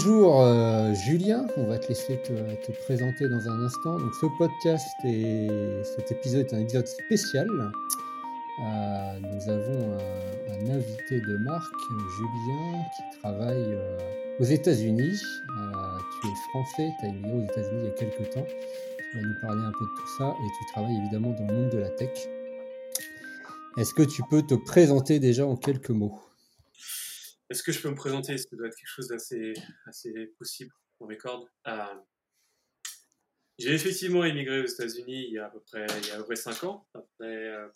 Bon, bonjour euh, Julien, on va te laisser te, présenter dans un instant. Donc ce podcast et cet épisode est un épisode spécial. Euh, nous avons un, invité de marque, Julien, qui travaille euh, aux États-Unis. tu es français, tu as immigré aux États-Unis il y a quelques temps. Tu vas nous parler un peu de tout ça et tu travailles évidemment dans le monde de la tech. Est-ce que tu peux te présenter déjà en quelques mots? Est-ce que je peux me présenter? Est-ce que ça doit être quelque chose d'assez assez possible pour mes cordes euh, J'ai effectivement émigré aux États-Unis il y a à peu près, il y a à peu près 5 ans. Après, euh,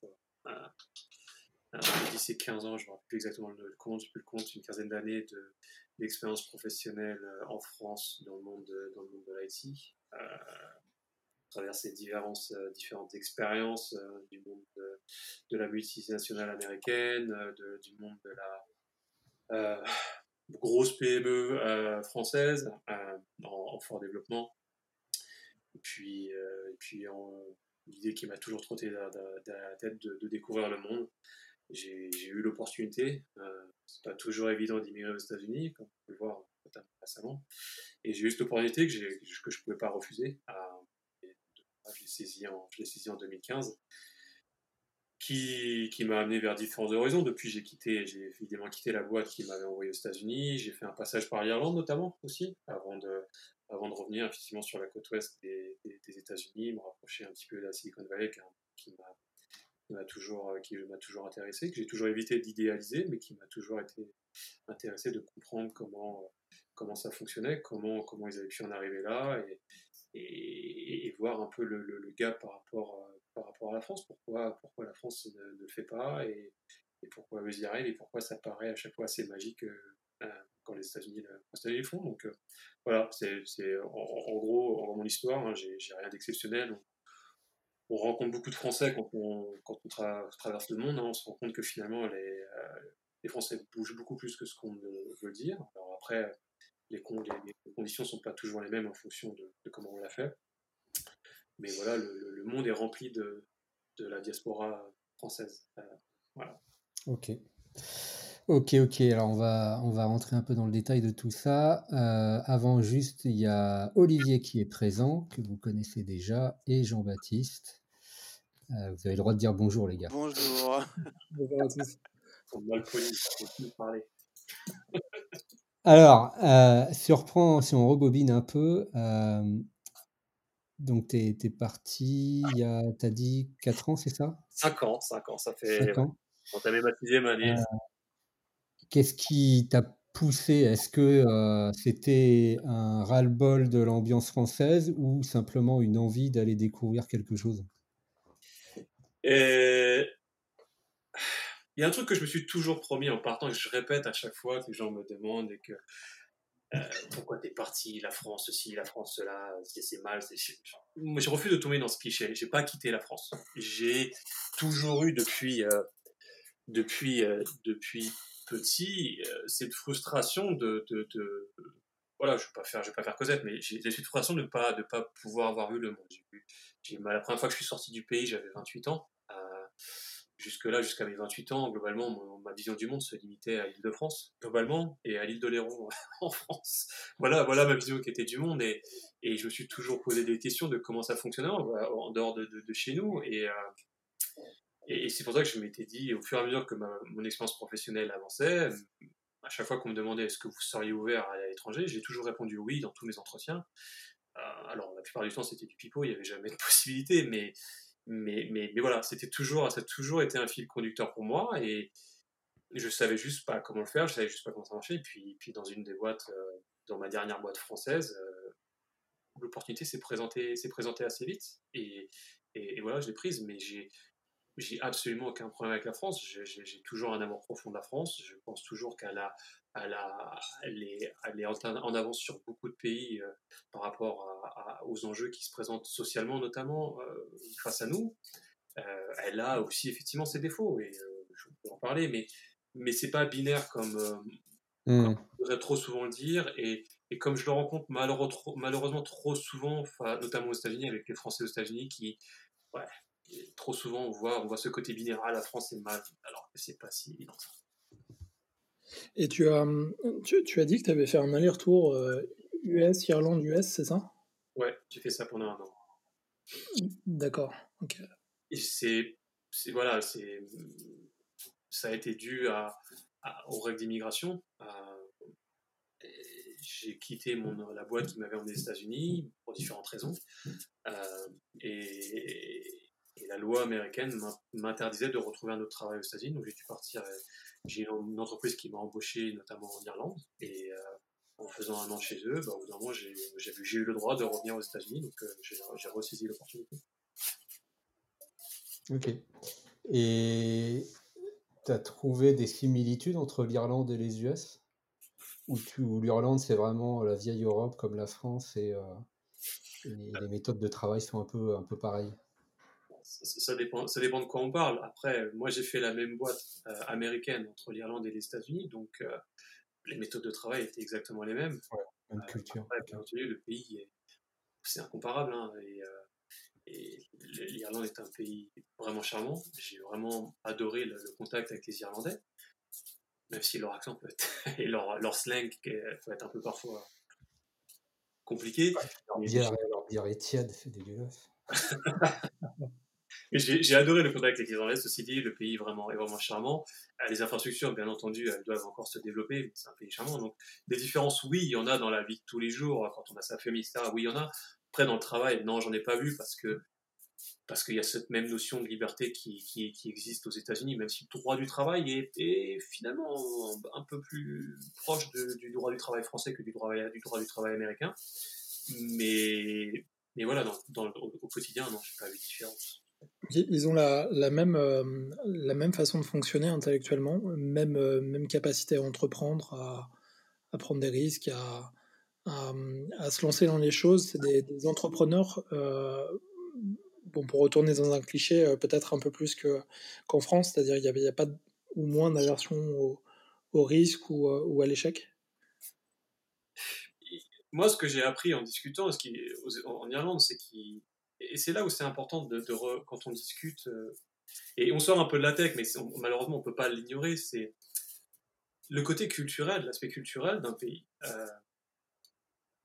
euh, 10 et 15 ans, je ne me rappelle plus exactement le compte, je peux le compte, une quinzaine d'années d'expérience professionnelle euh, en France dans le monde de, dans le monde de l'IT. Euh, à travers ces différentes, différentes expériences du monde de, de, la multinationale américaine, du monde de la euh, grosse PME euh, française euh, en, fort développement. Et puis, l'idée qui m'a toujours trotté dans, la tête de, découvrir le monde. J'ai eu l'opportunité, c'est pas toujours évident d'immigrer aux États-Unis, comme on peut le voir récemment, et j'ai eu cette opportunité que, je ne pouvais pas refuser. je l'ai saisi, en, saisi en 2015 qui, qui m'a amené vers différents horizons. Depuis, j'ai quitté, j'ai évidemment quitté la boîte qui m'avait envoyé aux États-Unis. J'ai fait un passage par l'Irlande notamment aussi, avant de, avant de revenir effectivement sur la côte ouest des, États-Unis, me rapprocher un petit peu de la Silicon Valley qui, m'a toujours, euh, qui toujours intéressé, que j'ai toujours évité d'idéaliser, mais qui m'a toujours été intéressé de comprendre comment, comment ça fonctionnait, comment, comment ils avaient pu en arriver là, et, et, voir un peu le, le, le gap par rapport à par rapport à la France, pourquoi, pourquoi la France ne, le fait pas et, pourquoi eux y arrivent et pourquoi ça paraît à chaque fois assez magique euh, euh, quand les États-Unis le font. Donc euh, voilà, c'est en, gros mon histoire, hein, j'ai rien d'exceptionnel. On, rencontre beaucoup de Français quand on, traverse le monde, hein, on se rend compte que finalement les, les Français bougent beaucoup plus que ce qu'on veut dire. Alors après, les, conditions ne sont pas toujours les mêmes en fonction de comment on l'a fait mais voilà, le, monde est rempli de, de la diaspora française. Euh, voilà. Ok. Ok, ok. Alors on va, on va rentrer un peu dans le détail de tout ça. Euh, avant, juste, il y a Olivier qui est présent, que vous connaissez déjà, et Jean-Baptiste. Euh, vous avez le droit de dire bonjour, les gars. Bonjour. bonjour à tous. parler. Alors, surprend si on rebobine un peu. Donc, tu es, parti il y a, tu as dit 4 ans, c'est ça? 5 ans, 5 ans, ça fait. 5 ans. On ma sixième année. Euh, qu'est-ce qui t'a poussé? Est-ce que euh, c'était un ras-le-bol de l'ambiance française ou simplement une envie d'aller découvrir quelque chose? Il y a un truc que je me suis toujours promis en partant et que je répète à chaque fois que les gens me demandent et que euh, pourquoi t'es parti, la France ceci, la France cela, c'est mal. Moi, je refuse de tomber dans ce cliché. J'ai pas quitté la France. J'ai toujours eu depuis, euh, depuis, euh, depuis petit cette frustration de, voilà, je vais pas faire, je vais pas faire Cosette, mais j'ai cette frustration de pas, de pas pouvoir avoir vu le monde. La première fois que je suis sorti du pays, j'avais 28 ans jusque-là, jusqu'à mes 28 ans, globalement, ma vision du monde se limitait à l'île de France, globalement, et à l'île de Léron en France. Voilà, voilà ma vision qui était du monde, et, je me suis toujours posé des questions de comment ça fonctionnait en, dehors de, chez nous, et, euh, et, c'est pour ça que je m'étais dit, au fur et à mesure que mon expérience professionnelle avançait, à chaque fois qu'on me demandait est-ce que vous seriez ouvert à l'étranger, j'ai toujours répondu oui dans tous mes entretiens. Euh, alors, la plupart du temps, c'était du pipeau, il n'y avait jamais de possibilité, mais mais, mais, mais voilà, c'était toujours, ça a toujours été un fil conducteur pour moi et je savais juste pas comment le faire, je savais juste pas comment ça marchait. Et puis, puis dans une des boîtes, euh, dans ma dernière boîte française, euh, l'opportunité s'est présentée, s'est présentée assez vite et, et, voilà, je l'ai prise. Mais j'ai, j'ai absolument aucun problème avec la France. J'ai, toujours un amour profond de la France. Je pense toujours qu'elle a, elle, a, elle, est, elle est en avance sur beaucoup de pays euh, par rapport aux enjeux qui se présentent socialement, notamment euh, face à nous. Euh, elle a aussi effectivement ses défauts, et je peux en parler, mais, mais c'est pas binaire comme, mmh. comme on devrait trop souvent le dire. Et, et comme je le rencontre malheureusement, malheureusement trop souvent, notamment aux États-Unis, avec les Français aux États-Unis, qui, ouais, trop souvent on voit, on voit ce côté binaire, ah, la France est mal, alors que c'est pas si évident Et tu as, tu, as dit que tu avais fait un aller-retour US, Irlande, US, c'est ça? Ouais, j'ai fait ça pendant un an. D'accord, ok. Et c'est, voilà, c'est, ça a été dû à, aux règles d'immigration. J'ai quitté mon, la boîte qui m'avait emmené aux États-Unis pour différentes raisons. Euh, et, la loi américaine m'interdisait de retrouver un autre travail aux États-Unis. Donc j'ai dû partir. Euh, j'ai une entreprise qui m'a embauché, notamment en Irlande. Et euh, en faisant un an chez eux, bah, au bout d'un moment, j'ai eu le droit de revenir aux États-Unis. Donc j'ai ressaisi l'opportunité. Ok. Et tu as trouvé des similitudes entre l'Irlande et les US Ou, l'Irlande, c'est vraiment la vieille Europe comme la France et, les, méthodes de travail sont un peu, un peu pareilles? Ça, dépend, ça dépend de quoi on parle. Après, moi, j'ai fait la même boîte euh, américaine entre l'Irlande et les États-Unis, donc euh, les méthodes de travail étaient exactement les mêmes. Ouais, même euh, culture. le pays, c'est incomparable. Hein, et, l'Irlande est un pays vraiment charmant. J'ai vraiment adoré le, contact avec les Irlandais, même si leur accent peut être, et leur, leur slang peut être un peu parfois compliqué. leur, bière, leur bière est tiède, c'est dégueulasse. j'ai adoré le contact avec les Irlandais. Ceci dit, le pays vraiment, est vraiment charmant. Euh, les infrastructures, bien entendu, elles doivent encore se développer. C'est un pays charmant. Donc, des différences, oui, il y en a dans la vie de tous les jours. Quand on a sa famille, etc., oui, il y en a. Après, dans le travail, non, j'en ai pas vu parce que parce qu'il y a cette même notion de liberté qui, qui, existe aux États-Unis, même si le droit du travail est, finalement un peu plus proche du droit du travail français que du droit, du travail américain. Mais, mais voilà, dans, au quotidien, non, j'ai pas vu de différence. Ils ont la, la même, euh, la même façon de fonctionner intellectuellement, même, euh, capacité à entreprendre, à, prendre des risques, à, se lancer dans les choses. C'est des, entrepreneurs euh, bon, pour retourner dans un cliché, peut-être un peu plus qu'en France, c'est-à-dire qu'il n'y a, pas ou moins d'aversion au, risque ou, à l'échec Moi, ce que j'ai appris en discutant en Irlande, c'est qu'il. Et c'est là où c'est important de, quand on discute, euh, et on sort un peu de la tech, mais malheureusement on ne peut pas l'ignorer, c'est le côté culturel, l'aspect culturel d'un pays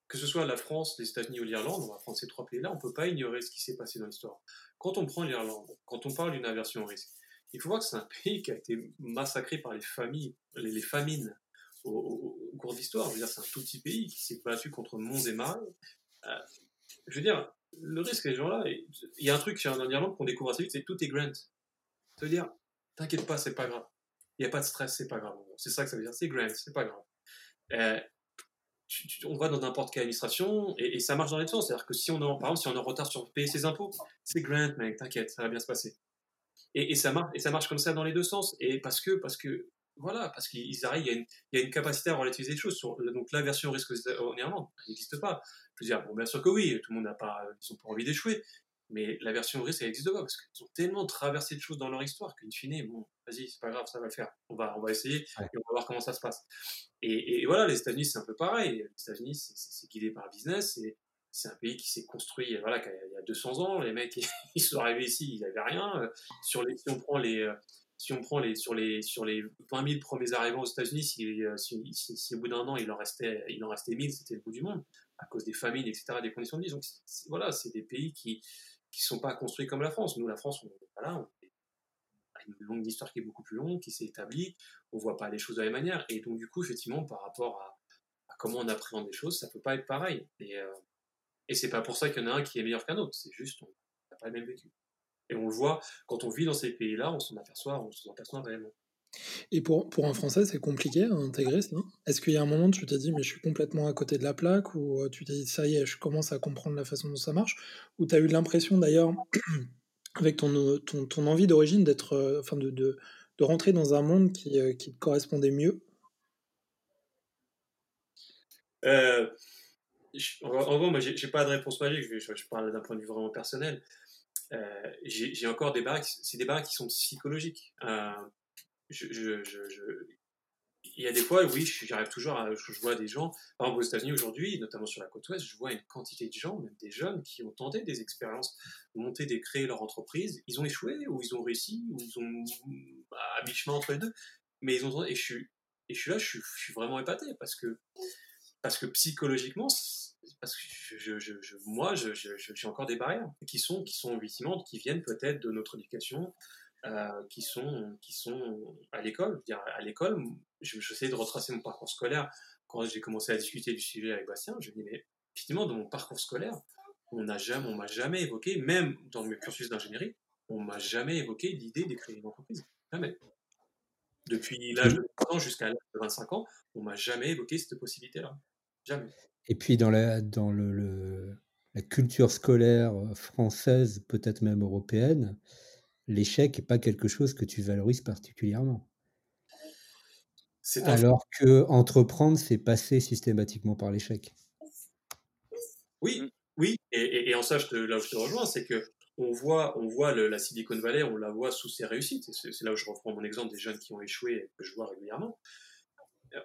que ce soit la France, les États-Unis ou l'Irlande, on va prendre ces trois pays-là, on ne peut pas ignorer ce qui s'est passé dans l'histoire. Quand on prend l'Irlande, quand on parle d'une aversion au risque, il faut voir que c'est un pays qui a été massacré par les, famines au, cours de l'histoire. Je veux dire, c'est un tout petit pays qui s'est battu contre monts et marais. Euh, je veux dire, le risque, les gens-là, il y a un truc en Irlande qu'on découvre assez vite, c'est tout est grant. Ça veut dire, t'inquiète pas, c'est pas grave. Il n'y a pas de stress, c'est pas grave. C'est ça que ça veut dire, c'est grant, c'est pas grave. Euh, on va dans n'importe quelle administration et, ça marche dans les deux sens. C'est-à-dire que si on est, par exemple, si on est en retard sur payer ses impôts, c'est grant, mec, t'inquiète, ça va bien se passer. Et, ça marche, et ça marche comme ça dans les deux sens. Et parce que, parce que, voilà, parce qu'ils arrivent, il y, a une, capacité à relativiser les choses. donc la version risque en Irlande, elle n'existe pas. Je veux dire, bon, bien sûr que oui, tout le monde n'a pas, ils ont pas envie d'échouer, mais la version risque, elle n'existe pas parce qu'ils ont tellement traversé de choses dans leur histoire qu'in fine, bon, vas-y, c'est pas grave, ça va le faire. On va, on va essayer et on va voir comment ça se passe. Et, voilà, les États-Unis, c'est un peu pareil. Les États-Unis, c'est guidé par le business. Et c'est un pays qui s'est construit voilà, il y a 200 ans. Les mecs, ils sont arrivés ici, ils n'avaient rien. Sur les, si on prend les. Si on prend les, sur, les, sur les 20 000 premiers arrivants aux États-Unis, si, si, au bout d'un an il en restait, il en restait 1000, c'était le bout du monde, à cause des famines, etc., des conditions de vie. Donc voilà, c'est des pays qui, qui sont pas construits comme la France. Nous, la France, on, voilà, on a une longue histoire qui est beaucoup plus longue, qui s'est établie, on voit pas les choses de la même manière. Et donc, du coup, effectivement, par rapport à, comment on appréhende les choses, ça peut pas être pareil. Et, euh, et c'est pas pour ça qu'il y en a un qui est meilleur qu'un autre, c'est juste, on n'a pas le même vécu. Et on le voit, quand on vit dans ces pays-là, on s'en aperçoit, on s'en aperçoit réellement. Et pour, pour un Français, c'est compliqué à intégrer ça Est-ce qu'il y a un moment où tu t'es dit, mais je suis complètement à côté de la plaque, ou euh, tu t'es dit, ça y est, je commence à comprendre la façon dont ça marche, ou tu as eu l'impression d'ailleurs, avec ton, euh, ton, ton envie d'origine, d'être, euh, enfin de, de, de, rentrer dans un monde qui, qui te correspondait mieux? Euh, En gros, moi, j'ai pas de réponse magique, je, je, parle d'un point de vue vraiment personnel. J'ai encore des barres, c'est des barres qui sont psychologiques je, il y a des fois, oui, j'arrive toujours à, je vois des gens, par exemple aux États-Unis aujourd'hui, notamment sur la côte ouest, je vois une quantité de gens, même des jeunes, qui ont tenté des expériences, monter, des, créer leur entreprise. Ils ont échoué, ou ils ont réussi, ou ils ont à mi-chemin entre les deux. Mais ils ont et je suis, Et je suis là, je suis, je suis vraiment épaté parce que, parce que psychologiquement, parce que je, je, je, moi, j'ai encore des barrières qui sont, qui sont qui viennent peut-être de notre éducation, euh, qui, sont, qui sont à l'école. À l'école, j'essayais de retracer mon parcours scolaire. Quand j'ai commencé à discuter du sujet avec Bastien, je me dis, mais effectivement, dans mon parcours scolaire, on n'a jamais, m'a jamais évoqué, même dans mes cursus d'ingénierie, on m'a jamais évoqué l'idée créer une entreprise. Jamais. Depuis l'âge de 20 ans jusqu'à l'âge de 25 ans, on m'a jamais évoqué cette possibilité-là. Jamais. Et puis dans la, dans le, la culture scolaire euh, française, peut-être même européenne, l'échec n'est pas quelque chose que tu valorises particulièrement. Alors que entreprendre, c'est passer systématiquement par l'échec. Oui, mmh. oui, et, en ça, je te, là où je te rejoins, c'est que on voit, on voit le, la Silicon Valley, on la voit sous ses réussites. C'est là où je reprends mon exemple des jeunes qui ont échoué et que je vois régulièrement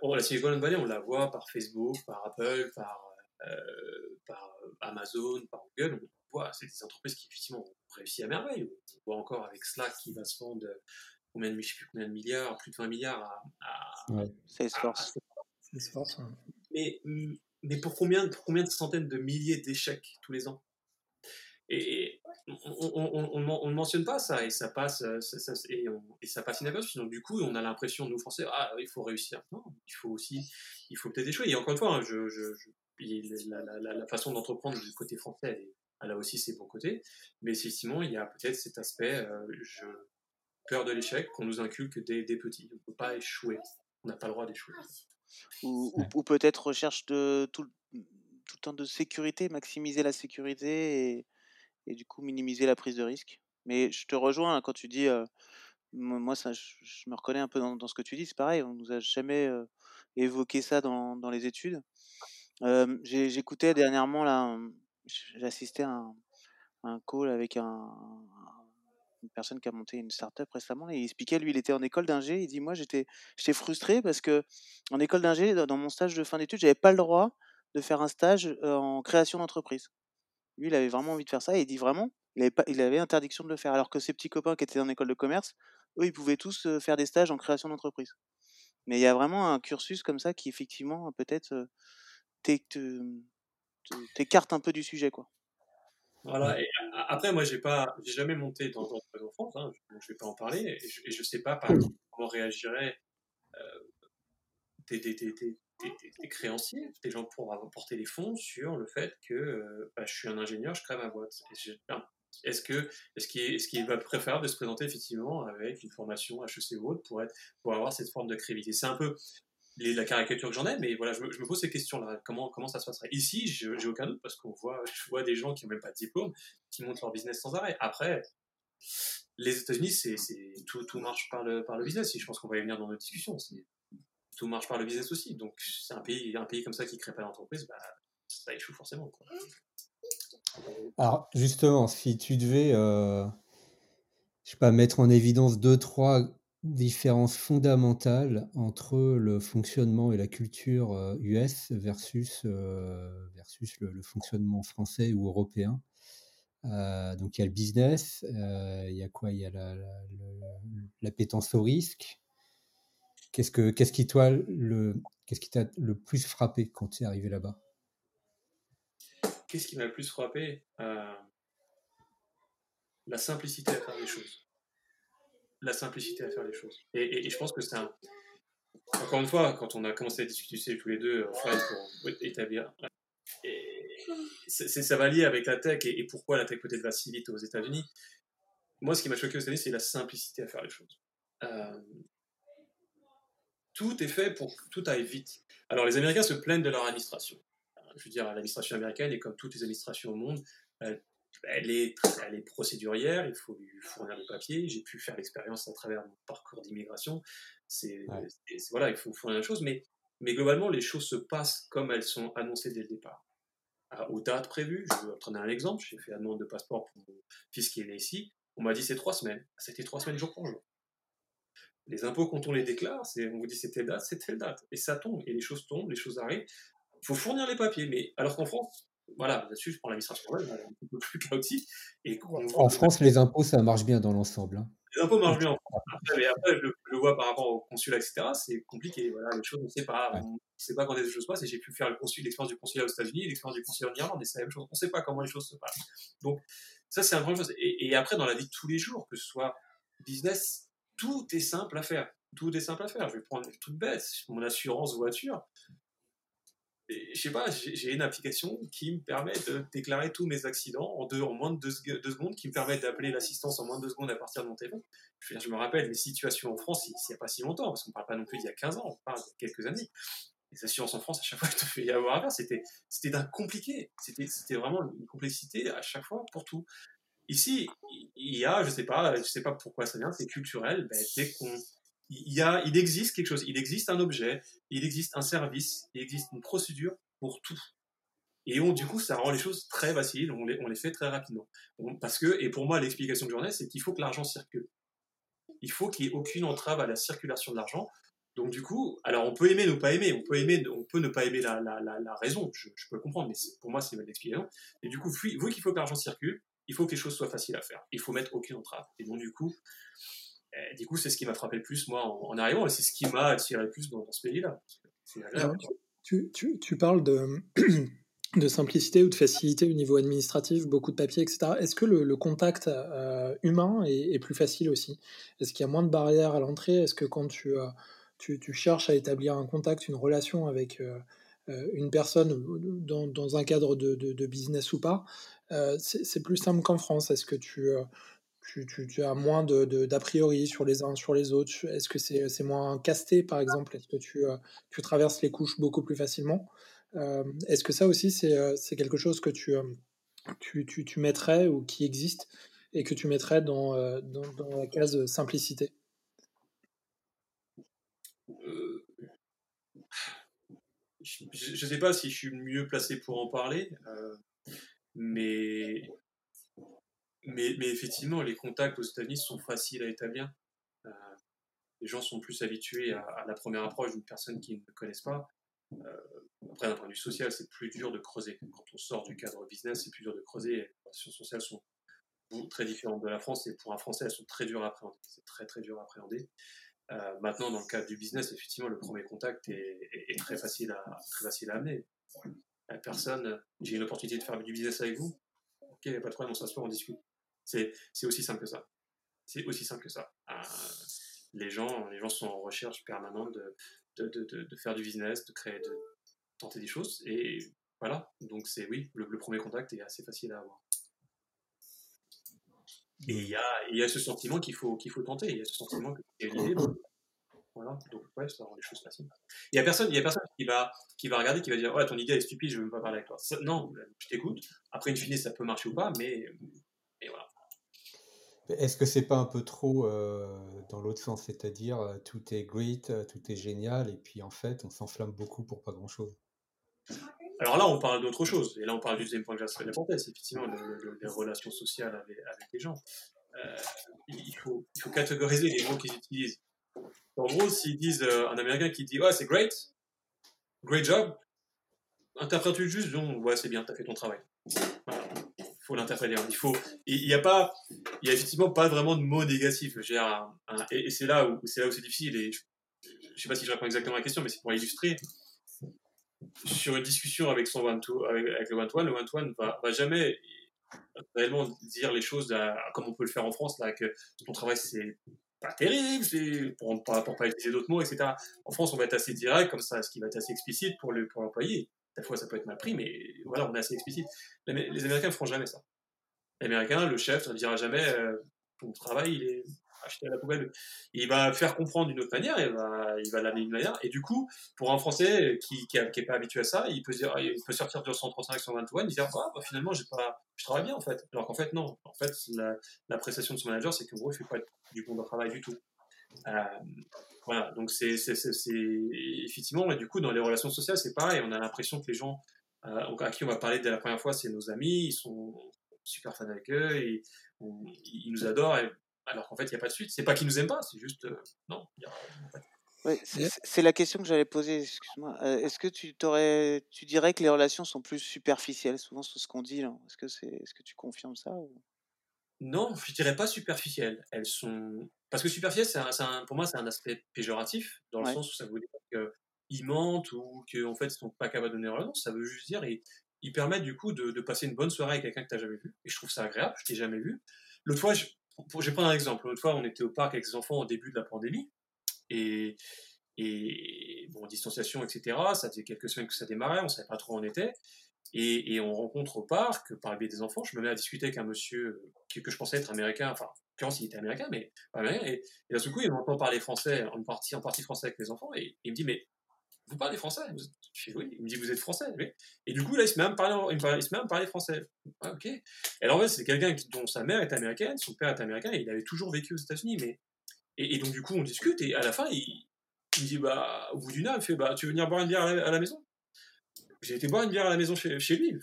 la Silicon Valley, on la voit par Facebook, par Apple, par, euh, par Amazon, par Google. On voit, c'est des entreprises qui effectivement ont réussi à merveille. On voit encore avec Slack qui va se vendre combien de, plus combien de milliards, plus de 20 milliards à, à Salesforce. Mais, mais pour combien, pour combien de centaines de milliers d'échecs tous les ans? Et on ne mentionne pas ça et ça passe euh, et, ça passe inaperçu. Donc du coup, on a l'impression, nous Français, ah, il faut réussir. Non, il faut aussi, il faut peut-être échouer. Et encore une fois, hein, je, je, la, façon d'entreprendre du côté français, elle, a aussi ses bons côtés. Mais effectivement, il y a peut-être cet aspect, euh, je, peur de l'échec qu'on nous inculque dès, des petits. On ne peut pas échouer. On n'a pas le droit d'échouer. Ou, ou, peut-être recherche de tout, tout le temps de sécurité, maximiser la sécurité et et du coup minimiser la prise de risque. Mais je te rejoins hein, quand tu dis, moi je, me reconnais un peu dans, ce que tu dis, c'est pareil, on nous a jamais évoqué ça dans, dans les études. J'écoutais dernièrement j'assistais à un, un, call avec un, une personne qui a monté une startup récemment et il expliquait, lui, il était en école d'ingé, il dit moi j'étais frustré parce que en école d'ingé, dans mon stage de fin d'études, j'avais pas le droit de faire un stage en création d'entreprise. Lui, il avait vraiment envie de faire ça et il dit vraiment, il avait, pas, il avait interdiction de le faire. Alors que ses petits copains qui étaient en école de commerce, eux, ils pouvaient tous faire des stages en création d'entreprise. Mais il y a vraiment un cursus comme ça qui, effectivement, peut-être t'écarte un peu du sujet, quoi. Voilà. Et après, moi, j'ai pas, j'ai jamais monté dans en France. Hein, je vais pas en parler. Et je, ne sais pas, par mmh. exemple, comment réagirait euh, des, créanciers, des gens pour apporter les fonds sur le fait que euh, bah, je suis un ingénieur, je crée ma boîte. Est-ce que est-ce qu'il est, qu va préférer de se présenter effectivement avec une formation HEC ou autre pour être pour avoir cette forme de crédibilité? C'est un peu la caricature que j'en ai, mais voilà, je me, pose ces questions-là. Comment comment ça se passerait? Ici, j'ai aucun doute parce qu'on voit des gens qui n'ont même pas de diplôme qui montent leur business sans arrêt. Après. Les États-Unis, tout marche par le, par le business. Et je pense qu'on va y venir dans notre discussion tout marche par le business aussi. Donc, c'est un pays, un pays comme ça qui ne crée pas d'entreprise, bah, ça échoue forcément. Alors, justement, si tu devais, euh, je sais pas, mettre en évidence deux, trois différences fondamentales entre le fonctionnement et la culture US euh, versus, euh, versus le, fonctionnement français ou européen. donc il y a le business, il y a quoi? Il y a l'appétence la, au risque, Qu'est-ce, que, qu'est-ce qui toi le, qu'est-ce qui t'a le plus frappé quand tu es arrivé là-bas? Qu'est-ce qui m'a le plus frappé? Euh, La simplicité à faire les choses. La simplicité à faire les choses. Et, je pense que c'est un. Encore une fois, quand on a commencé à discuter tous les deux pour établir. ça va lier avec la tech et, pourquoi la tech peut-être va si vite aux États-Unis. Moi, ce qui m'a choqué aux États-Unis, c'est la simplicité à faire les choses. Euh, tout est fait pour que tout aille vite. Alors les Américains se plaignent de leur administration. Je veux dire, l'administration américaine est comme toutes les administrations au monde, elle est, elle est procédurière, il faut lui fournir des papiers. J'ai pu faire l'expérience à travers mon parcours d'immigration. C'est, voilà, il faut fournir des choses, mais, mais globalement, les choses se passent comme elles sont annoncées dès le départ. aux dates prévues, je vais prendre un exemple, j'ai fait la demande de passeport pour mon fils qui est né ici, on m'a dit c'est trois semaines. C'était trois semaines jour pour jour. Les impôts, quand on les déclare, c'est, on vous dit c'est telle date, c'est telle date. Et ça tombe, et les choses tombent, les choses arrivent. Il faut fournir les papiers. Mais alors qu'en France, voilà, là-dessus, je prends l'administration un peu plus chaotique. Et en France, les impôts, ça marche bien dans l'ensemble. Hein. Les impôts marchent bien en France. mais après, je, le vois par rapport au consulat, etc. C'est compliqué. Voilà, les choses, on ne sait pas. On ne sait pas quand les choses passent. Et j'ai pu faire l'expérience du consulat aux États-Unis, l'expérience du consulat en Irlande, et c'est la même chose. On ne sait pas comment les choses se passent. Donc, ça, c'est un grand chose. Et, et, après, dans la vie de tous les jours, que ce soit business, tout est simple à faire. Tout est simple à faire. Je vais prendre toute bête, mon assurance voiture je sais pas, j'ai une application qui me permet de déclarer tous mes accidents en, moins de deux, secondes, qui me permet d'appeler l'assistance en moins de deux secondes à partir de mon téléphone. Je, me rappelle mes situations en France, il n'y a pas si longtemps, parce qu'on ne parle pas non plus d'il y a 15 ans, on parle de quelques années. Les assurances en France, à chaque fois, il te fait y avoir à faire. C'était, d'un compliqué. C'était vraiment une complexité à chaque fois pour tout. Ici, il y a, je sais pas, je sais pas pourquoi ça vient, c'est culturel. Ben, dès qu'on il, y a, il existe quelque chose, il existe un objet, il existe un service, il existe une procédure pour tout. Et on, du coup, ça rend les choses très faciles, on les, on les fait très rapidement. parce que, et pour moi, l'explication de journée, c'est qu'il faut que l'argent circule. Il faut qu'il n'y ait aucune entrave à la circulation de l'argent. Donc du coup, alors on peut aimer, ne pas aimer, on peut aimer, on peut ne pas aimer la, la, la, raison, je, peux comprendre, mais pour moi c'est l'explication. Et du coup, vu qu'il faut que l'argent circule, il faut que les choses soient faciles à faire. Il faut mettre aucune entrave. Et donc du coup, euh, du coup, c'est ce qui m'a frappé le plus, moi, en, arrivant, et c'est ce qui m'a attiré le plus dans, ce pays-là. Tu, tu, tu, parles de, de simplicité ou de facilité au niveau administratif, beaucoup de papiers, etc. Est-ce que le, contact euh, humain est, plus facile aussi? Est-ce qu'il y a moins de barrières à l'entrée? Est-ce que quand tu, euh, tu, tu, cherches à établir un contact, une relation avec une personne dans, dans, un cadre de, de, de business ou pas, c'est plus simple qu'en France. Est-ce que tu tu, as moins d'a de, priori sur les uns sur les autres? Est-ce que c'est moins casté, par exemple? Est-ce que tu, euh, tu, traverses les couches beaucoup plus facilement? Euh, Est-ce que ça aussi, c'est euh, quelque chose que tu, tu, tu, mettrais ou qui existe et que tu mettrais dans, dans, dans la case simplicité? Je ne sais pas si je suis mieux placé pour en parler, mais mais, mais, effectivement, les contacts aux États-Unis sont faciles à établir. Euh, les gens sont plus habitués à, la première approche d'une personne qu'ils ne connaissent pas. Euh, après, d'un point de vue social, c'est plus dur de creuser. Quand on sort du cadre business, c'est plus dur de creuser. Les relations sociales sont très différentes de la France et pour un Français, elles sont très dures à appréhender. Très très dur à appréhender. Euh, maintenant, dans le cadre du business, effectivement, le premier contact est, est, très, facile à, très facile à amener. Personne, j'ai une opportunité de faire du business avec vous. Ok, pas de problème, on s'assoit, on discute. C'est aussi simple que ça. C'est aussi simple que ça. Euh, les, gens, les gens sont en recherche permanente de, faire du business, de créer, de tenter des choses. Et voilà. Donc, c'est oui, le, premier contact est assez facile à avoir. Et il y a, y a ce sentiment qu'il faut, qu'il faut tenter. Il y a ce sentiment que c'est une. Voilà, donc ouais, ça rend les choses faciles. Il n'y a personne, il y a personne qui, va, qui va regarder, qui va dire Ouais, ton idée est stupide, je ne veux même pas parler avec toi. non, je t'écoute. Après, une fine, ça peut marcher ou pas, mais, mais voilà. Est-ce que c'est pas un peu trop euh, dans l'autre sens, c'est-à-dire euh, tout est great, euh, tout est génial, et puis en fait on s'enflamme beaucoup pour pas grand-chose Alors là on parle d'autre chose, et là on parle du deuxième point que j'ai c'est effectivement les relations sociales avec, les gens. il, faut, il faut catégoriser les mots qu'ils utilisent. En gros, s'ils disent un Américain qui dit ouais c'est great, great job, interprète juste, donc ouais c'est bien, t'as fait ton travail. Voilà faut l'interpréter. Hein. Il faut, il n'y a pas, il y a effectivement pas vraiment de mots négatifs. et, c'est là où c'est là où c'est difficile. Je, ne sais pas si je réponds exactement à la question, mais c'est pour illustrer. Sur une discussion avec son one avec, le one to one, le one to one va, va jamais réellement dire les choses comme on peut le faire en France là que ton travail c'est pas terrible, pour, pour, pour, pas utiliser d'autres mots, etc. En France, on va être assez direct, comme ça, ce qui va être assez explicite pour l'employé. Des fois, ça peut être mal pris, mais voilà, on est assez explicite. Les, les Américains ne feront jamais ça. Les Américains, le chef ne dira jamais euh, ton travail, il est acheté à la poubelle. Il va faire comprendre d'une autre manière, il va, il va l'amener d'une manière. Et du coup, pour un Français qui n'est pas habitué à ça, il peut, dire, il peut sortir de 135, 121, et dire ah, finalement, je travaille bien en fait. Alors qu'en fait, non. En fait, la, la prestation de son manager, c'est qu'en gros, il ne fait pas du bon travail du tout. Euh, voilà, donc c'est effectivement, et du coup, dans les relations sociales, c'est pareil. On a l'impression que les gens euh, à qui on va parler dès la première fois, c'est nos amis, ils sont super fans avec eux, et ils nous adorent, alors qu'en fait, il n'y a pas de suite. C'est pas qu'ils nous aiment pas, c'est juste. Euh, non, c'est la question que j'allais poser, excuse-moi. Est-ce que tu, tu dirais que les relations sont plus superficielles? Souvent, c'est ce qu'on dit. Est-ce que, est, -ce que tu confirmes ça ou... Non, je dirais pas superficielles. Elles sont parce que superficiel, c'est pour moi, c'est un aspect péjoratif, dans le sens où ça veut dire qu'ils mentent ou qu'en fait, ils sont pas capables de donner leur nom. Ça veut juste dire, ils, ils permettent du coup de, passer une bonne soirée avec quelqu'un que tu n'as jamais vu. Et je trouve ça agréable, je t'ai jamais vu. L'autre fois, je, je vais prendre un exemple. L'autre fois, on était au parc avec les enfants au début de la pandémie. Et, bon, distanciation, etc. Ça faisait quelques semaines que ça démarrait, on savait pas trop où on était. Et, on rencontre au parc, par le biais des enfants, je me mets à discuter avec un monsieur que, je pensais être américain, enfin, en il était américain, mais pas américain. Et, et d'un seul coup, il m'entend parler français, en partie, en partie français avec les enfants, et il me dit, mais vous parlez français Je dis, oui. Il me dit, vous êtes français Et du coup, là, il se met à me parler, il se met à me parler français. Ah, ok. Et alors, ouais, c'est quelqu'un dont sa mère est américaine, son père est américain, et il avait toujours vécu aux États-Unis. Mais... Et, donc, du coup, on discute, et à la fin, il, me dit, bah, au bout d'une heure, il fait, bah, tu veux venir boire une bière à la, maison? J'ai été boire une bière à la maison chez, lui.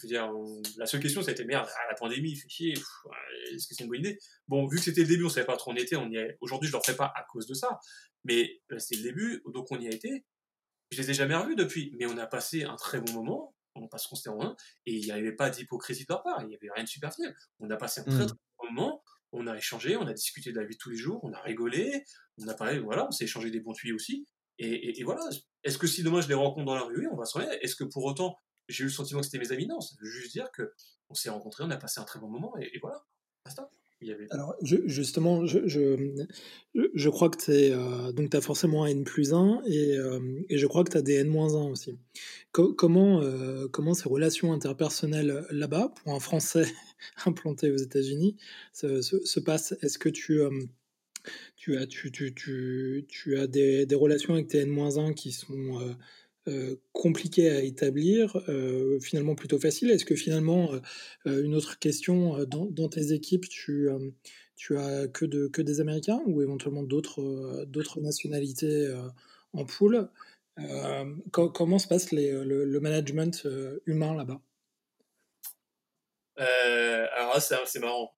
La seule question, c'était, merde, ah, la pandémie, fait chier, est-ce que c'est une bonne idée? Bon, vu que c'était le début, on savait pas trop où on était, on aujourd'hui, je ne le ferai pas à cause de ça. Mais c'était le début, donc on y a été. Je les ai jamais revus depuis, mais on a passé un très bon moment, on passe constamment en et il n'y avait pas d'hypocrisie de leur part, il n'y avait rien de superficiel. On a passé un très, mmh. très bon moment, on a échangé, on a discuté de la vie de tous les jours, on a rigolé, on a parlé, voilà, on s'est échangé des bons tuyaux aussi. Et, voilà, est-ce que si demain je les rencontre dans la rue, oui, on va se remettre. Est-ce que pour autant j'ai eu le sentiment que c'était mes amis? Non, ça veut juste dire que on s'est rencontrés, on a passé un très bon moment, et, voilà, basta. Alors, justement, je, je, crois que tu euh, donc as forcément un N plus 1 et, euh, et je crois que tu as des N moins 1 aussi. comment, euh, comment ces relations interpersonnelles là-bas, pour un Français implanté aux États-Unis, se, se, passent? Est-ce que tu, tu, as, tu, tu, tu, tu as des, des, relations avec tes N moins 1 qui sont compliqué à établir, euh, finalement plutôt facile. Est-ce que finalement, euh, une autre question, dans, tes équipes, tu, tu as que, de, que des Américains ou éventuellement d'autres, d'autres nationalités en poule Comment se passe le, management humain là-bas? Alors c'est, marrant.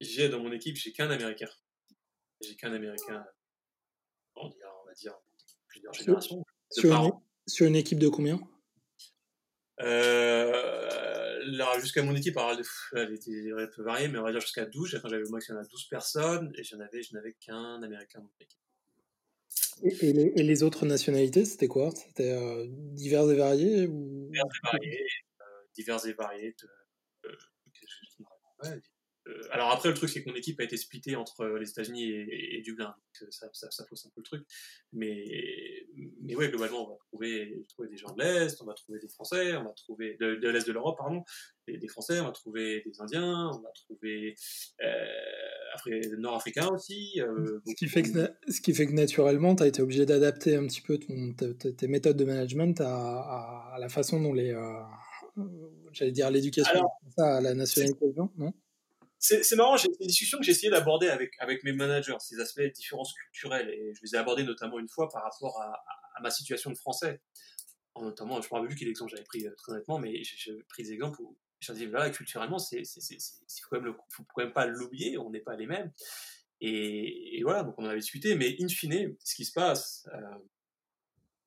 j'ai dans mon équipe, j'ai qu'un Américain. J'ai qu'un Américain, on va dire plusieurs générations. Sur une, équipe de combien euh, jusqu'à mon équipe, alors, elle, était, elle peut varier, mais on va dire jusqu'à 12. Quand j'avais au maximum 12 personnes, et j'en avais, je n'avais qu'un Américain dans mon équipe. Et, les, autres nationalités, c'était quoi C'était euh, divers et variés ou... Divers et variés. Euh, divers et variés. Euh, alors après, le truc, c'est que mon équipe a été splittée entre les États-Unis et, Dublin. ça, ça, ça, fausse un peu le truc. Mais, mais ouais, globalement, on va trouver, trouver des gens de l'Est, on va trouver des Français, on va trouver de, l'Est de l'Europe, pardon, des, des, Français, on va trouver des Indiens, on va trouver euh, Nord-Africains aussi. Euh, ce, qui fait que, ce qui fait que naturellement, tu as été obligé d'adapter un petit peu ton, tes méthodes de management à, à la façon dont les. Euh, j'allais dire l'éducation, à la nationalité, non? C'est marrant, j'ai des discussions que j'ai essayé d'aborder avec, avec mes managers, ces aspects de différences culturelles, et je les ai abordés notamment une fois par rapport à, ma situation de français. Notamment, je me rappelle plus quel exemple j'avais pris euh, très honnêtement, mais j'ai pris des exemples où je disais, voilà, culturellement, il ne faut, quand même pas l'oublier, on n'est pas les mêmes. Et, voilà, donc on en avait discuté, mais in fine, ce qui se passe, euh,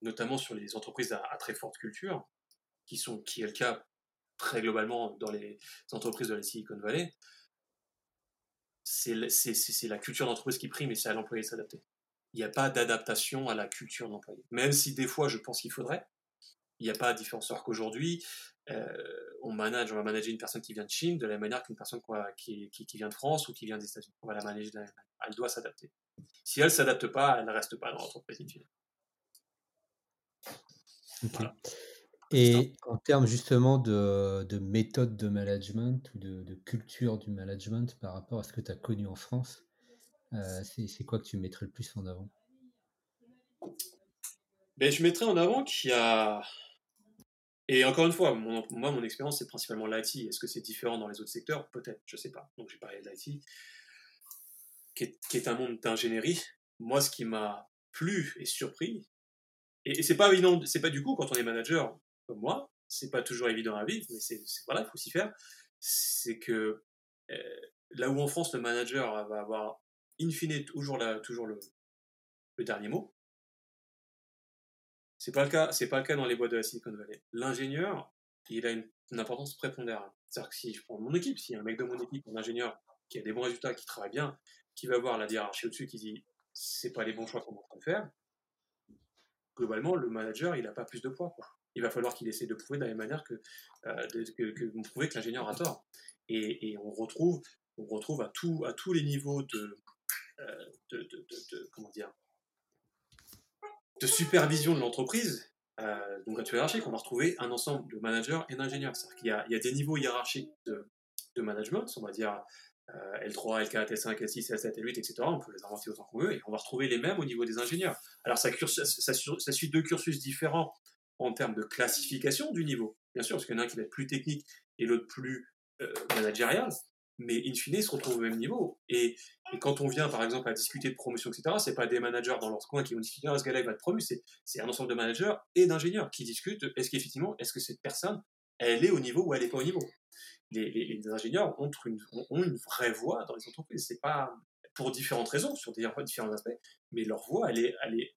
notamment sur les entreprises à, très forte culture, qui, sont, qui est le cas très globalement dans les entreprises de la Silicon Valley, c'est la culture d'entreprise qui prime et c'est à l'employé de s'adapter. Il n'y a pas d'adaptation à la culture d'employé. Même si des fois je pense qu'il faudrait, il n'y a pas de différence. Alors qu'aujourd'hui, euh, on manage, on va manager une personne qui vient de Chine de la même manière qu'une personne quoi, qui, qui, vient de France ou qui vient des États-Unis. On va la manager de la même manière. Elle doit s'adapter. Si elle ne s'adapte pas, elle ne reste pas dans l'entreprise. Voilà. Et en termes justement de, de méthode de management ou de, culture du management par rapport à ce que tu as connu en France, euh, c'est quoi que tu mettrais le plus en avant? Ben, Je mettrais en avant qu'il y a... Et encore une fois, moi, mon expérience, c'est principalement l'IT. Est-ce que c'est différent dans les autres secteurs? Peut-être, je ne sais pas. Donc j'ai parlé de l'IT, qui est, qui est un monde d'ingénierie. Moi, ce qui m'a plu et surpris, et, c'est pas évident, c'est pas du coup, quand on est manager, comme moi, c'est pas toujours évident à vivre, mais c'est voilà, il faut s'y faire. C'est que euh, là où en France le manager va avoir in fine toujours, la, toujours le, le dernier mot, c'est pas le cas, c'est pas le cas dans les boîtes de la Silicon Valley. L'ingénieur, il a une, importance prépondérante. C'est-à-dire que si je prends mon équipe, si un mec de mon équipe, un ingénieur qui a des bons résultats, qui travaille bien, qui va voir la hiérarchie au-dessus qui dit c'est pas les bons choix qu'on est en train de faire, globalement, le manager, il n'a pas plus de poids. Quoi. Il va falloir qu'il essaie de prouver de la même manière que, euh, que, que, prouver que l'ingénieur a tort. Et, on retrouve, on retrouve à, à tous les niveaux de, euh, de, de, de, comment dire, de supervision de l'entreprise, euh, donc à hiérarchique, on va retrouver un ensemble de managers et d'ingénieurs. C'est-à-dire qu'il y y a des niveaux hiérarchiques de, de management, on va dire L3, L4, L5, L6, L7, L8, etc. On peut les inventer autant qu'on veut et on va retrouver les mêmes au niveau des ingénieurs. Alors ça, suit deux cursus différents en termes de classification du niveau, bien sûr, parce qu'il y en a un qui va être plus technique et l'autre plus euh, managérial, mais in fine, ils se retrouvent au même niveau. Et, quand on vient, par exemple, à discuter de promotion, etc., c'est pas des managers dans leur coin qui vont discuter, ah, ce gars-là, va être promu, c'est un ensemble de managers et d'ingénieurs qui discutent, est-ce qu'effectivement, est-ce que cette personne, elle est au niveau ou elle n'est pas au niveau? Les, ingénieurs ont une, vraie voix dans les entreprises. C'est pas pour différentes raisons, sur différents aspects, mais leur voix, elle est,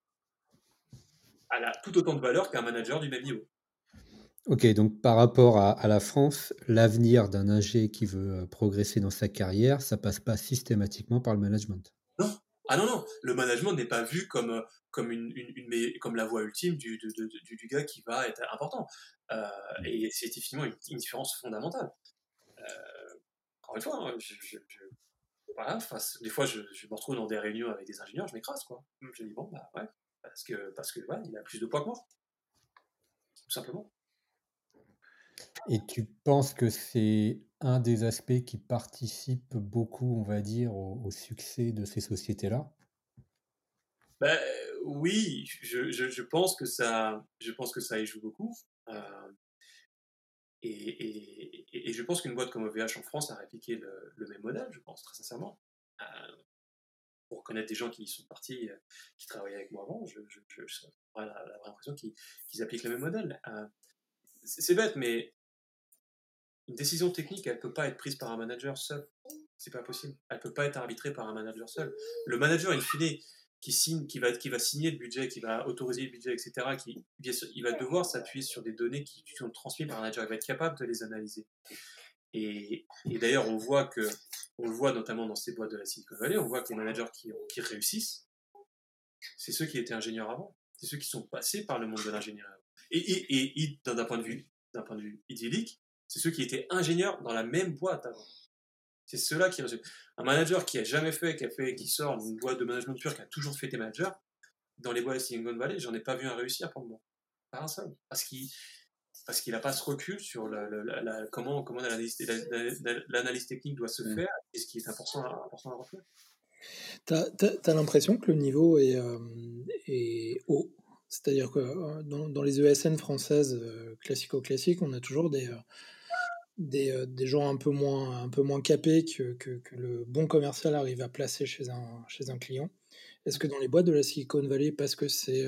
elle a tout autant de valeur qu'un manager du même niveau. Ok, donc par rapport à, la France, l'avenir d'un ingé qui veut euh, progresser dans sa carrière, ça passe pas systématiquement par le management. Non, ah non, non, le management n'est pas vu comme, euh, comme, une, une, comme la voie ultime du, du, du, gars qui va être important. Euh, mmh. et c'est effectivement une, une, différence fondamentale. Euh, encore une fois, hein, je, voilà, des fois, je, me retrouve dans des réunions avec des ingénieurs, je m'écrase, quoi. Je dis, bon, bah ouais, parce que, parce que ouais, il a plus de poids que moi. Tout simplement. Et tu penses que c'est un des aspects qui participe beaucoup, on va dire, au, succès de ces sociétés-là? Ben, Oui, je, je, pense que ça, je pense que ça y joue beaucoup. Euh, et, et, je pense qu'une boîte comme OVH en France a répliqué le, même modèle, je pense, très sincèrement. Euh, pour connaître des gens qui sont partis, euh, qui travaillaient avec moi avant, j'ai l'impression qu'ils appliquent le même modèle. Euh, c'est bête, mais une décision technique, elle ne peut pas être prise par un manager seul. C'est pas possible. Elle ne peut pas être arbitrée par un manager seul. Le manager, in fine, qui signe, qui va, signer le budget, qui va autoriser le budget, etc., il va devoir s'appuyer sur des données qui sont transmises par un manager, il va être capable de les analyser. Et, d'ailleurs, on voit que, on le voit notamment dans ces boîtes de la Silicon Valley, on voit que les managers qui, réussissent, c'est ceux qui étaient ingénieurs avant, c'est ceux qui sont passés par le monde de l'ingénierie Et, et, d'un point de vue, idyllique, c'est ceux qui étaient ingénieurs dans la même boîte avant. C'est ceux-là qui Un manager qui a jamais fait, qui sort d'une boîte de management pur, qui a toujours fait des managers, dans les boîtes de Silicon Valley, j'en ai pas vu un réussir pour le moment. Pas un seul. Parce qu'il parce qu'il n'a pas ce recul sur la, comment, comment l'analyse technique doit se mm. faire et ce qui est important à, important à retenir. Tu as, l'impression que le niveau est, euh, est haut? C'est-à-dire que euh, dans, dans, les ESN françaises euh, classico-classiques, on a toujours des, des, euh, des, gens un peu moins, un peu moins capés que, que, le bon commercial arrive à placer chez un, chez un client. Est-ce que dans les boîtes de la Silicon Valley, parce que c'est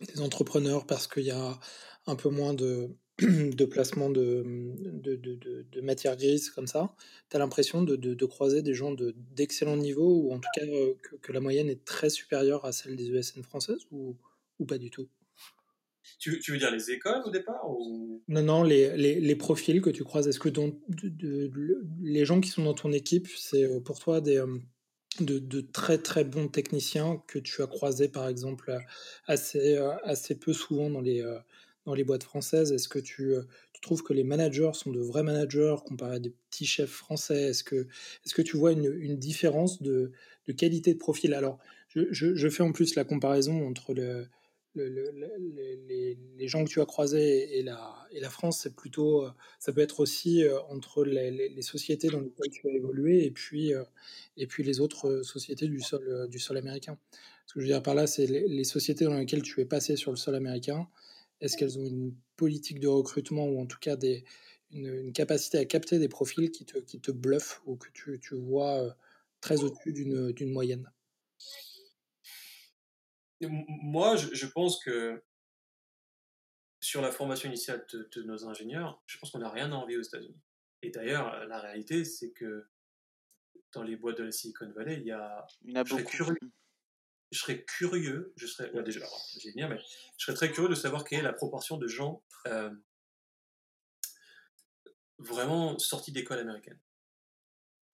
des entrepreneurs, parce qu'il y a un peu moins de, de placement de, de, de, de matière grise comme ça, tu as l'impression de, croiser des gens d'excellent niveau, ou en tout cas euh, que, que, la moyenne est très supérieure à celle des ESN françaises, ou, ou pas du tout? Tu, tu, veux dire les écoles au départ ou... Non, non, les, les, les, profils que tu croises. Est-ce que de, les gens qui sont dans ton équipe, c'est euh, pour toi des, euh, de, de, très très bons techniciens que tu as croisés par exemple assez, assez peu souvent dans les, dans les boîtes françaises Est-ce que tu, tu, trouves que les managers sont de vrais managers comparé à des petits chefs français? Est-ce que, est que tu vois une, différence de, qualité de profil? Alors, je, fais en plus la comparaison entre le, les, gens que tu as croisés et la, France, c'est plutôt, euh, ça peut être aussi euh, entre les, sociétés dans lesquelles tu as évolué et puis, euh, et puis les autres sociétés du sol américain. Ce que je veux dire par là, c'est les, sociétés dans lesquelles tu es passé sur le sol américain. Est-ce qu'elles ont une politique de recrutement ou en tout cas des, une, capacité à capter des profils qui te, qui te bluffent ou que tu, tu vois très au-dessus d'une moyenne? Moi, je, pense que sur la formation initiale de, nos ingénieurs, je pense qu'on n'a rien à envier aux États-Unis. Et d'ailleurs, la réalité, c'est que dans les boîtes de la Silicon Valley, il y a. Il y a beaucoup. Curieux, je serais curieux, je serais. déjà, mais je serais très curieux de savoir quelle est la proportion de gens euh, vraiment sortis d'école américaine.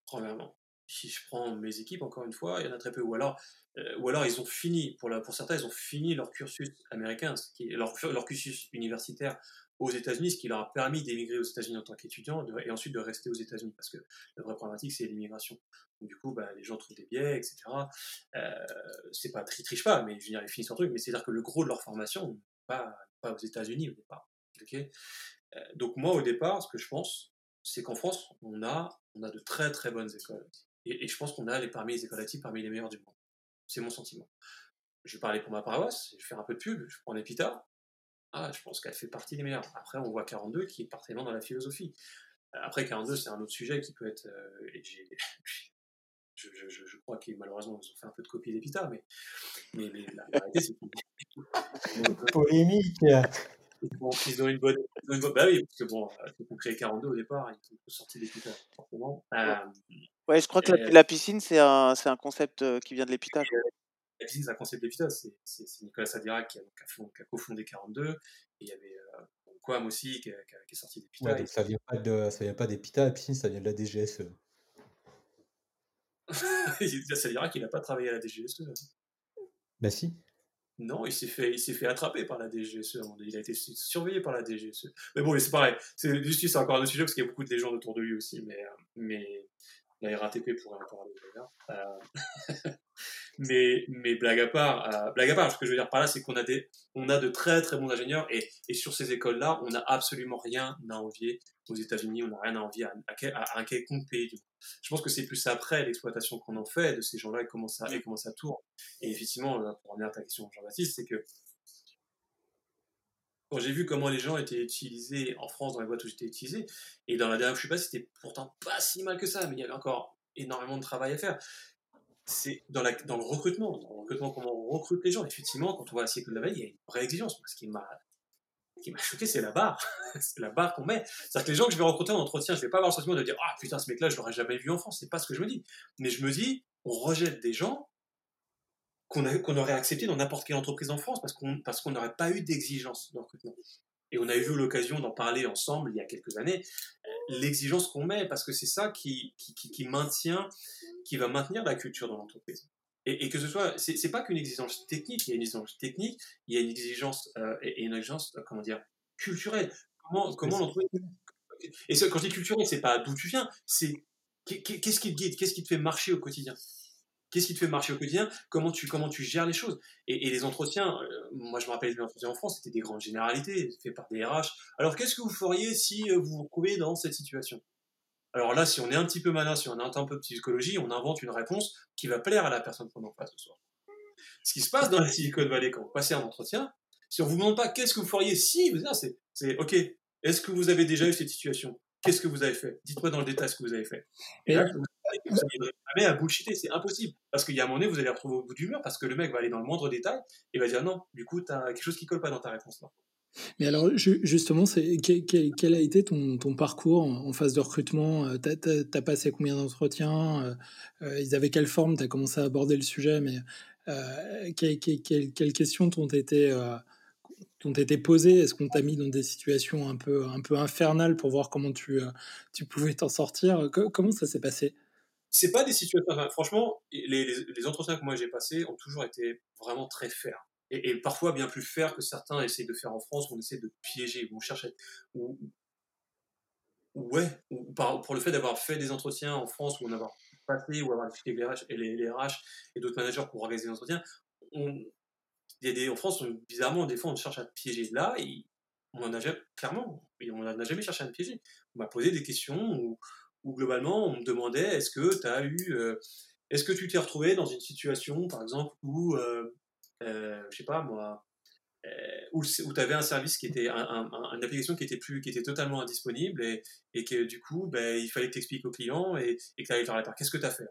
Premièrement. si je prends mes équipes, encore une fois, il y en a très peu. Ou alors, euh, ou alors ils ont fini, pour, certains, ils ont fini leur cursus américain, leur, leur cursus universitaire aux États-Unis, ce qui leur a permis d'émigrer aux États-Unis en tant qu'étudiant et ensuite de rester aux États-Unis, parce que la vraie problématique, c'est l'immigration. Du coup, bah, les gens trouvent des biais, etc. Euh, c'est pas, ils trichent pas, mais je veux dire, ils finissent leur truc, mais c'est-à-dire que le gros de leur formation, pas, aux États-Unis au départ. Euh, donc moi, au départ, ce que je pense, c'est qu'en France, on a, on a de très très bonnes écoles. Et, je pense qu'on a les, parmi les écoles actives parmi les meilleures du monde. C'est mon sentiment. Je vais parler pour ma paroisse, je vais faire un peu de pub, je prends l'épita. Ah, je pense qu'elle fait partie des meilleures. Après, on voit 42 qui est parfaitement dans la philosophie. Après, 42, c'est un autre sujet qui peut être. Euh, je, je, je, crois qu'ils malheureusement ils ont fait un peu de copie d'Epita, mais, mais, mais, la réalité c'est que. Polémique bon, ils ont une bonne, une bonne, Bah oui, parce que bon, ils ont créé 42 au départ, ils ont sorti d'Epita, forcément. Euh, ouais, je crois que la, la piscine, c'est un, un concept qui vient de l'Epita. La piscine, c'est un concept d'Epita. C'est Nicolas Sadira qui a, qui a cofondé 42, et il y avait euh, Quam aussi qui, qui, qui, est sorti d'Epita. Ouais, ça vient pas de, ça vient pas d'Epita, la piscine, ça vient de la DGSE. ça dira qu'il n'a pas travaillé à la DGSE. Bah si. Non, il s'est fait, il s'est fait attraper par la DGSE. Il a été surveillé par la DGSE. Mais bon, c'est pareil. C'est c'est encore un autre sujet parce qu'il y a beaucoup de légendes autour de lui aussi. Mais, euh, mais la RATP pourrait en parler d'ailleurs. Euh, mais, mais blague à part, euh, à part, ce que je veux dire par là, c'est qu'on a des, on a de très très bons ingénieurs et, et sur ces écoles-là, on n'a absolument rien à envier aux États-Unis, on n'a rien à envier à, à, un quelconque pays Je pense que c'est plus après l'exploitation qu'on en fait de ces gens-là et comment ça, et comment ça tourne. Et effectivement, pour revenir à ta question, Jean-Baptiste, c'est que quand j'ai vu comment les gens étaient utilisés en France dans les boîtes où j'étais utilisé, et dans la dernière, je sais pas, c'était pourtant pas si mal que ça, mais il y avait encore énormément de travail à faire. C'est dans, le recrutement, dans le recrutement, comment on recrute les gens. Effectivement, quand on voit à siècle de la veille, il y a une vraie exigence. Ce qui m'a choqué, c'est la barre. c'est la barre qu'on met. C'est-à-dire que les gens que je vais rencontrer en entretien, je vais pas avoir le sentiment de dire Ah putain, ce mec-là, je l'aurais jamais vu en France. C'est pas ce que je me dis. Mais je me dis, on rejette des gens qu'on aurait accepté dans n'importe quelle entreprise en France parce qu'on parce qu'on n'aurait pas eu d'exigence de recrutement. Et on a eu l'occasion d'en parler ensemble il y a quelques années, euh, l'exigence qu'on met, parce que c'est ça qui, qui, qui, maintient, qui va maintenir la culture dans l'entreprise. Et, que ce soit, c'est pas qu'une exigence technique, il y a une exigence technique, il y a une exigence, euh, et une exigence, euh, comment dire, culturelle. Comment, comment l'entreprise. Et quand je dis culturel, c'est pas d'où tu viens, c'est qu'est-ce qui te guide, qu'est-ce qui te fait marcher au quotidien? Qu'est-ce qui te fait marcher au quotidien? Comment tu, comment tu gères les choses? Et, les entretiens, euh, moi je me rappelle des entretiens en France, c'était des grandes généralités faits par des RH. Alors qu'est-ce que vous feriez si euh, vous vous retrouvez dans cette situation? Alors là, si on est un petit peu malin, si on a un peu de psychologie, on invente une réponse qui va plaire à la personne qu'on en face ce soir. Ce qui se passe dans la Silicon Valley quand vous passez un entretien, si on vous demande pas qu'est-ce que vous feriez si, vous c'est, c'est ok, est-ce que vous avez déjà eu cette situation? Qu'est-ce que vous avez fait? Dites-moi dans le détail ce que vous avez fait. Et là, jamais à bullshiter, c'est impossible. Parce qu'il y a un moment donné, vous allez retrouver au bout du mur parce que le mec va aller dans le moindre détail et va dire non, du coup, tu as quelque chose qui colle pas dans ta réponse là. Mais alors, justement, quel, a été ton, ton parcours en, phase de recrutement? Euh, Tu as, passé combien d'entretiens? Euh, euh, Ils avaient quelle forme? Tu as commencé à aborder le sujet, mais quelles questions t'ont été, t'ont été posées? Est-ce qu'on t'a mis dans des situations un peu, un peu infernales pour voir comment tu, tu pouvais t'en sortir? Comment ça s'est passé? C'est pas des situations. franchement, les, entretiens que moi j'ai passés ont toujours été vraiment très fairs. Et, parfois bien plus fairs que certains essayent de faire en France, où on essaie de piéger, où on cherche Ou, ouais, ou, pour le fait d'avoir fait des entretiens en France, ou en avoir passé, ou avoir discuté les RH et, les, RH et d'autres managers pour organiser des entretiens, on, y a des, en France, bizarrement, des fois, on cherche à piéger. Là, on en jamais, clairement, on n'a jamais cherché à me piéger. On m'a posé des questions où, où globalement on me demandait est-ce que tu as eu euh, est-ce que tu t'es retrouvé dans une situation par exemple où euh, euh, je sais pas moi où, tu avais un service qui était un, une application qui était plus qui était totalement indisponible et, que du coup ben, il fallait que tu expliques au client et, que tu allais faire la part. Qu'est-ce que tu as fait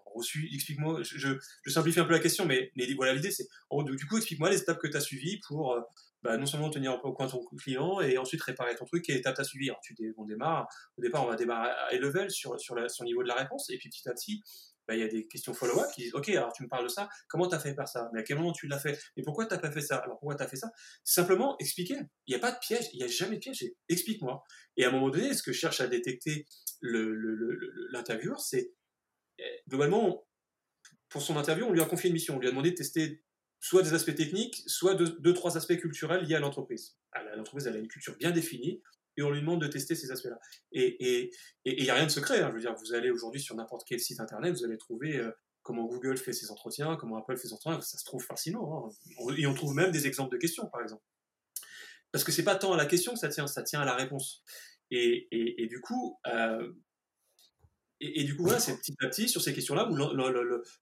explique-moi je, je, simplifie un peu la question mais, mais voilà l'idée c'est du coup explique-moi les étapes que tu as suivies pour bah, non seulement tenir au coin ton client et ensuite réparer ton truc et étape à suivre. tu, on démarre, au départ, on va démarrer à level sur, sur, la, le niveau de la réponse et puis petit à petit, bah, il y a des questions follow-up qui disent Ok, alors tu me parles de ça, comment tu as fait par ça? Mais à quel moment tu l'as fait? Et pourquoi tu n'as pas fait ça? Alors pourquoi tu as fait ça? Simplement expliquer. Il n'y a pas de piège, il n'y a jamais de piège. Explique-moi. Et à un moment donné, ce que cherche à détecter l'intervieweur, le, c'est globalement, pour son interview, on lui a confié une mission. On lui a demandé de tester soit des aspects techniques, soit deux, trois aspects culturels liés à l'entreprise. L'entreprise, elle a une culture bien définie, et on lui demande de tester ces aspects-là. Et il n'y a rien de secret. Hein. Je veux dire, vous allez aujourd'hui sur n'importe quel site internet, vous allez trouver euh, comment Google fait ses entretiens, comment Apple fait ses entretiens. Ça se trouve facilement. Hein. Et on trouve même des exemples de questions, par exemple. Parce que c'est pas tant à la question que ça tient, ça tient à la réponse. Et, et du coup, euh, et, du coup, voilà, c'est petit à petit sur ces questions-là où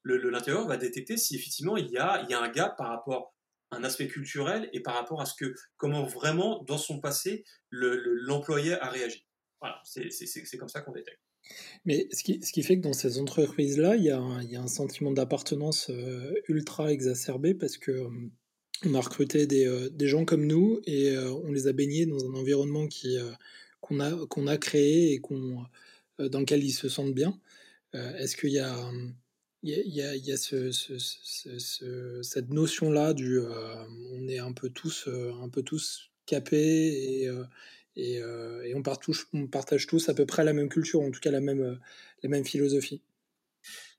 l'intérieur va détecter si effectivement il y a, un gap par rapport à un aspect culturel et par rapport à ce que, comment vraiment, dans son passé, l'employé a réagi. Voilà, c'est comme ça qu'on détecte. Mais ce qui, fait que dans ces entreprises-là, il, y a un sentiment d'appartenance euh, ultra exacerbé parce que euh, on a recruté des, euh, des, gens comme nous et on les a baignés dans un environnement qu'on a, créé et qu'on dans lequel ils se sentent bien. Euh, est-ce qu'il y a, il y a, il y a ce, cette notion-là du euh, on est un peu tous, un peu tous capés et, et, on, partage, on, partage, tous à peu près la même culture, en tout cas la même, philosophie?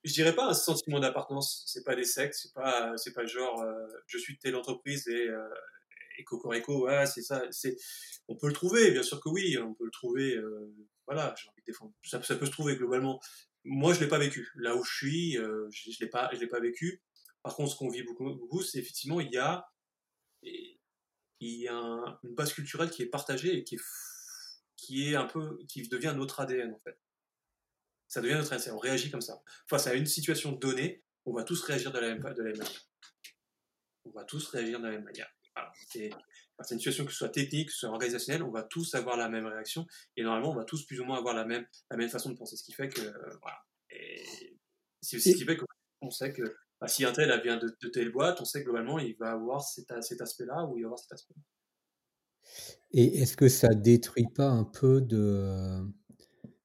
Je dirais pas un sentiment d'appartenance. C'est pas des sectes, c'est pas, c'est pas genre je suis de telle entreprise et, et cocorico, ouais, c'est ça. On peut le trouver, bien sûr que oui, on peut le trouver voilà, j'ai envie de défendre. Ça, peut se trouver globalement. Moi, je l'ai pas vécu. Là où je suis, euh, je, ne l'ai pas, je l'ai pas vécu. Par contre, ce qu'on vit beaucoup, beaucoup c'est effectivement il y a, il y a une base culturelle qui est partagée et qui est, qui est un peu, qui devient notre ADN en fait. Ça devient notre ADN. On réagit comme ça. Face à une situation donnée, on va tous réagir de la même, de la même manière. On va tous réagir de la même manière. C'est une situation que ce soit technique, que ce soit organisationnelle, on va tous avoir la même réaction et normalement on va tous plus ou moins avoir la même, la même façon de penser. Ce qui fait que, voilà. c'est ce qui fait qu'on sait que bah, si un tel vient de, de, telle boîte, on sait que globalement il va avoir cet, cet aspect-là ou il va avoir cet aspect-là. Et est-ce que ça détruit pas un peu de,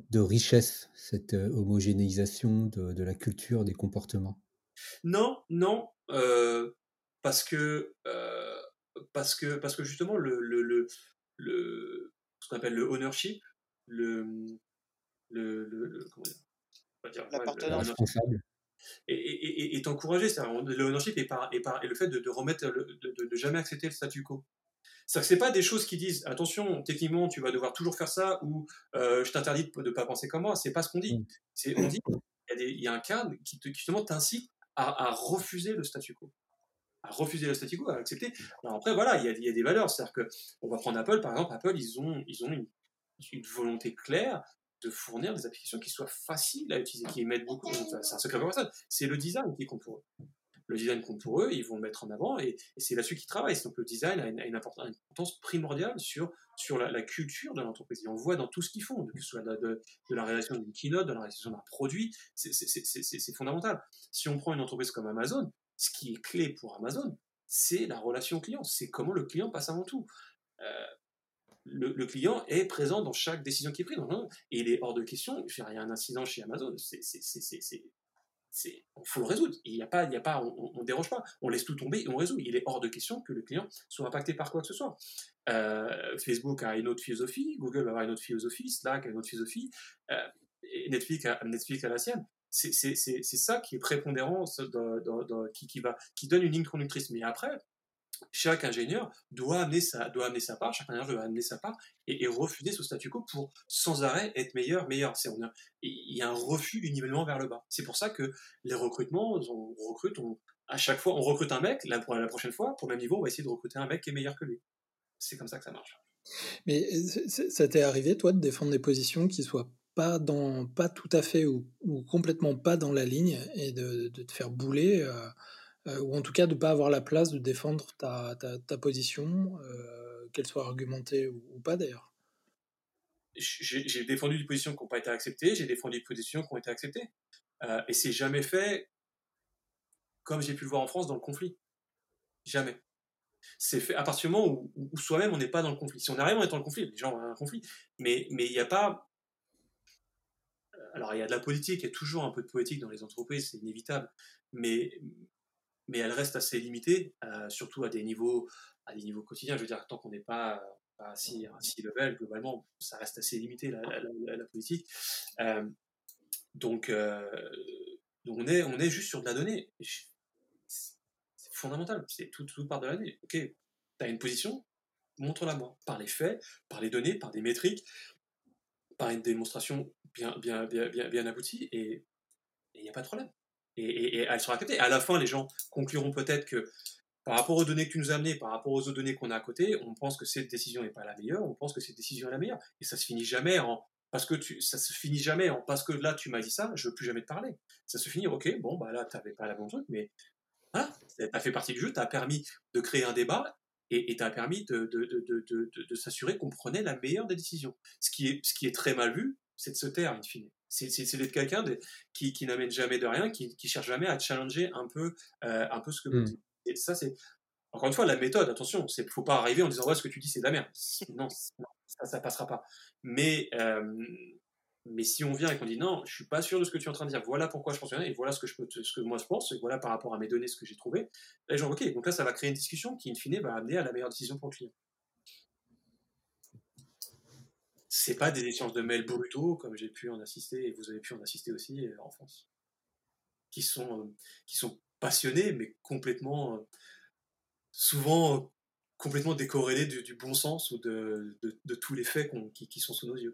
de richesse, cette euh, homogénéisation de, de la culture, des comportements? Non, non, euh, parce que euh, parce que, parce que justement, le, le, le, ce qu'on appelle le ownership, le, le, le comment dire, responsable est, est, encouragé. Le ownership est par, est par, et le fait de, de remettre, de, de, jamais accepter le statu quo. C'est que c'est pas des choses qui disent attention, techniquement, tu vas devoir toujours faire ça ou euh, je t'interdis de ne pas penser comme moi. C'est pas ce qu'on dit. Mm. C'est on dit il y, a un cadre qui, te, qui justement t'incite à, à, refuser le statu quo refuser le statu quo, à accepter. Après, voilà, il y a, des valeurs. C'est-à-dire que, on va prendre Apple, par exemple, Apple, ils ont, ils ont une, volonté claire de fournir des applications qui soient faciles à utiliser, qui émettent beaucoup. C'est un secret pour personne. C'est le design qui compte pour eux. Le design compte pour eux, ils vont le mettre en avant et, c'est là-dessus qu'ils travaillent. Donc le design a une, importance primordiale sur, sur la, culture de l'entreprise. Et on voit dans tout ce qu'ils font, que ce soit de, de, la réalisation d'une keynote, de la réalisation d'un produit, c'est fondamental. Si on prend une entreprise comme Amazon, ce qui est clé pour Amazon, c'est la relation client, c'est comment le client passe avant tout. Euh, le, client est présent dans chaque décision qui est prise. Et il est hors de question, il y a un incident chez Amazon, c'est, c'est, faut le résoudre. Il y a pas, il y a pas, on, ne déroge pas. On laisse tout tomber et on résout. Il est hors de question que le client soit impacté par quoi que ce soit. Euh, Facebook a une autre philosophie, Google va avoir une autre philosophie, Slack a une autre philosophie, euh, Netflix a, Netflix a la sienne c'est ça qui est prépondérant, qui, va, qui donne une ligne conductrice. Mais après, chaque ingénieur doit amener sa, doit amener sa part, chaque ingénieur doit amener sa part et, refuser ce statu quo pour sans arrêt être meilleur, meilleur. il y a un refus du vers le bas. C'est pour ça que les recrutements, on recrute, à chaque fois, on recrute un mec, la, la prochaine fois, pour le même niveau, on va essayer de recruter un mec qui est meilleur que lui. C'est comme ça que ça marche. Mais ça t'est arrivé, toi, de défendre des positions qui soient pas, dans, pas tout à fait ou, complètement pas dans la ligne et de, te faire bouler, euh, euh, ou en tout cas de ne pas avoir la place de défendre ta, ta, position, euh, qu'elle soit argumentée ou, pas d'ailleurs. J'ai défendu des positions qui n'ont pas été acceptées, j'ai défendu des positions qui ont été acceptées. et c'est jamais fait comme j'ai pu le voir en France dans le conflit. Jamais. C'est fait à partir du moment où, où soi-même on n'est pas dans le conflit. Si on arrive, on est dans le conflit, les gens ont un conflit. Mais il n'y a pas alors il y a de la politique, il y a toujours un peu de politique dans les entreprises, c'est inévitable, mais, mais elle reste assez limitée, euh, surtout à des niveaux, à des niveaux quotidiens. Je veux dire, tant qu'on n'est pas, pas si, à level, globalement, ça reste assez limité la, politique. Euh, donc, euh, Donc on est, on est juste sur de la donnée. C'est fondamental. C'est tout, tout part de la donnée. Ok, as une position, montre-la moi. Par les faits, par les données, par des métriques, par une démonstration bien, aboutie, et il n'y a pas de problème. Et, et, et, elle sera acceptée. À la fin, les gens concluront peut-être que par rapport aux données que tu nous as amenées, par rapport aux autres données qu'on a à côté, on pense que cette décision n'est pas la meilleure, on pense que cette décision est la meilleure. Et ça se finit jamais parce que ça se finit jamais en parce que là tu m'as dit ça, je veux plus jamais te parler. Ça se finit, ok, bon bah là tu n'avais pas la bonne truc, mais voilà, tu as fait partie du jeu, tu as permis de créer un débat et tu as permis de, s'assurer qu'on prenait la meilleure des décisions. Ce qui est très mal vu, c'est de se taire, in fine. C'est d'être quelqu'un qui, qui n'amène jamais de rien, qui, qui cherche jamais à challenger un peu, euh, un peu ce que vous mmh. dites. Et ça, c'est encore une fois la méthode. Attention, c'est faut pas arriver en disant ouais ce que tu dis c'est de la merde. Non, ça, ça passera pas. Mais euh, mais si on vient et qu'on dit non, je suis pas sûr de ce que tu es en train de dire. Voilà pourquoi je pense rien et voilà ce que je peux, ce que moi je pense et voilà par rapport à mes données ce que j'ai trouvé. Là, gens ok. Donc là, ça va créer une discussion qui in fine va amener à la meilleure décision pour le client. C'est pas des échanges de mails brutaux comme j'ai pu en assister et vous avez pu en assister aussi euh, en France, qui sont euh, qui sont passionnés mais complètement souvent euh, complètement décorrélé du, bon sens ou de, tous les faits qui, sont sous nos yeux.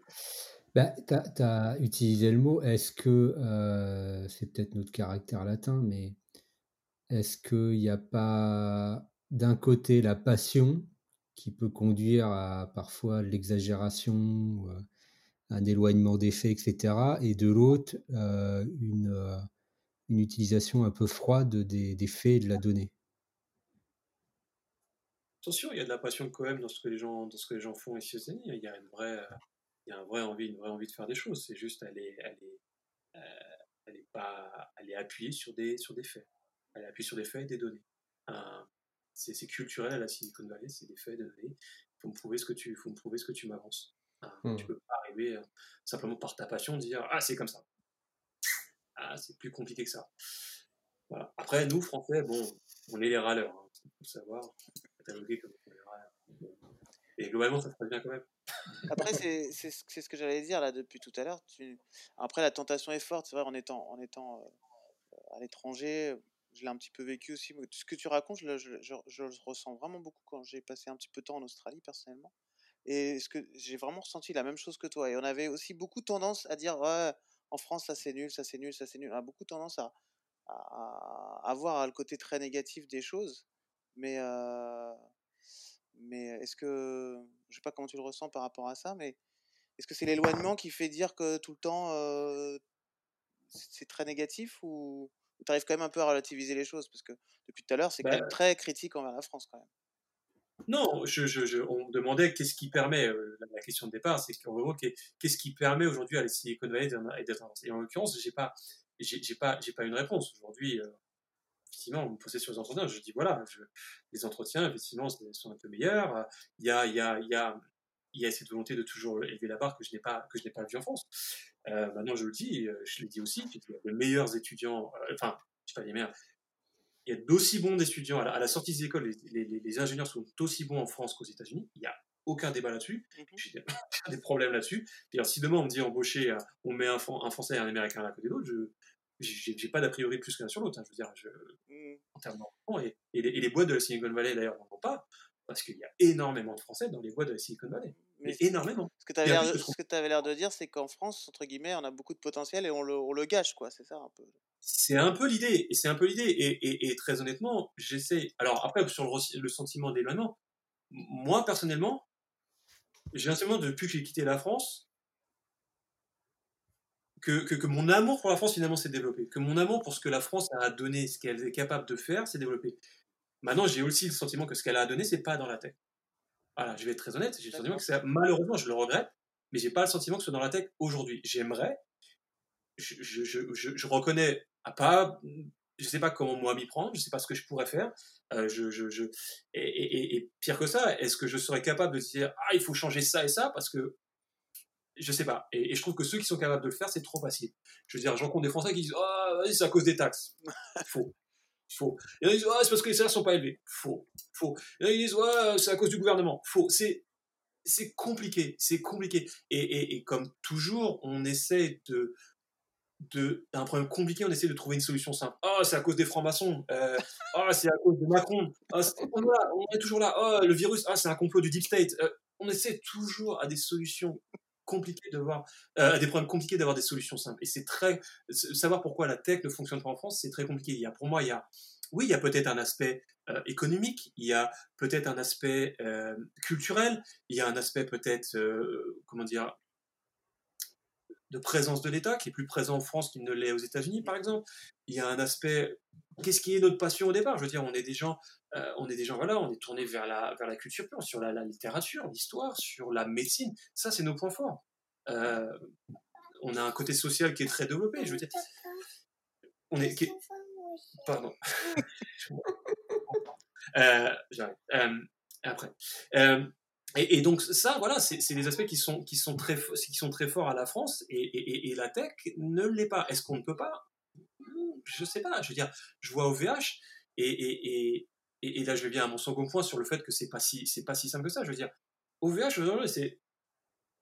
Bah, tu as, utilisé le mot, est-ce que, c'est peut-être notre caractère latin, mais est-ce qu'il n'y a pas d'un côté la passion qui peut conduire à parfois l'exagération, euh, un éloignement des faits, etc., et de l'autre, une, une utilisation un peu froide des, des faits et de la donnée attention, il y a de la passion quand même dans ce que les gens, dans les gens font ici aux États-Unis. Il y a une vraie, il y a une vraie envie, une vraie envie de faire des choses. C'est juste, elle est, euh, pas, elle est appuyée sur des, sur des faits. Elle est sur des faits et des données. Euh, c'est culturel à la Silicon Valley, c'est des faits et des données. Il faut me prouver ce que tu, faut me prouver ce que tu m'avances. Euh, mmh. Tu peux pas arriver simplement par ta passion dire ah c'est comme ça. Ah c'est plus compliqué que ça. Voilà. Après nous Français, bon, on est les râleurs, hein, faut savoir. Et globalement, ça se passe bien quand même. Après, c'est ce que j'allais dire là depuis tout à l'heure. Tu... Après, la tentation est forte. C'est vrai, en étant, en étant euh, à l'étranger, je l'ai un petit peu vécu aussi. Ce que tu racontes, je, le ressens vraiment beaucoup quand j'ai passé un petit peu de temps en Australie, personnellement. Et ce que j'ai vraiment ressenti la même chose que toi. Et on avait aussi beaucoup tendance à dire ouais, en France, ça c'est nul, ça c'est nul, ça c'est nul. On a beaucoup tendance à, à, à, voir le côté très négatif des choses. Mais. Euh mais est-ce que, je sais pas comment tu le ressens par rapport à ça, mais est-ce que c'est l'éloignement qui fait dire que tout le temps c'est très négatif ou tu arrives quand même un peu à relativiser les choses Parce que depuis tout à l'heure, c'est quand même bah très critique envers la France quand même. Non, je, je, on me demandait qu'est-ce qui permet, la question de départ, c'est qu'en qu'est-ce qui permet aujourd'hui à la Silicon Valley d'être. Et en l'occurrence, j'ai pas, j'ai pas, j'ai pas une réponse. Aujourd'hui, effectivement, vous me posez sur les entretiens, je dis voilà, les entretiens, effectivement, sont un peu meilleurs. Il y a, il y a, il y a, il y a cette volonté de toujours élever la barre que je n'ai pas, que je n'ai pas vu en France. Euh, maintenant, je le dis, euh, je l'ai dit aussi, il y a de meilleurs étudiants, euh, enfin, je sais pas les meilleurs, il y a d'aussi bons étudiants à la, sortie des écoles, les, les, ingénieurs sont aussi bons en France qu'aux États-Unis. Il n'y a aucun débat là-dessus. Mmh J'ai des problèmes là-dessus. D'ailleurs, si demain on me dit embaucher, on met un, un Français et un Américain à côté de l'autre, je, j'ai pas d'a priori plus qu'un sur l'autre. Hein, je veux dire, je, mmh. en termes d'enfants, et, et, les, boîtes de la Silicon Valley d'ailleurs n'en ont pas, parce qu'il y a énormément de Français dans les boîtes de la Silicon Valley. Mais énormément. Ce que tu avais l'air de, dire, c'est qu'en France, entre guillemets, on a beaucoup de potentiel et on le, on le gâche, quoi. C'est ça un peu. C'est un peu l'idée, et c'est un peu l'idée, et, et, très honnêtement, j'essaie. Alors après, sur le, le sentiment d'éloignement, moi personnellement, j'ai un sentiment depuis que j'ai quitté la France, que, que, mon amour pour la France finalement s'est développé, que mon amour pour ce que la France a donné, ce qu'elle est capable de faire, s'est développé. Maintenant, j'ai aussi le sentiment que ce qu'elle a donné, c'est pas dans la tech. Voilà, je vais être très honnête, j'ai le sentiment que c'est malheureusement, je le regrette, mais j'ai pas le sentiment que ce soit dans la tech aujourd'hui. J'aimerais, je, je, je, je, reconnais à pas, je sais pas comment moi m'y prendre, je sais pas ce que je pourrais faire. Euh, je, je, je, et, et, et, pire que ça, est-ce que je serais capable de dire ah il faut changer ça et ça parce que je sais pas. Et, je trouve que ceux qui sont capables de le faire, c'est trop facile. Je veux dire, j'en compte des Français qui disent Ah, c'est à cause des taxes. Faux. Faux. Et ils disent Ah, c'est parce que les salaires sont pas élevés. Faux. Faux. Et ils disent Ah, c'est à cause du gouvernement. Faux. C'est, c'est compliqué. C'est compliqué. Et, et, et, comme toujours, on essaie de, d'un problème compliqué, on essaie de trouver une solution simple. Oh, c'est à cause des francs-maçons. Euh, oh, c'est à cause de Macron. Oh, on, est toujours là. Oh, le virus. Ah, c'est un complot du deep state. Euh, on essaie toujours à des solutions compliquées de voir, euh, des problèmes compliqués d'avoir des solutions simples. Et c'est très savoir pourquoi la tech ne fonctionne pas en France, c'est très compliqué. Il y a, pour moi, il y a, oui, il y a peut-être un aspect économique, il y a peut-être un aspect culturel, il y a un aspect peut-être, comment dire, de présence de l'État, qui est plus présent en France qu'il ne l'est aux États-Unis, par exemple. Il y a un aspect, qu'est-ce qui est notre passion au départ? Je veux dire, on est des gens, euh, on est des gens, voilà, on est tourné vers la, vers la culture sur la, littérature, l'histoire, sur la médecine. Ça, c'est nos points forts. Euh, on a un côté social qui est très développé. Je veux dire, on est, pardon. euh, après. Et, donc ça, voilà, c'est des aspects qui sont, qui, sont très, qui sont très forts à la France et, et la tech ne l'est pas. Est-ce qu'on ne peut pas? Je sais pas. Je veux dire, je vois OVH et, et, là je vais bien à mon second point sur le fait que c'est pas si c'est pas si simple que ça. Je veux dire, OVH, c'est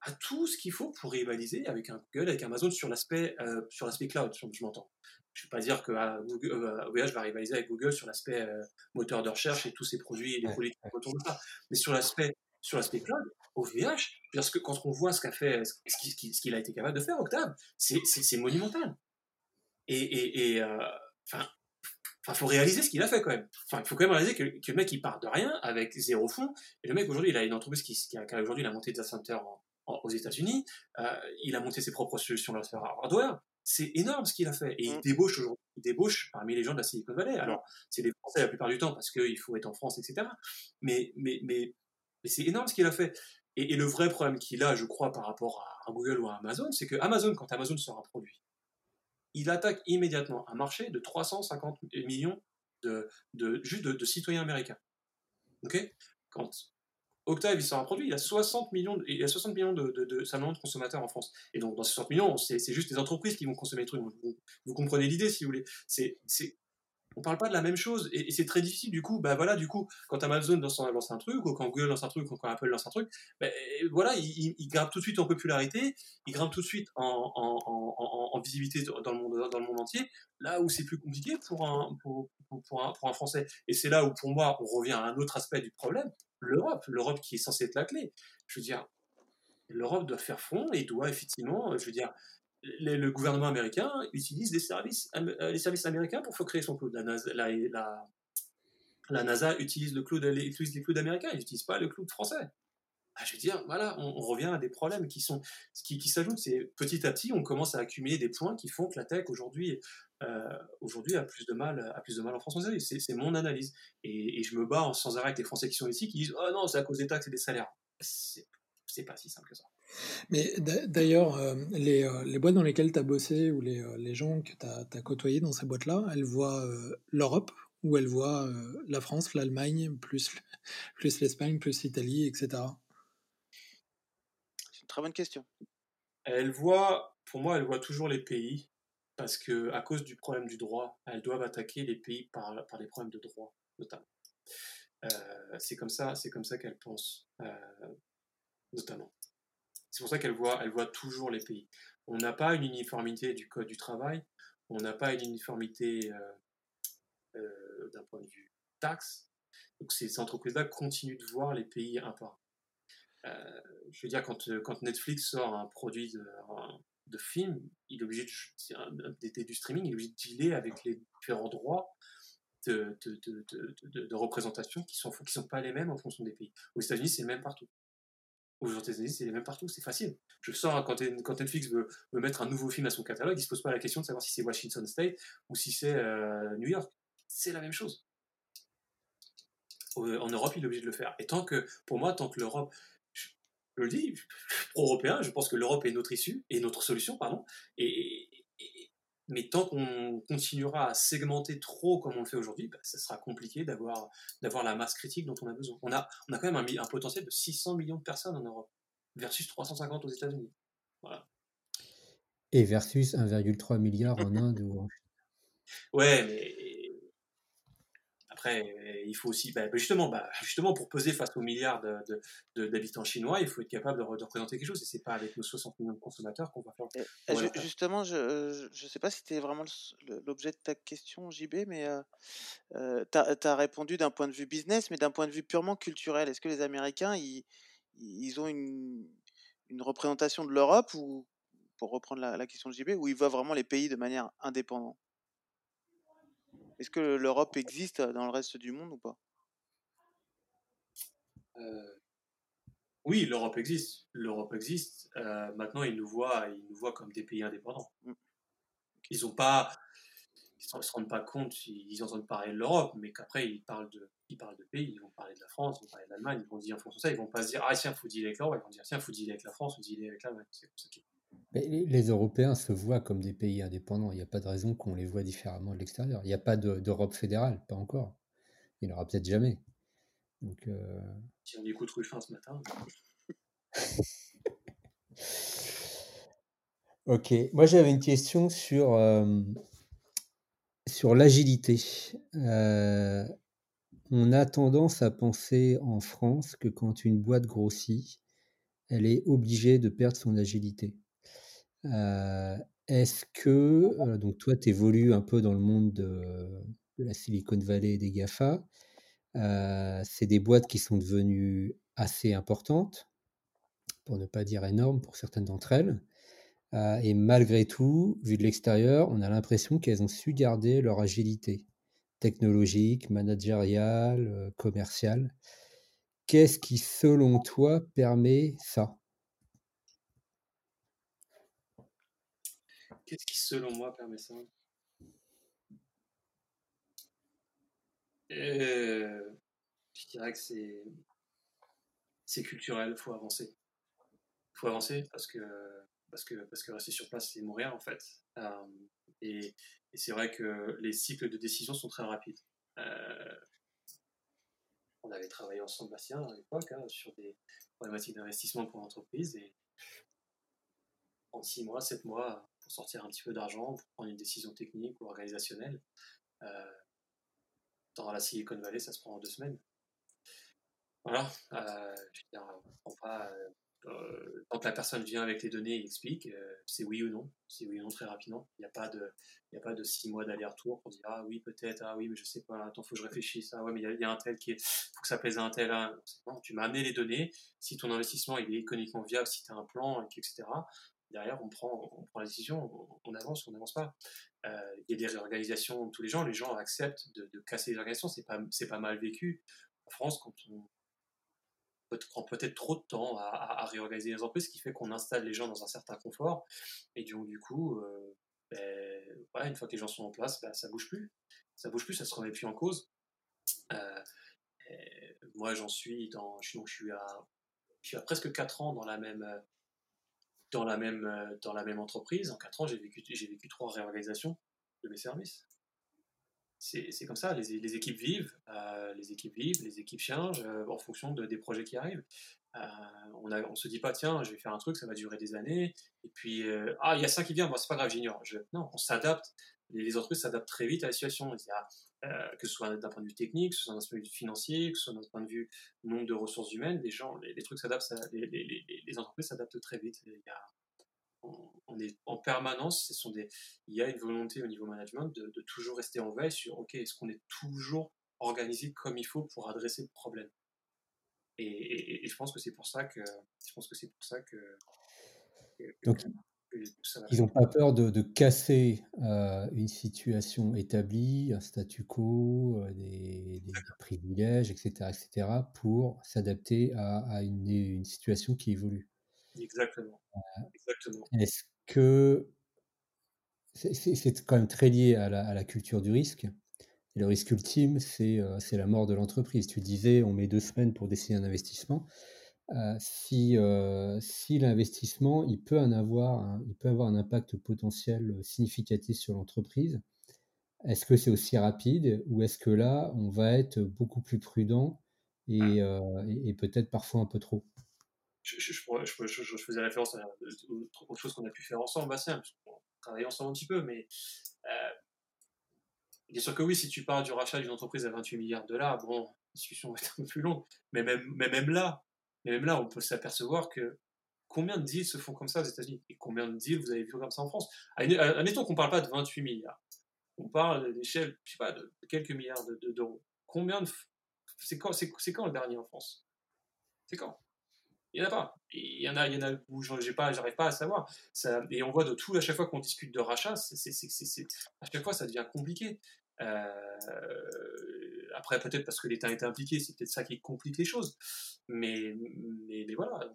à tout ce qu'il faut pour rivaliser avec un Google, avec Amazon sur l'aspect euh, sur l'aspect cloud, je m'entends. Je ne vais pas dire que OVH euh, va rivaliser avec Google sur l'aspect euh, moteur de recherche et tous ces produits et les produits qui autour de ça, mais sur l'aspect sur l'aspect cloud, OVH, parce que quand on voit ce qu'a fait, ce qu'il a été capable de faire, Octave, c'est monumental. Et, et, euh, enfin, il faut réaliser ce qu'il a fait quand même. Enfin, il faut quand même réaliser que, le mec il part de rien avec zéro fond. Et le mec aujourd'hui, il a une entreprise qui, qui a, aujourd'hui, il a monté data center aux États-Unis. Euh, il a monté ses propres solutions de hardware. C'est énorme ce qu'il a fait. Et il mm. débauche aujourd'hui, il débauche parmi les gens de la Silicon Valley. Alors, c'est les Français la plupart du temps parce qu'il faut être en France, etc. Mais, mais, mais mais c'est énorme ce qu'il a fait. Et, le vrai problème qu'il a, je crois, par rapport à, Google ou à Amazon, c'est que Amazon, quand Amazon sort un produit, il attaque immédiatement un marché de 350 millions de, de de, citoyens américains. Ok? Quand Octave il sort un produit, il a 60 millions, il a 60 millions de, de, de, consommateurs en France. Et donc dans ces 60 millions, c'est juste les entreprises qui vont consommer les trucs. Vous, vous comprenez l'idée si vous voulez. C'est on parle pas de la même chose. Et, c'est très difficile du coup bah voilà du coup quand Amazon lance un, truc ou quand Google lance un truc ou quand Apple lance un truc bah, voilà il, grimpe tout de suite en popularité il grimpe tout de suite en, visibilité dans le monde dans le monde entier là où c'est plus compliqué pour un pour, un, pour un français. Et c'est là où pour moi on revient à un autre aspect du problème l'Europe l'Europe qui est censée être la clé. Je veux dire l'Europe doit faire front et doit effectivement je veux dire le, gouvernement américain utilise les services, euh, les services américains pour créer son cloud. La NASA, utilise, le cloud, utilise les clouds américains, ils n'utilisent pas le cloud français. Ah, je veux dire, voilà, on, revient à des problèmes qui sont qui, qui s'ajoutent. C'est petit à petit, on commence à accumuler des points qui font que la tech aujourd'hui euh, aujourd'hui a plus de mal a plus de mal en France. C'est mon analyse et, je me bats sans arrêt avec les Français qui sont ici qui disent oh non c'est à cause des taxes et des salaires. C'est pas si simple que ça. Mais d'ailleurs, euh, les, euh, les, boîtes dans lesquelles tu as bossé ou les, euh, les gens que tu as, as, côtoyés dans ces boîtes-là, elles voient l'Europe ou elles voient la France, l'Allemagne, plus, plus l'Espagne, plus l'Italie, etc. C'est une très bonne question. Elles voient, pour moi, elles voient toujours les pays parce que à cause du problème du droit, elles doivent attaquer les pays par, par les problèmes de droit, notamment. c'est comme ça, c'est comme ça qu'elles pensent, notamment. C'est pour ça qu'elle voit, elle voit toujours les pays. On n'a pas une uniformité du code du travail, on n'a pas une uniformité euh, euh, d'un point de vue taxe. Donc ces entreprises-là continuent de voir les pays un par un. Euh, je veux dire, quand, quand Netflix sort un produit de, film, il est obligé de, du streaming, il est obligé de dealer avec les différents droits de, de, représentation qui sont, qui sont pas les mêmes en fonction des pays. Aux États-Unis, c'est le même partout. États-Unis, c'est les mêmes partout, c'est facile. Je sors, quand, quand Netflix veut, mettre un nouveau film à son catalogue, il ne se pose pas la question de savoir si c'est Washington State ou si c'est euh, New York. C'est la même chose. En Europe, il est obligé de le faire. Et tant que, pour moi, tant que l'Europe, je, le dis, pro-européen, je pense que l'Europe est notre issue, et notre solution, pardon, et, mais tant qu'on continuera à segmenter trop comme on le fait aujourd'hui, bah, ça sera compliqué d'avoir, d'avoir la masse critique dont on a besoin. On a, on a quand même un, un potentiel de 600 millions de personnes en Europe, versus 350 aux États-Unis. Voilà. Et versus 1,3 milliard en Inde ou en Ouais, mais après, il faut aussi, bah, justement, bah, justement, pour peser face aux milliards d'habitants de, chinois, il faut être capable de, représenter quelque chose. Et c'est pas avec nos 60 millions de consommateurs qu'on va faire. justement, je ne sais pas si c'était vraiment l'objet de ta question, JB, mais euh, euh tu as, répondu d'un point de vue business, mais d'un point de vue purement culturel. Est-ce que les Américains, ils, ils ont une, une représentation de l'Europe ou, pour reprendre la, la question de JB, où ils voient vraiment les pays de manière indépendante? Est-ce que l'Europe existe dans le reste du monde ou pas? Euh, Oui, l'Europe existe. L'Europe existe. Euh, maintenant, ils nous voient, ils nous voient comme des pays indépendants. Mmh. Ils ont pas, ils ne se rendent pas compte, ils, entendent parler de l'Europe, mais qu'après ils parlent de, ils parlent de pays, ils vont parler de la France, ils vont parler de l'Allemagne, ils vont dire en fonction de ça, ils vont pas se dire ah tiens faut dealer avec l'Europe, ils vont dire tiens faut dealer avec la France, faut dealer avec l'Allemagne. C'est comme ça les, Européens se voient comme des pays indépendants. Il n'y a pas de raison qu'on les voit différemment de l'extérieur. Il n'y a pas d'Europe fédérale, pas encore. Il n'y aura peut-être jamais. Donc, euh... Si on écoute Ruffin ce matin. ok. Moi, j'avais une question sur, euh, sur l'agilité. Euh, on a tendance à penser en France que quand une boîte grossit, elle est obligée de perdre son agilité. Est-ce que, donc toi, tu évolues un peu dans le monde de, la Silicon Valley et des GAFA. C'est des boîtes qui sont devenues assez importantes, pour ne pas dire énormes pour certaines d'entre elles. et malgré tout, vu de l'extérieur, on a l'impression qu'elles ont su garder leur agilité technologique, managériale, commerciale. Qu'est-ce qui, selon toi, permet ça? Qu'est-ce qui, selon moi, permet ça? Euh, Je dirais que c'est c'est culturel, il faut avancer. Il faut avancer parce que, parce, que, parce que rester sur place, c'est mourir en fait. Euh, et, c'est vrai que les cycles de décision sont très rapides. Euh, on avait travaillé ensemble, Bastien, à l'époque, hein, sur des problématiques d'investissement pour l'entreprise. Et en six mois, sept mois, pour sortir un petit peu d'argent, pour prendre une décision technique ou organisationnelle. Euh, dans la Silicon Valley, ça se prend en deux semaines. Voilà. Euh, je veux dire, on pas, euh, quand la personne vient avec les données et explique, euh, c'est oui ou non, c'est oui ou non très rapidement. Il n'y a pas de, a pas de six mois d'aller-retour pour dire ah oui peut-être, ah oui mais je sais pas, attends faut que je réfléchisse, ah ouais mais il y, a un tel qui est, faut que ça plaise à un tel. Ah, non, tu m'as amené les données. Si ton investissement est économiquement viable, si tu as un plan, etc derrière, on prend, on la décision, on, avance ou on n'avance pas. Euh, il y a des réorganisations tous les gens, les gens acceptent de, casser les organisations, c'est pas, mal vécu. En France, quand on, prend peut-être trop de temps à, réorganiser les entreprises, ce qui fait qu'on installe les gens dans un certain confort, et donc du coup, euh, ben, une fois que les gens sont en place, ben, ça bouge plus, ça bouge plus, ça se remet plus en cause. Euh, moi, j'en suis dans, je, suis suis à presque 4 ans dans la même dans la même, euh, dans la même entreprise. En 4 ans, j'ai vécu, j'ai vécu trois réorganisations de mes services. C'est comme ça, les, les équipes vivent, euh, les équipes vivent, les équipes changent euh, en fonction de, des projets qui arrivent. on ne on se dit pas, tiens, je vais faire un truc, ça va durer des années, et puis, ah, il y a ça qui vient, bon, c'est pas grave, j'ignore. Non, on s'adapte, les, entreprises s'adaptent très vite à la situation. Euh, que ce soit d'un point de vue technique, que ce soit d'un point de vue financier, que ce soit d'un point de vue nombre de ressources humaines, les gens, les, trucs s'adaptent, les, les, entreprises s'adaptent très vite. Il y a, on, est en permanence, ce sont des, il y a une volonté au niveau management de, toujours rester en veille sur, ok, est-ce qu'on est toujours organisé comme il faut pour adresser le problème? Et, je pense que c'est pour ça que, je pense que c'est pour ça que, Donc, ils n'ont pas peur de, casser euh, une situation établie, un statu quo, euh, des, privilèges, etc., etc., pour s'adapter à, une, situation qui évolue. Exactement. Euh, Exactement. Est-ce que c'est quand même très lié à la, culture du risque et le risque ultime, c'est la mort de l'entreprise. Tu disais, on met deux semaines pour décider un investissement. Euh, si, euh, si l'investissement, il peut en avoir, un, il peut avoir un impact potentiel euh, significatif sur l'entreprise. Est-ce que c'est aussi rapide ou est-ce que là, on va être beaucoup plus prudent et, et, peut-être parfois un peu trop? Je, je, je, faisais référence à autre chose qu'on a pu faire ensemble, Bastien, parce qu'on travaille ensemble un petit peu, mais Bien sûr que oui, si tu parles du rachat d'une entreprise à 28 milliards de dollars, bon, la discussion va être un peu plus longue. Mais même, mais même là, mais même là, on peut s'apercevoir que combien de deals se font comme ça aux États-Unis et combien de deals vous avez vu comme ça en France Admettons qu'on ne parle pas de 28 milliards. On parle d'échelle, je sais pas, de quelques milliards d'euros. Combien de. C'est quand, quand le dernier en France? C'est quand? Il n'y en a pas. Il y en a, il y en a où j'ai pas, j'arrive pas à savoir. Ça, et on voit de tout à chaque fois qu'on discute de rachat, à chaque fois ça devient compliqué. Euh, après, peut-être parce que l'État est impliqué, c'est peut-être ça qui complique les choses. Mais, mais, voilà,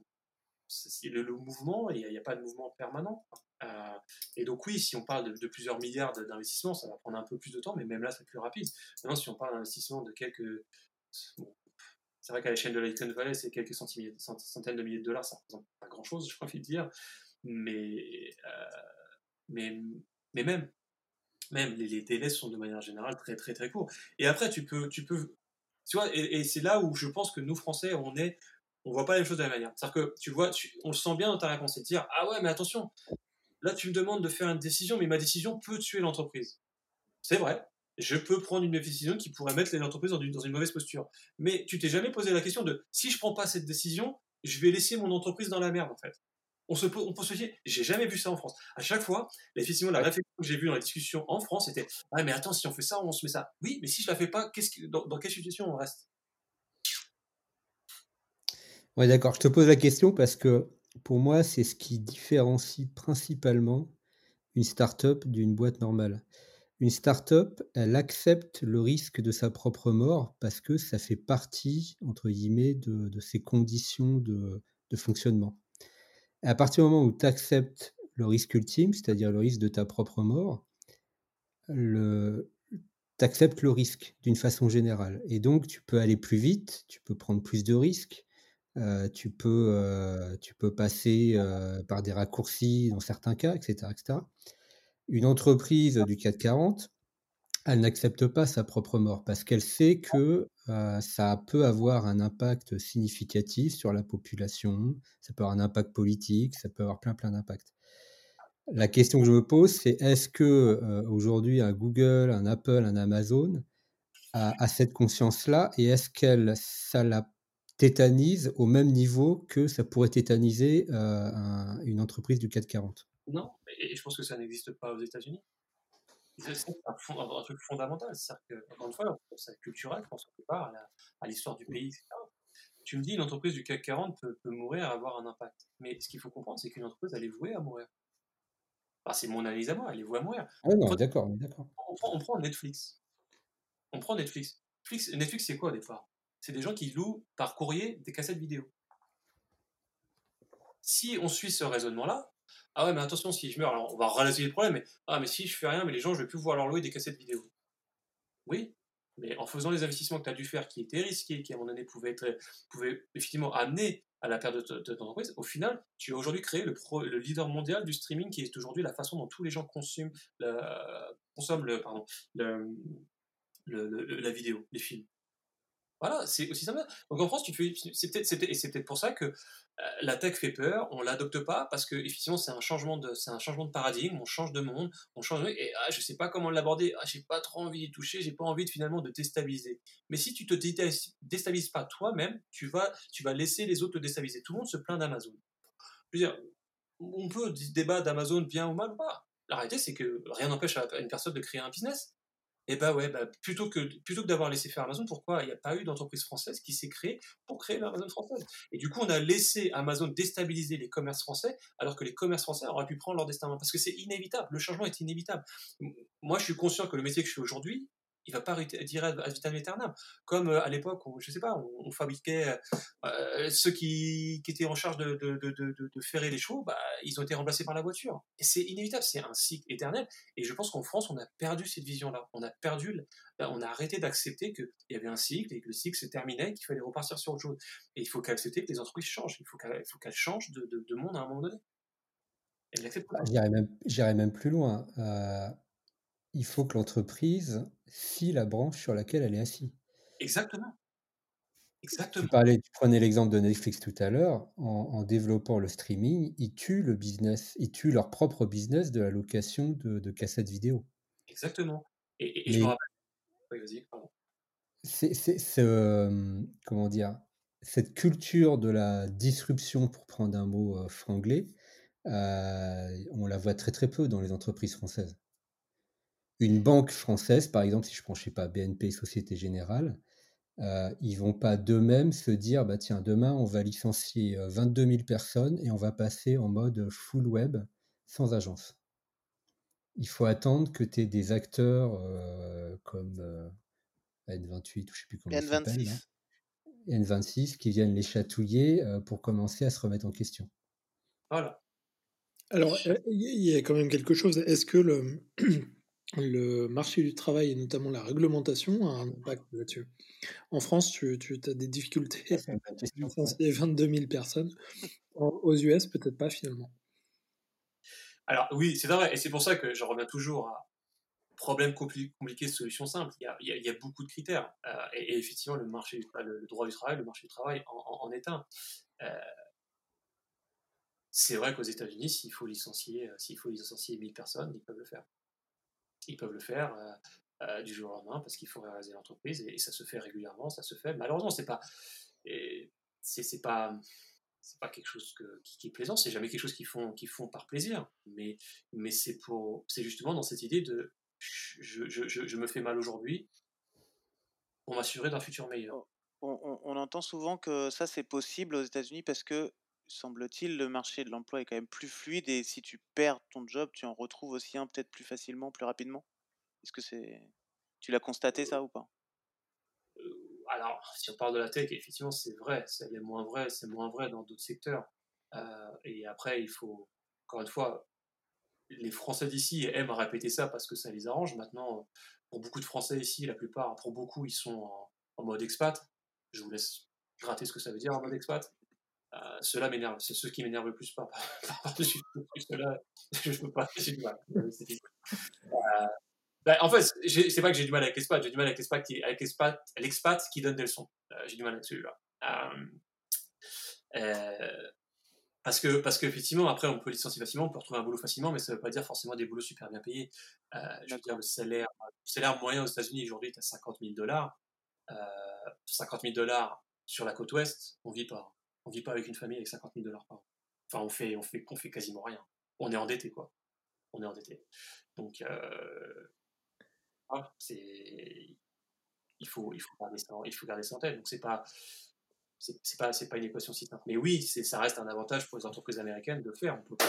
le, le, mouvement, il n'y a, pas de mouvement permanent. Euh, et donc oui, si on parle de, plusieurs milliards d'investissements, ça va prendre un peu plus de temps, mais même là, c'est plus rapide. Maintenant, si on parle d'investissement de quelques... c'est vrai qu'à l'échelle de Lighton Valley, c'est quelques centaines de milliers de dollars, ça représente pas grand-chose, je crois qu'il dire. Mais, euh, mais, mais même, même les, délais sont de manière générale très très très courts. Et après, tu peux, tu peux, tu vois, et, c'est là où je pense que nous Français, on est, on voit pas les choses de la même manière. C'est-à-dire que tu vois, on le sent bien dans ta réponse, c'est de dire ah ouais, mais attention, là tu me demandes de faire une décision, mais ma décision peut tuer l'entreprise. C'est vrai. Je peux prendre une décision qui pourrait mettre l'entreprise dans dans une mauvaise posture. Mais tu t'es jamais posé la question de si je prends pas cette décision, je vais laisser mon entreprise dans la merde en fait on, se, on peut se dire, j'ai jamais vu ça en France. À chaque fois, effectivement, la réflexion que j'ai vue dans la discussion en France, c'était Ah, mais attends, si on fait ça, on se met ça. Oui, mais si je la fais pas, qu'est-ce que, dans, quelle situation on reste? Ouais, d'accord. Je te pose la question parce que pour moi, c'est ce qui différencie principalement une start-up d'une boîte normale. Une start-up, elle accepte le risque de sa propre mort parce que ça fait partie, entre guillemets, de, ses conditions de fonctionnement à partir du moment où tu acceptes le risque ultime, c'est-à-dire le risque de ta propre mort, tu acceptes le risque d'une façon générale. Et donc, tu peux aller plus vite, tu peux prendre plus de risques, euh, tu, peux, euh, tu peux passer euh, par des raccourcis dans certains cas, etc., etc. Une entreprise du 440, elle n'accepte pas sa propre mort parce qu'elle sait que ça peut avoir un impact significatif sur la population, ça peut avoir un impact politique, ça peut avoir plein plein d'impacts. La question que je me pose, c'est est-ce que aujourd'hui un Google, un Apple, un Amazon a, cette conscience-là et est-ce qu'elle ça la tétanise au même niveau que ça pourrait tétaniser une entreprise du 440 Non, et je pense que ça n'existe pas aux États-Unis. C'est un, un, truc fondamental. C'est-à-dire que, encore une fois, c'est culturel, je pense quelque part, à l'histoire du pays, etc. Tu me dis, une entreprise du CAC 40 peut, peut mourir, avoir un impact. Mais ce qu'il faut comprendre, c'est qu'une entreprise, elle est vouée à mourir. c'est mon analyse à moi, elle est vouée à mourir. Ah non, d'accord, d'accord. On prend, on prend Netflix. On prend Netflix. Netflix, Netflix c'est quoi au départ? C'est des gens qui louent par courrier des cassettes vidéo. Si on suit ce raisonnement-là, ah ouais, mais attention, si je meurs, alors on va relayer le problème, mais ah, mais si je fais rien, mais les gens, je vais plus pouvoir leur louer des cassettes vidéo. Oui, mais en faisant les investissements que tu as dû faire qui étaient risqués, qui à un moment donné pouvaient, être, pouvaient effectivement amener à la perte de, ton entreprise, au final, tu as aujourd'hui créé le, le, leader mondial du streaming qui est aujourd'hui la façon dont tous les gens consomment, consomment le, pardon, le, la vidéo, les films. Voilà, c'est aussi simple. Donc en France, tu fais, c'est peut-être, peut-être pour ça que la tech fait peur, on l'adopte pas parce que effectivement c'est un changement de, c'est un changement de paradigme, on change de monde, on change de, et ah, je sais pas comment l'aborder, ah, j'ai pas trop envie d'y toucher, j'ai pas envie de finalement de déstabiliser. Mais si tu te déstabilises pas toi-même, tu vas, tu vas laisser les autres te déstabiliser. Tout le monde se plaint d'Amazon. Je on peut débattre d'Amazon bien ou mal ou pas. La réalité, c'est que rien n'empêche à une personne de créer un business. Et bah ouais, bah, plutôt que, plutôt que d'avoir laissé faire Amazon, pourquoi il n'y a pas eu d'entreprise française qui s'est créée pour créer l'Amazon française? Et du coup, on a laissé Amazon déstabiliser les commerces français, alors que les commerces français auraient pu prendre leur destin Parce que c'est inévitable, le changement est inévitable. Moi, je suis conscient que le métier que je fais aujourd'hui, il va pas dire à vitam aeternam. Comme euh, à l'époque où, je sais pas, on, fabriquait euh, euh, ceux qui, qui, étaient en charge de, de, de, de, ferrer les chevaux, bah, ils ont été remplacés par la voiture. Et c'est inévitable, c'est un cycle éternel. Et je pense qu'en France, on a perdu cette vision-là. On a perdu, bah, on a arrêté d'accepter qu'il y avait un cycle et que le cycle se terminait, qu'il fallait repartir sur autre chose. Et il faut qu'accepter que les entreprises changent. Il faut qu'elles changent de, monde à un moment donné. J'irais même, même, plus loin il faut que l'entreprise scie la branche sur laquelle elle est assise. Exactement. Exactement. Tu, parlais, tu prenais l'exemple de Netflix tout à l'heure. En, développant le streaming, ils tuent le business, ils tuent leur propre business de la location de, cassettes vidéo. Exactement. Et, je me rappelle. Oui, vas-y, pardon. C'est, comment dire, cette culture de la disruption, pour prendre un mot franglais, on la voit très très peu dans les entreprises françaises. Une banque française, par exemple, si je prends, je sais pas, BNP, Société Générale, euh, ils vont pas d'eux-mêmes se dire, bah tiens, demain on va licencier 22 000 personnes et on va passer en mode full web sans agence. Il faut attendre que tu aies des acteurs comme N28 ou je sais plus comment N26. N26 qui viennent les chatouiller pour commencer à se remettre en question. Voilà. Alors, il y a quand même quelque chose. Est-ce que le, le marché du travail et notamment la réglementation a un impact là-dessus. En France, tu, as des difficultés à licencier 22 000 personnes. Aux US, peut-être pas finalement. Alors oui, c'est vrai, et c'est pour ça que je reviens toujours à problème compliqué, solution simple. Il y a, beaucoup de critères, euh, et, effectivement, le marché, le, droit du travail, le marché du travail en, est un. Euh, c'est vrai qu'aux États-Unis, s'il faut licencier, euh, s'il faut licencier 1000 personnes, ils peuvent le faire ils peuvent le faire euh, euh, du jour au lendemain parce qu'il faut réaliser l'entreprise et, ça se fait régulièrement, ça se fait. Malheureusement, c'est pas, c'est pas, c'est pas quelque chose qui, est plaisant. C'est jamais quelque chose qu'ils font, par plaisir. Mais, c'est pour, c'est justement dans cette idée de, je, me fais mal aujourd'hui pour m'assurer d'un futur meilleur. On, on, entend souvent que ça c'est possible aux États-Unis parce que semble-t-il, le marché de l'emploi est quand même plus fluide et si tu perds ton job, tu en retrouves aussi un peut-être plus facilement, plus rapidement? Est-ce que c'est, tu l'as constaté ça ou pas? euh, Alors, si on parle de la tech, effectivement, c'est vrai. C'est moins vrai, c'est moins vrai dans d'autres secteurs. Euh, et après, il faut, encore une fois, les Français d'ici aiment répéter ça parce que ça les arrange. Maintenant, pour beaucoup de Français ici, la plupart, pour beaucoup, ils sont en, en mode expat. Je vous laisse gratter ce que ça veut dire en mode expat. Euh, cela m'énerve, c'est ce qui m'énerve le plus pas. Cela, je peux pas, j'ai du mal. Euh, ben, en fait, c'est pas que j'ai du mal avec l'expat, j'ai du mal avec l'expat qui, avec l'expat, qui donne des leçons. Euh, j'ai du mal avec celui-là. parce que, parce qu'effectivement, après, on peut licencier facilement, on peut retrouver un boulot facilement, mais ça ne veut pas dire forcément des boulots super bien payés. je veux dire, le salaire, le salaire moyen aux États-Unis aujourd'hui est à 50 000 dollars. 50 000 dollars sur la côte ouest, on vit pas on vit pas avec une famille avec 50 000 dollars par an. Enfin, on fait, on fait, fait quasiment rien. On est endetté, quoi. On est endetté. Donc, euh, ah, c'est, il faut, il faut garder ça, il faut garder ça en tête. Donc, c'est pas, c'est pas, c'est pas une équation si simple. Mais oui, c'est, ça reste un avantage pour les entreprises américaines de le faire. On peut pas,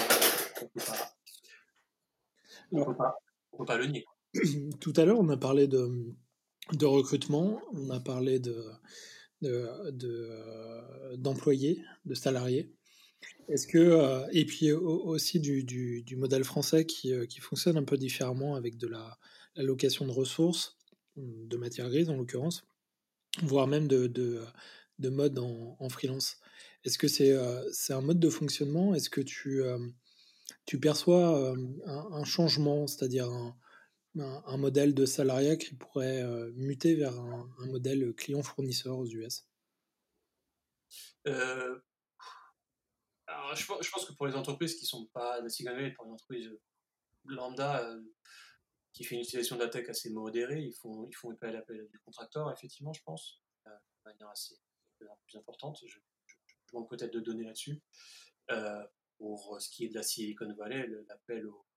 peut pas, peut le nier. Tout à l'heure, on a parlé de recrutement, on a parlé de de, d'employés, de, salariés. Est-ce que, euh, et puis aussi du, du, modèle français qui, euh, qui, fonctionne un peu différemment avec de la, location de ressources, de matières grises en l'occurrence, voire même de, de, de mode en, en, freelance. Est-ce que c'est euh, c'est un mode de fonctionnement? Est-ce que tu, tu perçois un, un, changement, c'est-à-dire un, un, modèle de salariat qui pourrait euh, muter vers un, modèle client-fournisseur aux US euh, je, pense que pour les entreprises qui ne sont pas de pour une entreprise lambda euh, qui fait une utilisation de la tech assez modérée, ils font, ils font appel à du contracteur, effectivement, je pense, de manière assez plus importante. Je, manque peut-être de données là-dessus. pour ce qui est de la Silicon Valley, l'appel au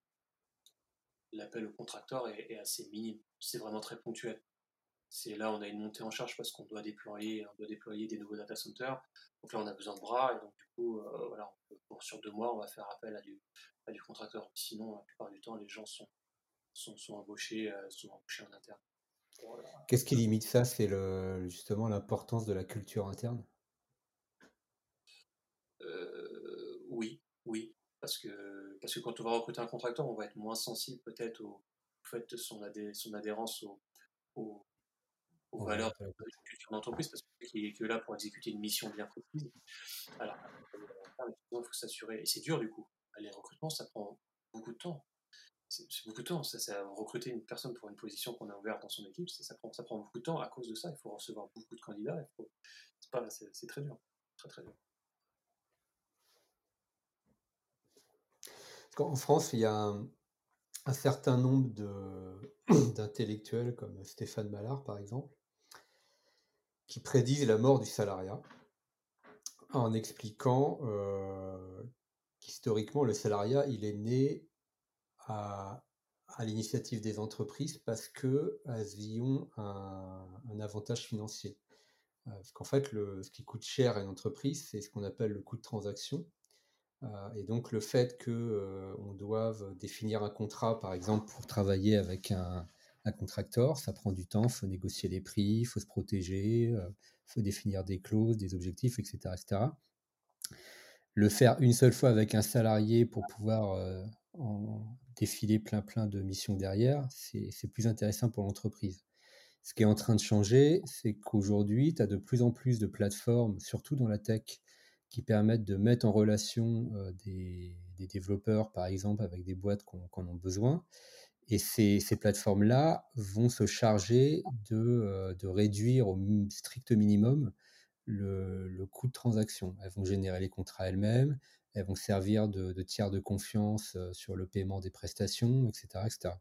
l'appel au contracteur est, assez minime. C'est vraiment très ponctuel. C'est là on a une montée en charge parce qu'on doit déployer, on doit déployer des nouveaux data centers. Donc là on a besoin de bras et donc du coup euh, voilà, sur deux mois on va faire appel à du, à du contracteur. Sinon la plupart du temps les gens sont, sont, sont embauchés, euh, sont embauchés en interne. Qu'est-ce qui limite ça? C'est le, justement l'importance de la culture interne? Euh, Oui, oui. Parce que, parce que quand on va recruter un contracteur, on va être moins sensible peut-être au, fait de son, son adhérence aux valeurs de la culture d'entreprise, parce qu'il est que là pour exécuter une mission bien précise. Alors, il faut s'assurer, et c'est dur du coup. Les recrutements, ça prend beaucoup de temps. C'est beaucoup de temps. Ça, ça, recruter une personne pour une position qu'on a ouverte dans son équipe, ça prend, ça prend beaucoup de temps. À cause de ça, il faut recevoir beaucoup de candidats. C'est très dur. Très, très dur. En France, il y a un certain nombre d'intellectuels comme Stéphane Mallard, par exemple, qui prédisent la mort du salariat en expliquant euh, qu'historiquement, le salariat, il est né à, l'initiative des entreprises parce qu'elles y ont un, avantage financier. Euh, parce qu'en fait, ce qui coûte cher à une entreprise, c'est ce qu'on appelle le coût de transaction. Euh, et donc le fait qu'on euh, doive définir un contrat, par exemple, pour travailler avec un, contracteur, ça prend du temps, il faut négocier les prix, il faut se protéger, il faut définir des clauses, des objectifs, etc., etc. Le faire une seule fois avec un salarié pour pouvoir en défiler plein plein de missions derrière, c'est plus intéressant pour l'entreprise. Ce qui est en train de changer, c'est qu'aujourd'hui, tu as de plus en plus de plateformes, surtout dans la tech, qui permettent de mettre en relation euh, des, développeurs, par exemple, avec des boîtes qu'on en ont besoin. Et ces, plateformes-là vont se charger de, euh, réduire au strict minimum le, le, coût de transaction. Elles vont générer les contrats elles-mêmes, elles vont servir de, de, tiers de confiance euh, sur le paiement des prestations, etc. etc.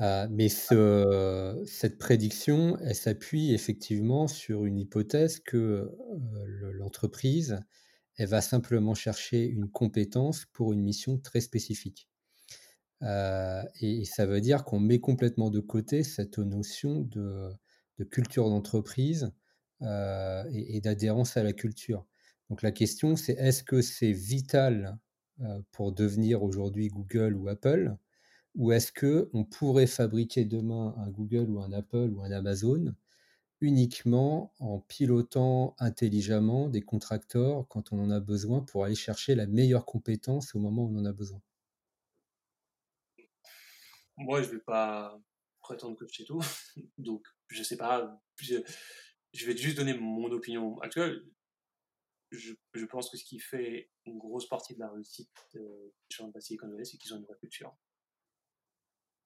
Euh, mais cette prédiction, elle s'appuie effectivement sur une hypothèse que euh, l'entreprise, elle va simplement chercher une compétence pour une mission très spécifique. Euh, et, ça veut dire qu'on met complètement de côté cette notion de, culture d'entreprise et, d'adhérence à la culture. Donc la question, c'est est-ce que c'est vital pour devenir aujourd'hui Google ou Apple? Ou est-ce qu'on pourrait fabriquer demain un Google ou un Apple ou un Amazon uniquement en pilotant intelligemment des contracteurs quand on en a besoin pour aller chercher la meilleure compétence au moment où on en a besoin? Moi, je ne vais pas prétendre que c'est tout. Donc, je ne sais pas. Je, vais juste donner mon opinion actuelle. Je, pense que ce qui fait une grosse partie de la réussite des gens de Silicon Valley, c'est qu'ils ont une vraie culture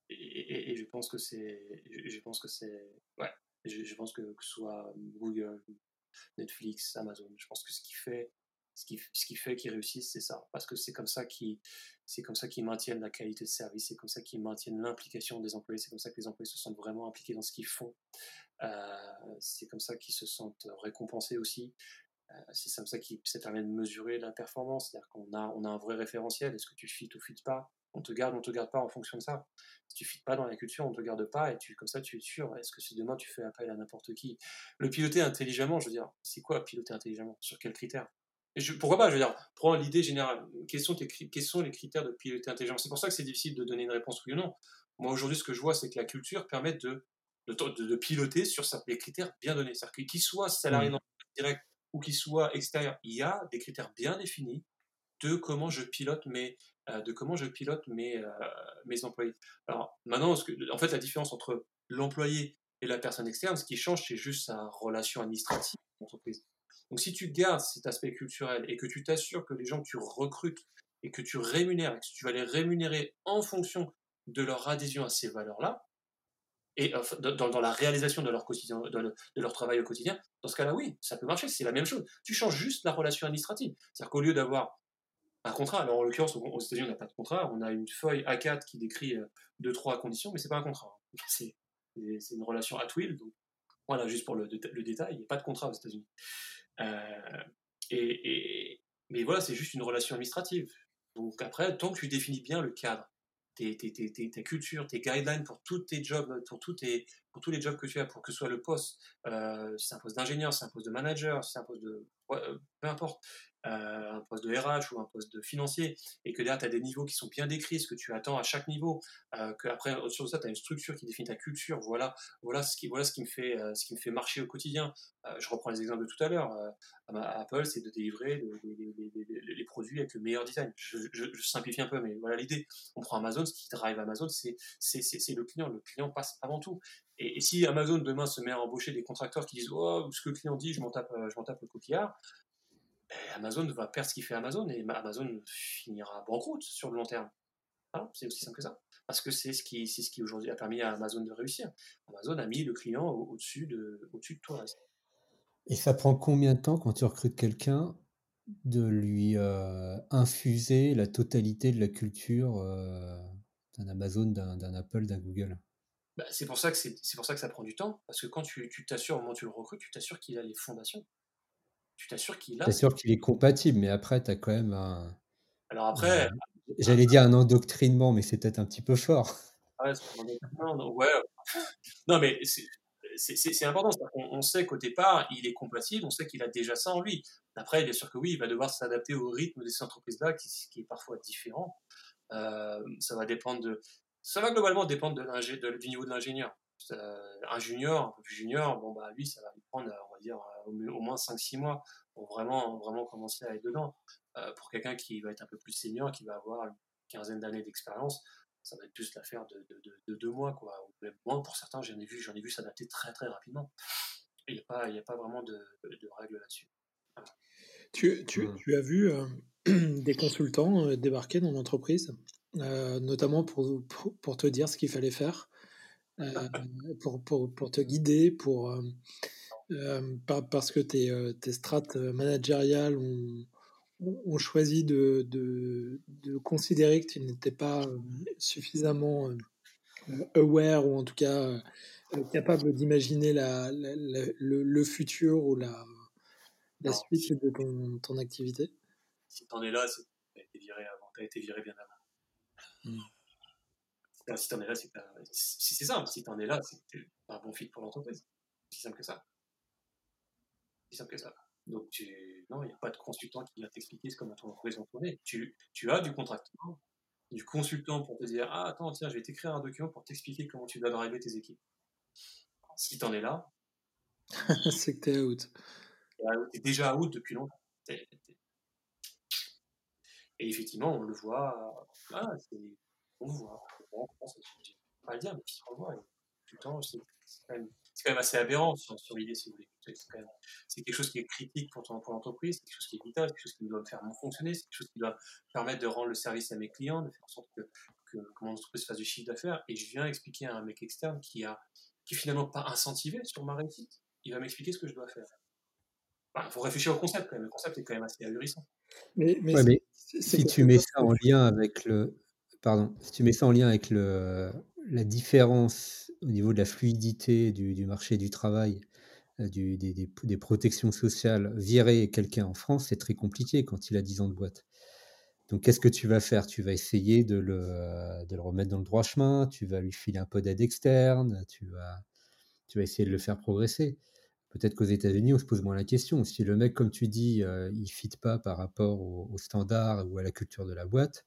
et, je pense que c'est, je, pense que c'est, ouais, je, pense que que ce soit Google, Netflix, Amazon, je pense que ce qui fait, ce qui, ce qui fait qu'ils réussissent, c'est ça, parce que c'est comme ça qu'ils, c'est comme ça qu'ils maintiennent la qualité de service, c'est comme ça qu'ils maintiennent l'implication des employés, c'est comme ça que les employés se sentent vraiment impliqués dans ce qu'ils font, euh, c'est comme ça qu'ils se sentent récompensés aussi. Euh, c'est comme ça qui ça permet de mesurer la performance, c'est-à-dire qu'on a, on a un vrai référentiel. Est-ce que tu fit ou fit pas? On te garde, on te garde pas en fonction de ça si tu fites pas dans la culture, on te garde pas et tu, comme ça, tu es sûr. Est-ce que si demain tu fais appel à n'importe qui, le piloter intelligemment, je veux dire, c'est quoi piloter intelligemment? Sur quels critères? Et je, pourquoi pas, je veux dire, prends l'idée générale. Quels sont, quels sont les critères de piloter intelligemment? C'est pour ça que c'est difficile de donner une réponse oui ou non. Moi, aujourd'hui, ce que je vois, c'est que la culture permet de, de, de, piloter sur les critères bien donnés. C'est-à-dire qu'il soit salarié mmh. direct ou qu'il soit extérieur, il y a des critères bien définis de comment je pilote mes, de comment je pilote mes, euh, mes employés. Alors maintenant, en fait, la différence entre l'employé et la personne externe, ce qui change, c'est juste sa relation administrative l'entreprise. Donc si tu gardes cet aspect culturel et que tu t'assures que les gens que tu recrutes et que tu rémunères, et que tu vas les rémunérer en fonction de leur adhésion à ces valeurs-là, et dans, la réalisation de leur, de, leur travail au quotidien, dans ce cas-là, oui, ça peut marcher, c'est la même chose. Tu changes juste la relation administrative. C'est-à-dire qu'au lieu d'avoir un contrat. Alors en l'occurrence, aux États-Unis, on n'a pas de contrat. On a une feuille A4 qui décrit euh, deux, trois conditions, mais c'est pas un contrat. C'est, une relation at will. Voilà, juste pour le, détail, il n'y a pas de contrat aux États-Unis. Euh, et, mais voilà, c'est juste une relation administrative. Donc après, tant que tu définis bien le cadre, tes, tes, tes, tes, cultures, tes guidelines pour tous tes jobs, pour tous, tes, pour tous les jobs que tu as, pour que ce soit le poste, euh, si c'est un poste d'ingénieur, si c'est un poste de manager, si c'est un poste de... peu importe, euh, un poste de RH ou un poste de financier, et que derrière, tu as des niveaux qui sont bien décrits, ce que tu attends à chaque niveau, euh, qu'après, au-dessus de ça, tu as une structure qui définit ta culture, voilà, voilà, ce, qui, voilà ce, qui me fait, euh, ce qui me fait marcher au quotidien. Euh, je reprends les exemples de tout à l'heure. Apple, c'est de délivrer les, produits avec le meilleur design. Je, je, simplifie un peu, mais voilà l'idée. On prend Amazon, ce qui drive Amazon, c'est le client. Le client passe avant tout. Et, si Amazon demain se met à embaucher des contracteurs qui disent oh, ce que le client dit, je m'en tape, je m'en tape le coquillard, Amazon va perdre ce qu'il fait Amazon et Amazon finira banqueroute sur le long terme. c'est aussi simple que ça. Parce que c'est ce qui, ce qui aujourd'hui a permis à Amazon de réussir. Amazon a mis le client au-dessus de, de tout. Et ça prend combien de temps quand tu recrutes quelqu'un de lui infuser la totalité de la culture d'un Amazon, d'un Apple, d'un Google? Bah, c'est pour ça que c'est pour ça que ça prend du temps, parce que quand tu t'assures au moment où tu le recrutes, tu t'assures qu'il a les fondations. Tu t'assures qu'il a. T'assures qu'il est compatible, mais après, tu as quand même un. Alors après. J'allais dire un endoctrinement, mais c'est peut-être un petit peu fort. Ouais, ouais. Non, mais c'est important. On, on, sait qu'au départ, il est compatible, on sait qu'il a déjà ça en lui. Après, bien sûr que oui, il va devoir s'adapter au rythme de ces entreprises-là, qui, qui, est parfois différent. Euh, ça va dépendre de, ça va globalement dépendre de du niveau de l'ingénieur. Euh, un junior, un peu plus junior, bon bah lui, ça va lui prendre, on va dire, au, moins 5-6 mois pour vraiment, vraiment commencer à être dedans. Euh, pour quelqu'un qui va être un peu plus senior, qui va avoir une quinzaine d'années d'expérience, ça va être plus l'affaire de, de, deux mois, quoi. Ou même moins pour certains, j'en ai vu, j'en ai vu s'adapter très très rapidement. Il n'y a, pas, a pas vraiment de, règles là-dessus. Tu, tu, mmh. tu, as vu euh, des consultants euh, débarquer dans l'entreprise, euh, notamment pour, pour, te dire ce qu'il fallait faire, pour, pour, pour, te guider, pour, parce que tes, tes strates managériales ont, ont choisi de, de, de considérer que tu n'étais pas suffisamment aware ou en tout cas capable d'imaginer la, le, le, futur ou la, la suite de ton, ton activité Si tu en es là, c'est que tu as été viré avant, tu as été viré bien avant. Mmh. Si tu en es là, c'est si c'est simple, si tu en es là, c'est que un bon fit pour l'entreprise. C'est simple que ça. C'est simple que ça. Donc, tu... non, il n'y a pas de consultant qui vient t'expliquer comment ton entreprise va tourner. Tu, tu as du contracteur, du consultant pour te dire Ah, attends, tiens, je vais t'écrire un document pour t'expliquer comment tu dois driver tes équipes. Si tu en es là, c'est que tu es out. Tu es déjà out depuis longtemps. Et effectivement, on le voit. On le voit. On pas le dire, mais on le voit. tout le temps, c'est quand, même assez aberrant sur, l'idée, si vous voulez. C'est quelque chose qui est critique pour, l'entreprise, c'est quelque chose qui est vital, c'est quelque chose qui doit me faire fonctionner, c'est quelque chose qui doit permettre de rendre le service à mes clients, de faire en sorte que, mon entreprise fasse du chiffre d'affaires. Et je viens expliquer à un mec externe qui a qui finalement pas incentivé sur ma réussite, il va m'expliquer ce que je dois faire. Il faut réfléchir au concept quand même. Le concept est quand même assez ahurissant. Mais, si tu mets ça en lien avec le, pardon, si tu mets ça en lien avec le, la différence au niveau de la fluidité du, du marché du travail, euh, du, des, des, des, protections sociales, virer quelqu'un en France, c'est très compliqué quand il a 10 ans de boîte. Donc, qu'est-ce que tu vas faire? Tu vas essayer de le, de le, remettre dans le droit chemin, tu vas lui filer un peu d'aide externe, tu vas, tu vas essayer de le faire progresser. Peut-être qu'aux États-Unis, on se pose moins la question. Si le mec, comme tu dis, euh, il fit pas par rapport aux standards ou à la culture de la boîte,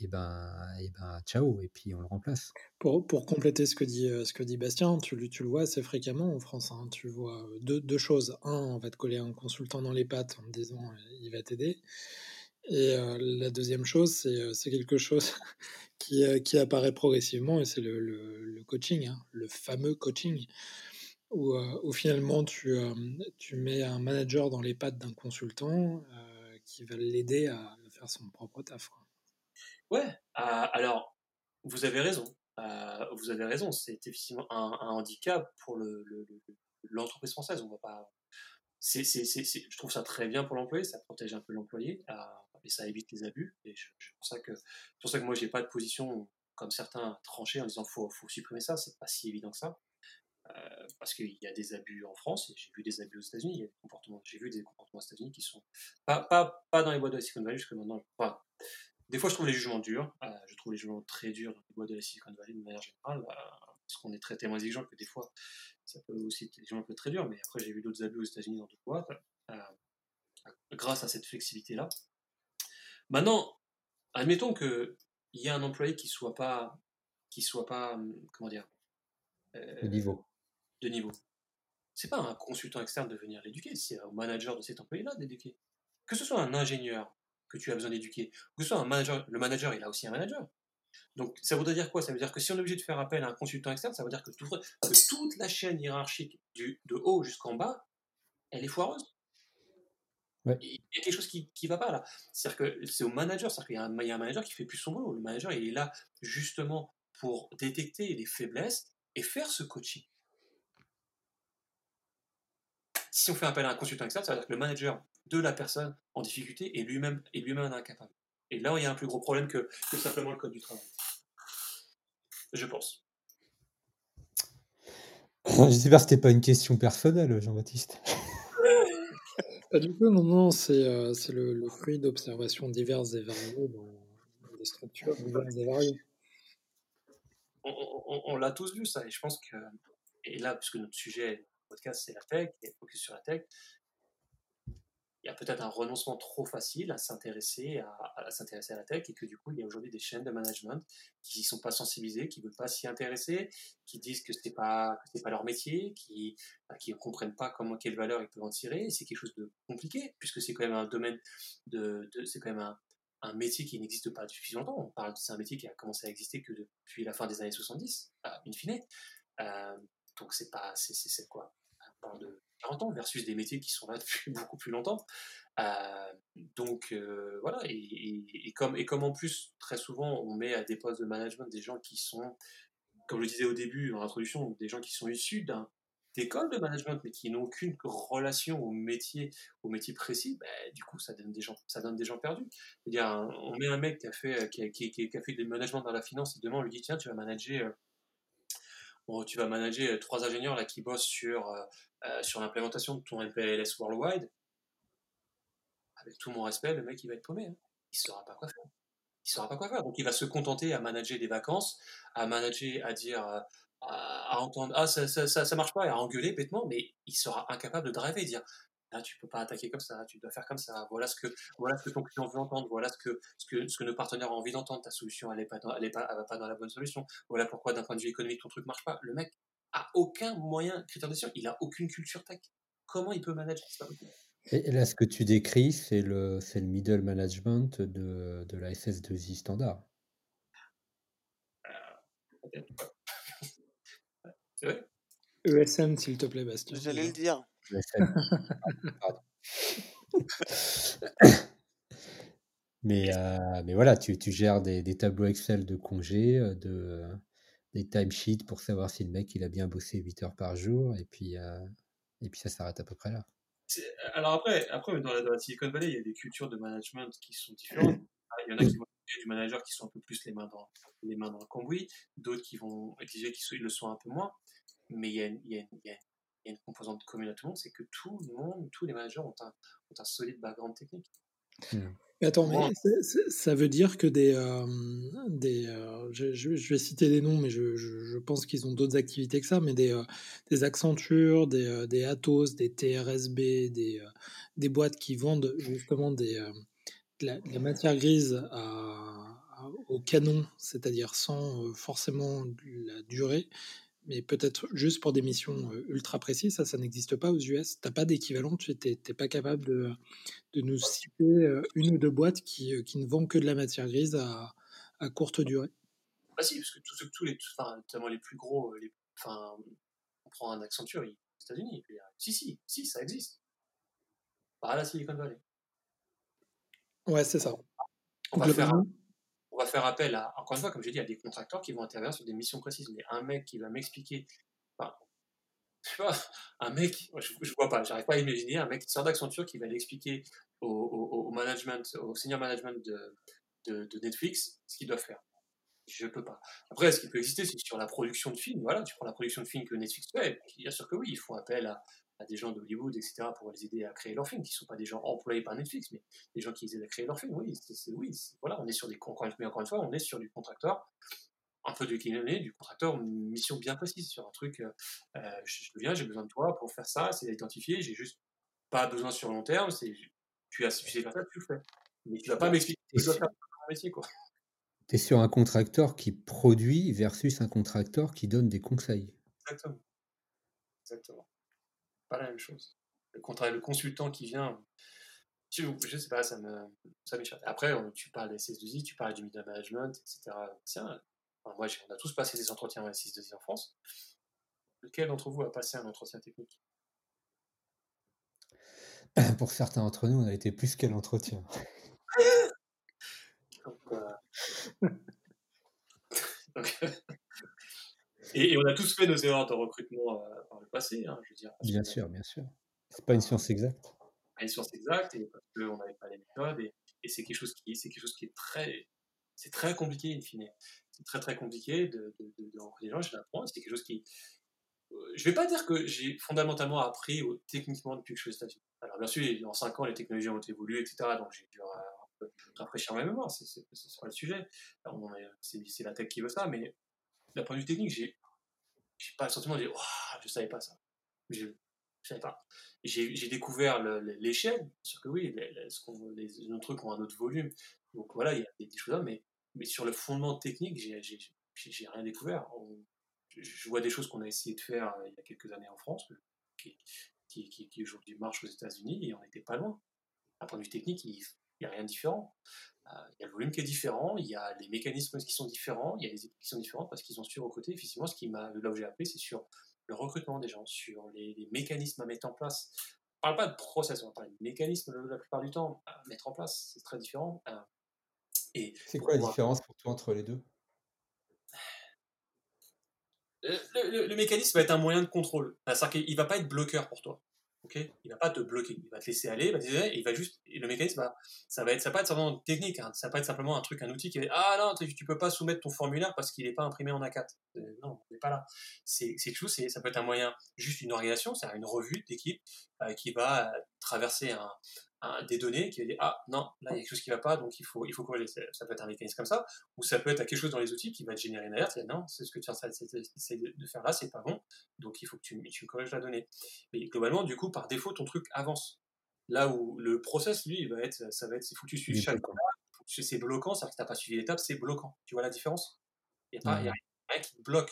et eh ben, et eh ben ciao, et puis on le remplace. Pour, pour compléter ce que dit, euh, ce que dit Bastien, tu, tu le vois assez fréquemment en France. Hein. Tu vois deux, deux, choses. Un, on va te coller un consultant dans les pattes en disant il va t'aider. Et euh, la deuxième chose, c'est quelque chose qui, qui, apparaît progressivement, et c'est le, le, coaching, hein, le fameux coaching où, finalement tu, tu, mets un manager dans les pattes d'un consultant qui va l'aider à faire son propre taf. Ouais, alors vous avez raison. vous avez raison, c'est effectivement un, handicap pour l'entreprise le, française. On va pas. c'est je trouve ça très bien pour l'employé, ça protège un peu l'employé et ça évite les abus. Et c'est pour ça que pour ça que moi j'ai pas de position comme certains tranchés en disant faut faut supprimer ça. C'est pas si évident que ça. Euh, parce qu'il y a des abus en France, j'ai vu des abus aux États-Unis, j'ai vu des comportements aux États-Unis qui sont pas, dans les boîtes de la Silicon Valley jusqu'à maintenant. des fois, je trouve les jugements durs, euh, je trouve les jugements très durs dans les boîtes de la Silicon Valley de manière générale, euh, parce qu'on est très tellement exigeant que des fois, ça peut aussi être un peu très dur, mais après, j'ai vu d'autres abus aux États-Unis dans d'autres boîtes, grâce à cette flexibilité-là. Maintenant, admettons qu'il y a un employé qui soit pas, qui soit pas, comment dire, niveau de niveau. C'est pas un consultant externe de venir l'éduquer, c'est au manager de cet employé-là d'éduquer. Que ce soit un ingénieur que tu as besoin d'éduquer, que ce soit un manager, le manager, il a aussi un manager. Donc ça voudrait dire quoi? Ça veut dire que si on est obligé de faire appel à un consultant externe, ça veut dire que, toute la chaîne hiérarchique du, de haut jusqu'en bas, elle est foireuse. Il y a quelque chose qui ne va pas là. C'est-à-dire que c'est au manager, c'est-à-dire qu'il y, a un manager qui fait plus son boulot. Le manager, il est là justement pour détecter les faiblesses et faire ce coaching. Si on fait appel à un consultant externe, ça veut dire que le manager de la personne en difficulté est lui-même est lui-même incapable. Et là, il y a un plus gros problème que, que simplement le code du travail. Je pense. J'espère que c'était pas une question personnelle, Jean-Baptiste. Du tout, non, non, c'est euh, c'est le, le fruit d'observations diverses et variées dans des structures diverses et variées. On, on- on l'a tous vu ça, et je pense que, et là, puisque notre sujet podcast c'est la tech, et focus sur la tech, il y a peut-être un renoncement trop facile à s'intéresser à, s'intéresser à la tech, et que du coup, il y a aujourd'hui des chaînes de management qui n'y sont pas sensibilisées, qui ne veulent pas s'y intéresser, qui disent que ce n'est pas, pas leur métier, qui bah, ne comprennent pas comment, quelle valeur ils peuvent en tirer, c'est quelque chose de compliqué, puisque c'est quand même un domaine de, c'est quand même un, métier qui n'existe pas depuis longtemps. On parle, c'est un métier qui a commencé à exister que depuis la fin des années 70, euh, in fine. Euh, donc c'est pas, c'est quoi? On parle de 40 ans versus des métiers qui sont là depuis beaucoup plus longtemps. Euh, donc euh, voilà, et, comme, et comme en plus, très souvent, on met à des postes de management des gens qui sont, comme je disais au début, en introduction, des gens qui sont issus d'un d'écoles de management, mais qui n'ont aucune relation au métier, au métier précis, ben, du coup, ça donne des gens, ça donne des gens perdus. C'est-à-dire, un- on met un mec qui a fait, qui a, qui a fait du management dans la finance, et demain, on lui dit, tiens, tu vas manager, euh, tu vas manager euh, trois ingénieurs là qui bossent sur, euh, euh, sur l'implémentation de ton MPLS Worldwide. Avec tout mon respect, le mec, il va être paumé. hein. Il ne saura pas quoi faire. Il saura pas quoi faire. Donc, il va se contenter à manager des vacances, à manager, à dire, à, entendre, ah, ça, ça, ça, marche pas, et à engueuler bêtement, mais il sera incapable de driver dire, là, tu peux pas attaquer comme ça, tu dois faire comme ça, voilà ce que, voilà ce que ton client veut entendre, voilà ce que, ce que, ce que nos partenaires ont envie d'entendre, ta solution, elle est pas dans, elle est pas, elle va pas dans la bonne solution, voilà pourquoi, d'un point de vue économique, ton truc marche pas. Le mec a aucun moyen, critère de il a aucune culture tech. Comment il peut manager? C'est pas possible. Et là, ce que tu décris, c'est le, c'est le middle management de, de la SS2I standard. Vrai ESN, s'il te plaît, Bastien. J'allais le dire. Pardon. Mais, euh, mais voilà, tu, tu gères des, des tableaux Excel de congés, euh, de, des timesheets pour savoir si le mec il a bien bossé 8 heures par jour, et puis, euh, et puis ça s'arrête à peu près là. Alors après, après dans, la, dans la Silicon Valley, il y a des cultures de management qui sont différentes. Il y en a qui vont exiger du manager qui sont un peu plus les mains dans, les mains dans le cambouis, d'autres qui vont exiger qu'ils le soient un peu moins. Mais il y a une, il y a une- il y a- il y a une composante commune à tout le monde, c'est que tout le monde, tous les managers ont un, ont un solide background technique. Mais attends, mais ça veut dire que des, euh, des euh, je, je- je vais citer des noms, mais je, je- je pense qu'ils ont d'autres activités que ça, mais des, euh, des Accenture, des, euh, des Atos, des TRSB, des, euh, des boîtes qui vendent justement des, euh, de, la, de la matière grise à- à- au canon, c'est-à-dire sans euh, forcément la durée, mais peut-être juste pour des missions ultra précises. Ça, ça n'existe pas aux US. T'as pas d'équivalent, tu n'es pas capable de de nous citer une ou deux boîtes qui, qui ne vendent que de la matière grise à, à courte durée? Bah si, parce que tous, tous les, enfin, notamment les plus gros, les, enfin, on prend un Accenture, aux États-Unis, si, si, si, ça existe. Pas à la Silicon Valley. Ouais, c'est ça. On va, faire, on va faire appel à, encore une fois, comme j'ai dit, à des contracteurs qui vont intervenir sur des missions précises. Mais un mec qui va m'expliquer, enfin, tu vois, un mec, je, je vois pas, j'arrive pas à imaginer un mec qui sort d'Accenture qui va l'expliquer au, au, management, au senior management de Netflix ce qu'il doit faire. Je peux pas. Après, ce qui peut exister, c'est sur la production de films. Voilà, tu prends la production de films que Netflix fait. Bien sûr que oui, ils font appel à, à des gens d'Hollywood, etc., pour les aider à créer leurs films, qui ne sont pas des gens employés par Netflix, mais des gens qui les aident à créer leurs films. Oui, c'est, oui voilà, on est sur des. Encore une, mais encore une fois, on est sur du contracteur, un peu de est du contracteur, une mission bien précise sur un truc. euh, euh, je, je viens, j'ai besoin de toi pour faire ça, c'est identifié, j'ai juste pas besoin sur le long terme, c'est. Tu, as, tu faire ça, tu le fais. Mais tu vas pas m'expliquer dois faire métier, quoi. Tu es sur un contracteur qui produit versus un contracteur qui donne des conseils. Exactement. Exactement. Pas la même chose. Le, le consultant qui vient, je, je sais pas, ça me, ça m'échappe. Après, on- tu parles des SS2I, tu parles du middle management, etc. Tiens, enfin, moi, on a tous passé des entretiens avec SS2I en France. Lequel d'entre vous a passé un entretien technique? Pour certains d'entre nous, on a été plus qu'à l'entretien. Donc, euh, donc, et, et on a tous fait nos erreurs de recrutement euh, par le passé, hein, je veux dire. Bien sûr, bien sûr. C'est pas une science exacte. Pas une science exacte, et parce qu'on n'avait pas les méthodes, et, c'est quelque chose qui, c'est quelque chose qui est très, c'est très compliqué in fine. C'est très très compliqué de, de, de, de rencontrer des gens, je l'apprends, c'est quelque chose qui, euh, je vais pas dire que j'ai fondamentalement appris techniquement depuis que je suis aux États-Unis. Alors bien sûr, en 5 ans, les technologies ont évolué, etc. Donc j'ai dû euh, rafraîchir ma mémoire, c'est pas le sujet. C'est la tech qui veut ça, mais d'un point de vue technique, j'ai pas le sentiment de dire, je savais pas ça. Je, savais pas. J'ai découvert l'échelle, sûr que oui, les, les, les, trucs ont un autre volume. Donc voilà, il y a des, choses là, mais, mais sur le fondement technique, j'ai rien découvert. je vois des choses qu'on a essayé de faire euh, il y a quelques années en France, qui, qui, qui, qui aujourd'hui marchent aux États-Unis, et on n'était pas loin. D'un point de vue technique, il n'y a rien de différent. Euh, il y a le volume qui est différent, il y a les mécanismes qui sont différents, il y a les équipes qui sont différentes parce qu'ils ont su recruter. Effectivement, ce qui m'a, là où j'ai appris, c'est sur le recrutement des gens, sur les, mécanismes à mettre en place. On ne parle pas de process, on parle de mécanismes la plupart du temps à mettre en place. C'est très différent. Euh, et c'est quoi la différence pour toi entre les deux? Le, le, mécanisme va être un moyen de contrôle. C'est-à-dire qu'il ne va pas être bloqueur pour toi. Ok, il va pas te bloquer, il va te laisser aller, il va va juste, le mécanisme, ça va être, ça va pas être simplement technique, hein, ça va pas être simplement un truc, un outil qui est, ah non, tu peux pas soumettre ton formulaire parce qu'il n'est pas imprimé en A4. Euh, non, on n'est pas là. C'est quelque ça peut être un moyen, juste une organisation, c'est une revue d'équipe euh, qui va traverser un, des données qui va dire ah non là il y a quelque chose qui va pas donc il faut il faut corriger. Ça peut être un mécanisme comme ça ou ça peut être quelque chose dans les outils qui va te générer une alerte et non c'est ce que tu essaies de faire là c'est pas bon donc il faut que tu, tu corriges la donnée. Mais globalement du coup par défaut ton truc avance. Là où le process lui il va être ça va être il faut que tu suives chaque c'est bloquant c'est à dire que t'as pas suivi l'étape c'est bloquant. Tu vois la différence? Il y a qui bloque.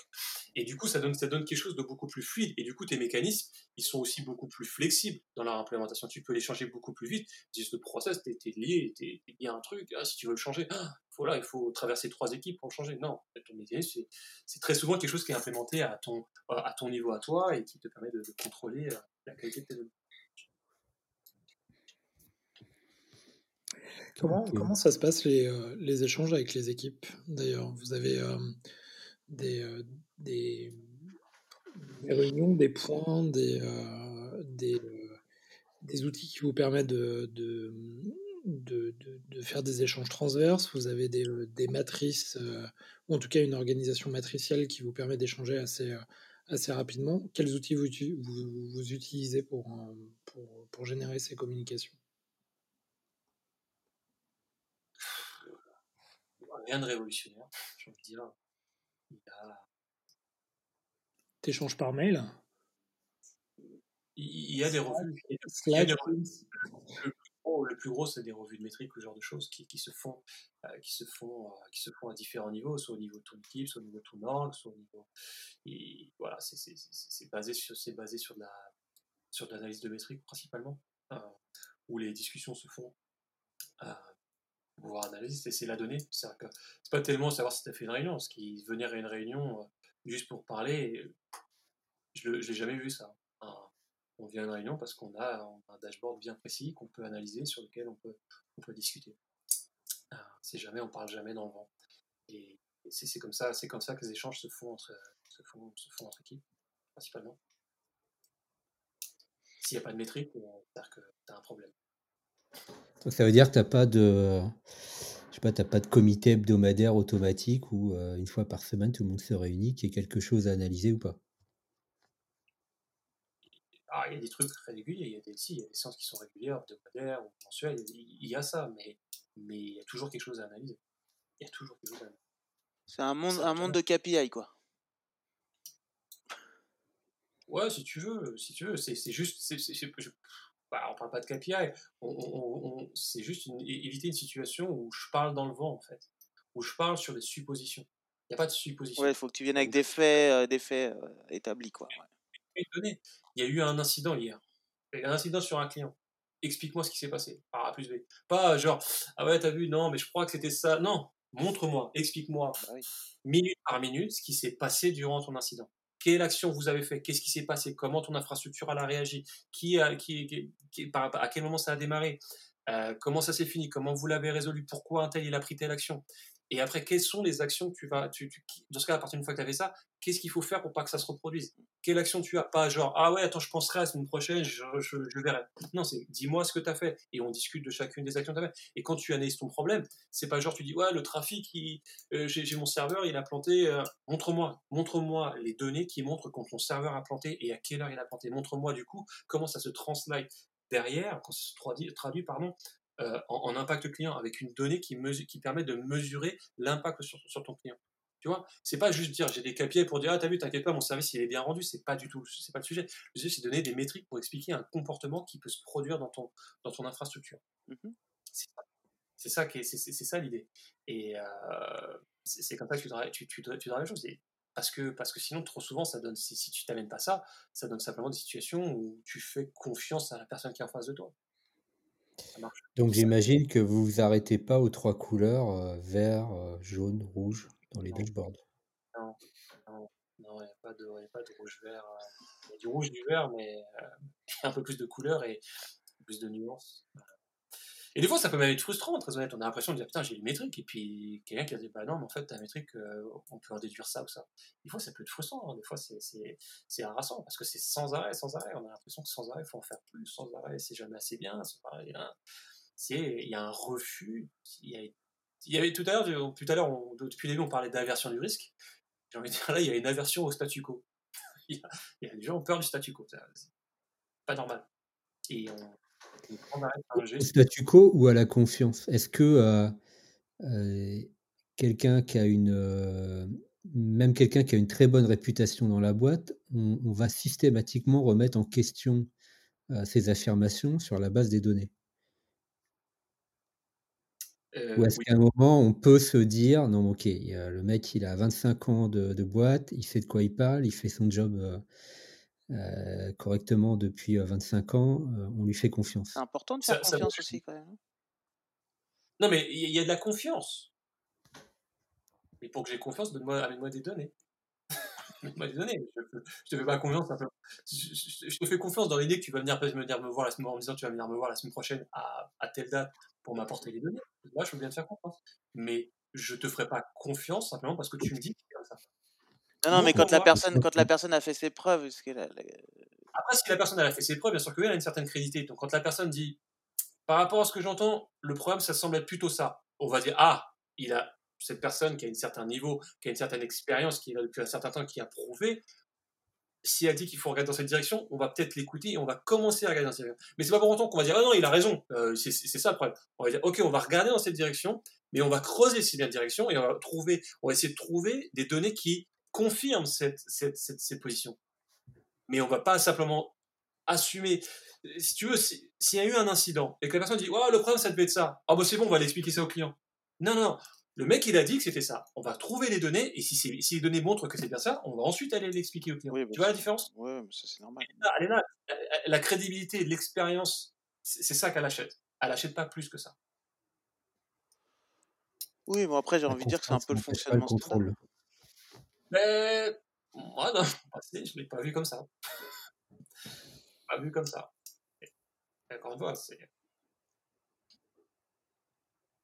Et du coup, ça donne, ça donne quelque chose de beaucoup plus fluide. Et du coup, tes mécanismes, ils sont aussi beaucoup plus flexibles dans leur implémentation. Tu peux les changer beaucoup plus vite. Juste le process, t'es es lié, t'es lié à un truc. Ah, si tu veux le changer, ah, faut là, il faut traverser trois équipes pour le changer. Non, ton mécanisme, c'est très souvent quelque chose qui est implémenté à ton, à ton niveau à toi et qui te permet de, contrôler euh, la qualité de tes données. Comment, comment ça se passe les, euh, les échanges avec les équipes? D'ailleurs, vous avez euh, des, euh, des, réunions, des points, des, euh, des, euh, des, outils qui vous permettent de, de, de, de, faire des échanges transverses. Vous avez des, des matrices, ou en tout cas une organisation matricielle qui vous permet d'échanger assez, assez rapidement. Quels outils vous, vous, vous utilisez pour, pour, pour générer ces communications? Rien de révolutionnaire, j'ai envie de dire. T'échanges par mail Il y a des revues. Le, plus gros, c'est des revues de métrique, ce genre de choses qui, se font, euh, qui se font, euh, qui se font à différents niveaux, soit au niveau de ton équipe, soit au niveau de ton org, soit au niveau. Et voilà, c'est basé sur, c'est basé sur de la, sur l'analyse de métrique principalement, euh, où les discussions se font pouvoir analyser, c'est la donnée. C'est pas tellement savoir si tu as fait une réunion, ce qui venir à une réunion euh, juste pour parler, je l'ai jamais vu ça. on vient à une réunion parce qu'on a, un dashboard bien précis qu'on peut analyser, sur lequel on peut, on peut discuter. Euh, c'est jamais, on parle jamais dans le vent. Et c'est comme ça, c'est comme ça que les échanges se font entre, se font, se font entre équipes, principalement. S'il n'y a pas de métrique, c'est-à-dire que tu as un problème. Donc ça veut dire que tu n'as pas de. Je sais pas, t'as pas de comité hebdomadaire automatique où euh, une fois par semaine tout le monde se réunit, qu'il y ait quelque chose à analyser ou pas? Ah, il y a des trucs réguliers, il y a des, si, il y a des séances qui sont régulières, hebdomadaires ou mensuelles, il y a ça, mais, mais il y a toujours quelque chose à analyser. Il y a toujours quelque chose à analyser. C'est un monde, un monde de KPI, quoi. Ouais, si tu veux, si tu veux, c'est juste, c'est, bah, on parle pas de KPI, c'est juste éviter une situation où je parle dans le vent, en fait, où je parle sur des suppositions. Il n'y a pas de suppositions. Ouais, il faut que tu viennes avec des faits, euh, des faits euh, établis, quoi. Il y a eu un incident hier. Il y a eu un incident sur un client. Explique-moi ce qui s'est passé, par A plus B. Pas genre, ah ouais, t'as vu, non, mais je crois que c'était ça. Non, montre-moi, explique-moi, bah minute par minute, ce qui s'est passé durant ton incident quelle action vous avez fait, qu'est-ce qui s'est passé, comment ton infrastructure a réagi, qui, a, à quel moment ça a démarré, euh, comment ça s'est fini, comment vous l'avez résolu, pourquoi un tel il a pris telle action? Et après, quelles sont les actions que tu vas, dans ce cas, à partir d'une fois que tu as fait ça, qu'est-ce qu'il faut faire pour pas que ça se reproduise? Quelle action tu as? Pas genre, ah ouais, attends, je penserai à la semaine prochaine, je, je, verrai. Non, c'est dis-moi ce que tu as fait et on discute de chacune des actions que tu as fait. Et quand tu analyses ton problème, c'est pas genre, tu dis, ouais, le trafic, euh, j'ai mon serveur, il a planté, euh, montre-moi, montre-moi les données qui montrent quand ton serveur a planté et à quelle heure il a planté. Montre-moi du coup comment ça se translate derrière, quand ça se traduit pardon, euh, en, impact client avec une donnée qui, qui permet de mesurer l'impact sur, sur, ton client. Tu vois, c'est pas juste dire j'ai des KPI pour dire ah t'as vu t'inquiète pas mon service il est bien rendu, c'est pas du tout c'est pas le sujet. Le sujet c'est donner des métriques pour expliquer un comportement qui peut se produire dans ton dans ton infrastructure. Mmh c'est ça qui c'est ça l'idée. Et euh, c'est comme ça que tu dois tu, tu, tu la chose. parce que, parce que sinon, trop souvent, ça donne, si, si tu t'amènes pas ça, ça donne simplement des situations où tu fais confiance à la personne qui est en face de toi. Donc j'imagine que vous vous arrêtez pas aux trois couleurs euh, vert, euh, jaune, rouge dans les dashboards? Non, non, il n'y a, pas de rouge-vert. Euh, il y a du rouge, du vert, mais un peu plus de couleurs et plus de nuances. Et des fois, ça peut même être frustrant, très honnête. On a l'impression de dire putain, j'ai une métrique, et puis quelqu'un qui a dit bah non, mais en fait, ta métrique, on peut en déduire ça ou ça. Des fois, ça peut être frustrant, hein. des fois, c'est harassant, parce que c'est sans arrêt, sans arrêt. On a l'impression que sans arrêt, il faut en faire plus, sans arrêt, c'est jamais assez bien. Il y a un refus. Il y, avait tout à l'heure, tout à l'heure, depuis le début, on parlait d'aversion du risque. J'ai envie de dire là, il y a une aversion au statu quo. il, y a, des gens qui ont peur du statu quo. C'est pas normal. Au statu quo ou à la confiance? Est-ce que euh, euh, quelqu'un qui a une, euh, même quelqu'un qui a une très bonne réputation dans la boîte, on, va systématiquement remettre en question ses affirmations sur la base des données? Ou est-ce qu'à un moment, on peut se dire, non, ok, le mec, il a 25 ans de, de, boîte, il sait de quoi il parle, il fait son job euh, correctement depuis 25 euh, ans, euh, on lui fait confiance. C'est important de faire confiance aussi quand même. Hein. Non mais il y, a de la confiance. Mais pour que j'ai confiance, donne-moi, amène-moi des données. amène-moi des données. Je, te fais pas confiance. Je, te fais confiance dans l'idée que tu vas venir, venir me voir la semaine en me disant tu vas venir me voir la semaine prochaine à, à telle date pour m'apporter les données. Là, je veux bien te faire confiance. Mais je te ferai pas confiance simplement parce que tu me dis que comme ça. Non, non, mais quand la, personne, quand la personne a fait ses preuves. Après, si la personne a fait ses preuves, bien sûr qu'elle a une certaine crédibilité. Donc, quand la personne dit, par rapport à ce que j'entends, le problème, ça semble être plutôt ça. On va dire, ah, il a cette personne qui a un certain niveau, qui a une certaine expérience, qui est là depuis un certain temps, qui a prouvé. Si elle dit qu'il faut regarder dans cette direction, on va peut-être l'écouter et on va commencer à regarder dans cette direction. Mais c'est pas pour autant qu'on va dire, ah non, il a raison. Euh, c'est ça le problème. On va dire, ok, on va regarder dans cette direction, mais on va creuser cette direction et on va trouver, on va essayer de trouver des données qui confirme cette, cette, cette, position. Mais on va pas simplement assumer. Si tu veux, s'il y a eu un incident et que la personne dit oh, le problème ça devait être ça, ah bah c'est bon, on va l'expliquer ça au client. Non, non, non. Le mec, il a dit que c'était ça. On va trouver les données, et si, si les données montrent que c'est bien ça, on va ensuite aller l'expliquer au client. tu vois la différence? Oui, mais ça c'est normal. Elle est là, La crédibilité, l'expérience, c'est ça qu'elle achète. Elle achète pas plus que ça. Oui, mais après, j'ai envie de dire que c'est un peu le fonctionnement standard. Mais moi, passé, je ne l'ai pas vu comme ça. pas vu comme ça. Encore une fois, c'est.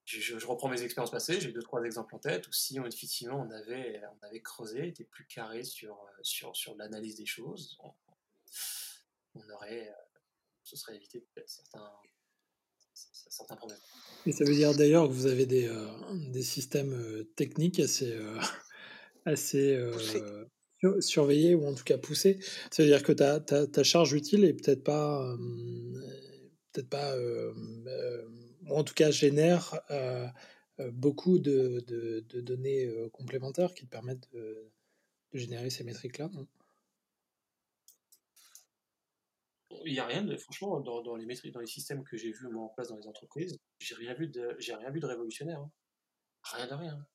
Je, reprends mes expériences passées, j'ai deux, trois exemples en tête où si on, effectivement on avait, on avait creusé, été plus carré sur, sur, sur l'analyse des choses, on, aurait, ce serait évité certains, certains problèmes. Et ça veut dire d'ailleurs que vous avez des, euh, des systèmes euh, techniques assez, euh, assez euh, surveillé ou en tout cas poussé. C'est-à-dire que ta, ta, ta, charge utile est peut-être pas, peut-être pas, ou en tout cas génère beaucoup de, de, de données complémentaires qui te permettent de, de générer ces métriques-là. Il n'y a rien de, franchement, dans, dans, les métriques, dans les systèmes que j'ai vus en place dans les entreprises, j'ai rien vu de, j'ai rien vu de révolutionnaire. Hein. Rien de rien.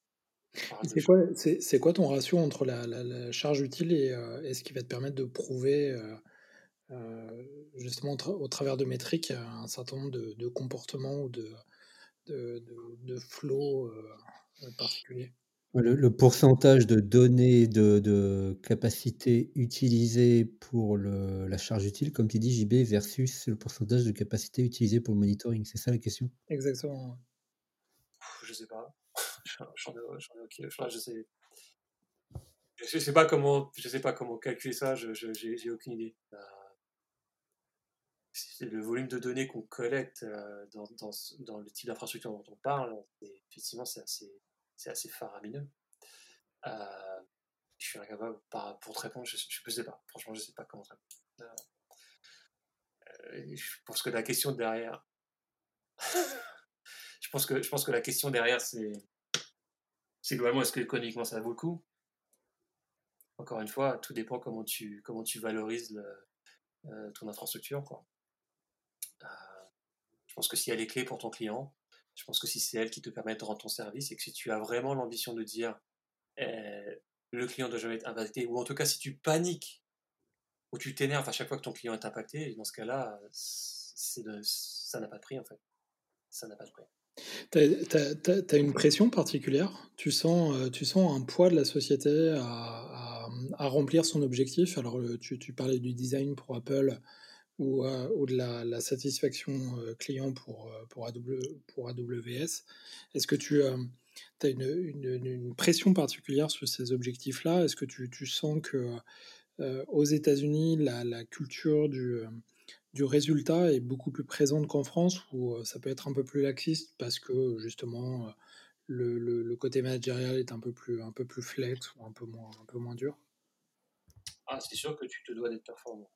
C'est quoi, ton ratio entre la, charge utile et, euh, ce qui va te permettre de prouver, euh, euh, justement au travers de métriques, un certain nombre de, comportements ou de, de, de, flows particuliers? Le, pourcentage de données de, de capacité utilisée pour le, la charge utile, comme tu dis, JB, versus le pourcentage de capacité utilisée pour le monitoring. C'est ça la question? Exactement. Je sais pas. Je sais. Je sais pas comment, je sais pas comment calculer ça. Je, j'ai aucune idée. Euh, le volume de données qu'on collecte euh, dans, dans, dans, le type d'infrastructure dont on parle, effectivement, c'est assez, faramineux. Euh, je suis incapable, pour te répondre, je ne sais pas. Franchement, je ne sais pas comment ça. je pense que la question derrière, je pense que je pense que la question derrière, c'est c'est globalement est-ce que économiquement ça vaut le coup? Encore une fois, tout dépend comment tu comment tu valorises euh, ton infrastructure. Quoi. Euh, je pense que si elle est clé pour ton client, je pense que si c'est elle qui te permet de rendre ton service et que si tu as vraiment l'ambition de dire eh, le client doit jamais être impacté, ou en tout cas si tu paniques ou tu t'énerves à chaque fois que ton client est impacté, dans ce cas-là, ça n'a pas de prix en fait. Ça n'a pas de prix. Tu as, une pression particulière? Tu sens, euh, tu sens un poids de la société à, à, remplir son objectif? Alors, tu, tu, parlais du design pour Apple ou, euh, ou de la, satisfaction euh, client pour, pour, pour AWS. Est-ce que tu as une, une, une, pression particulière sur ces objectifs-là? Est-ce que tu, tu, sens que aux États-Unis, la, la, culture du du résultat est beaucoup plus présente qu'en France, où ça peut être un peu plus laxiste parce que justement le, le, côté managérial est un peu plus, un peu plus flex ou un peu moins, un peu moins dur Ah, c'est sûr que tu te dois d'être performant.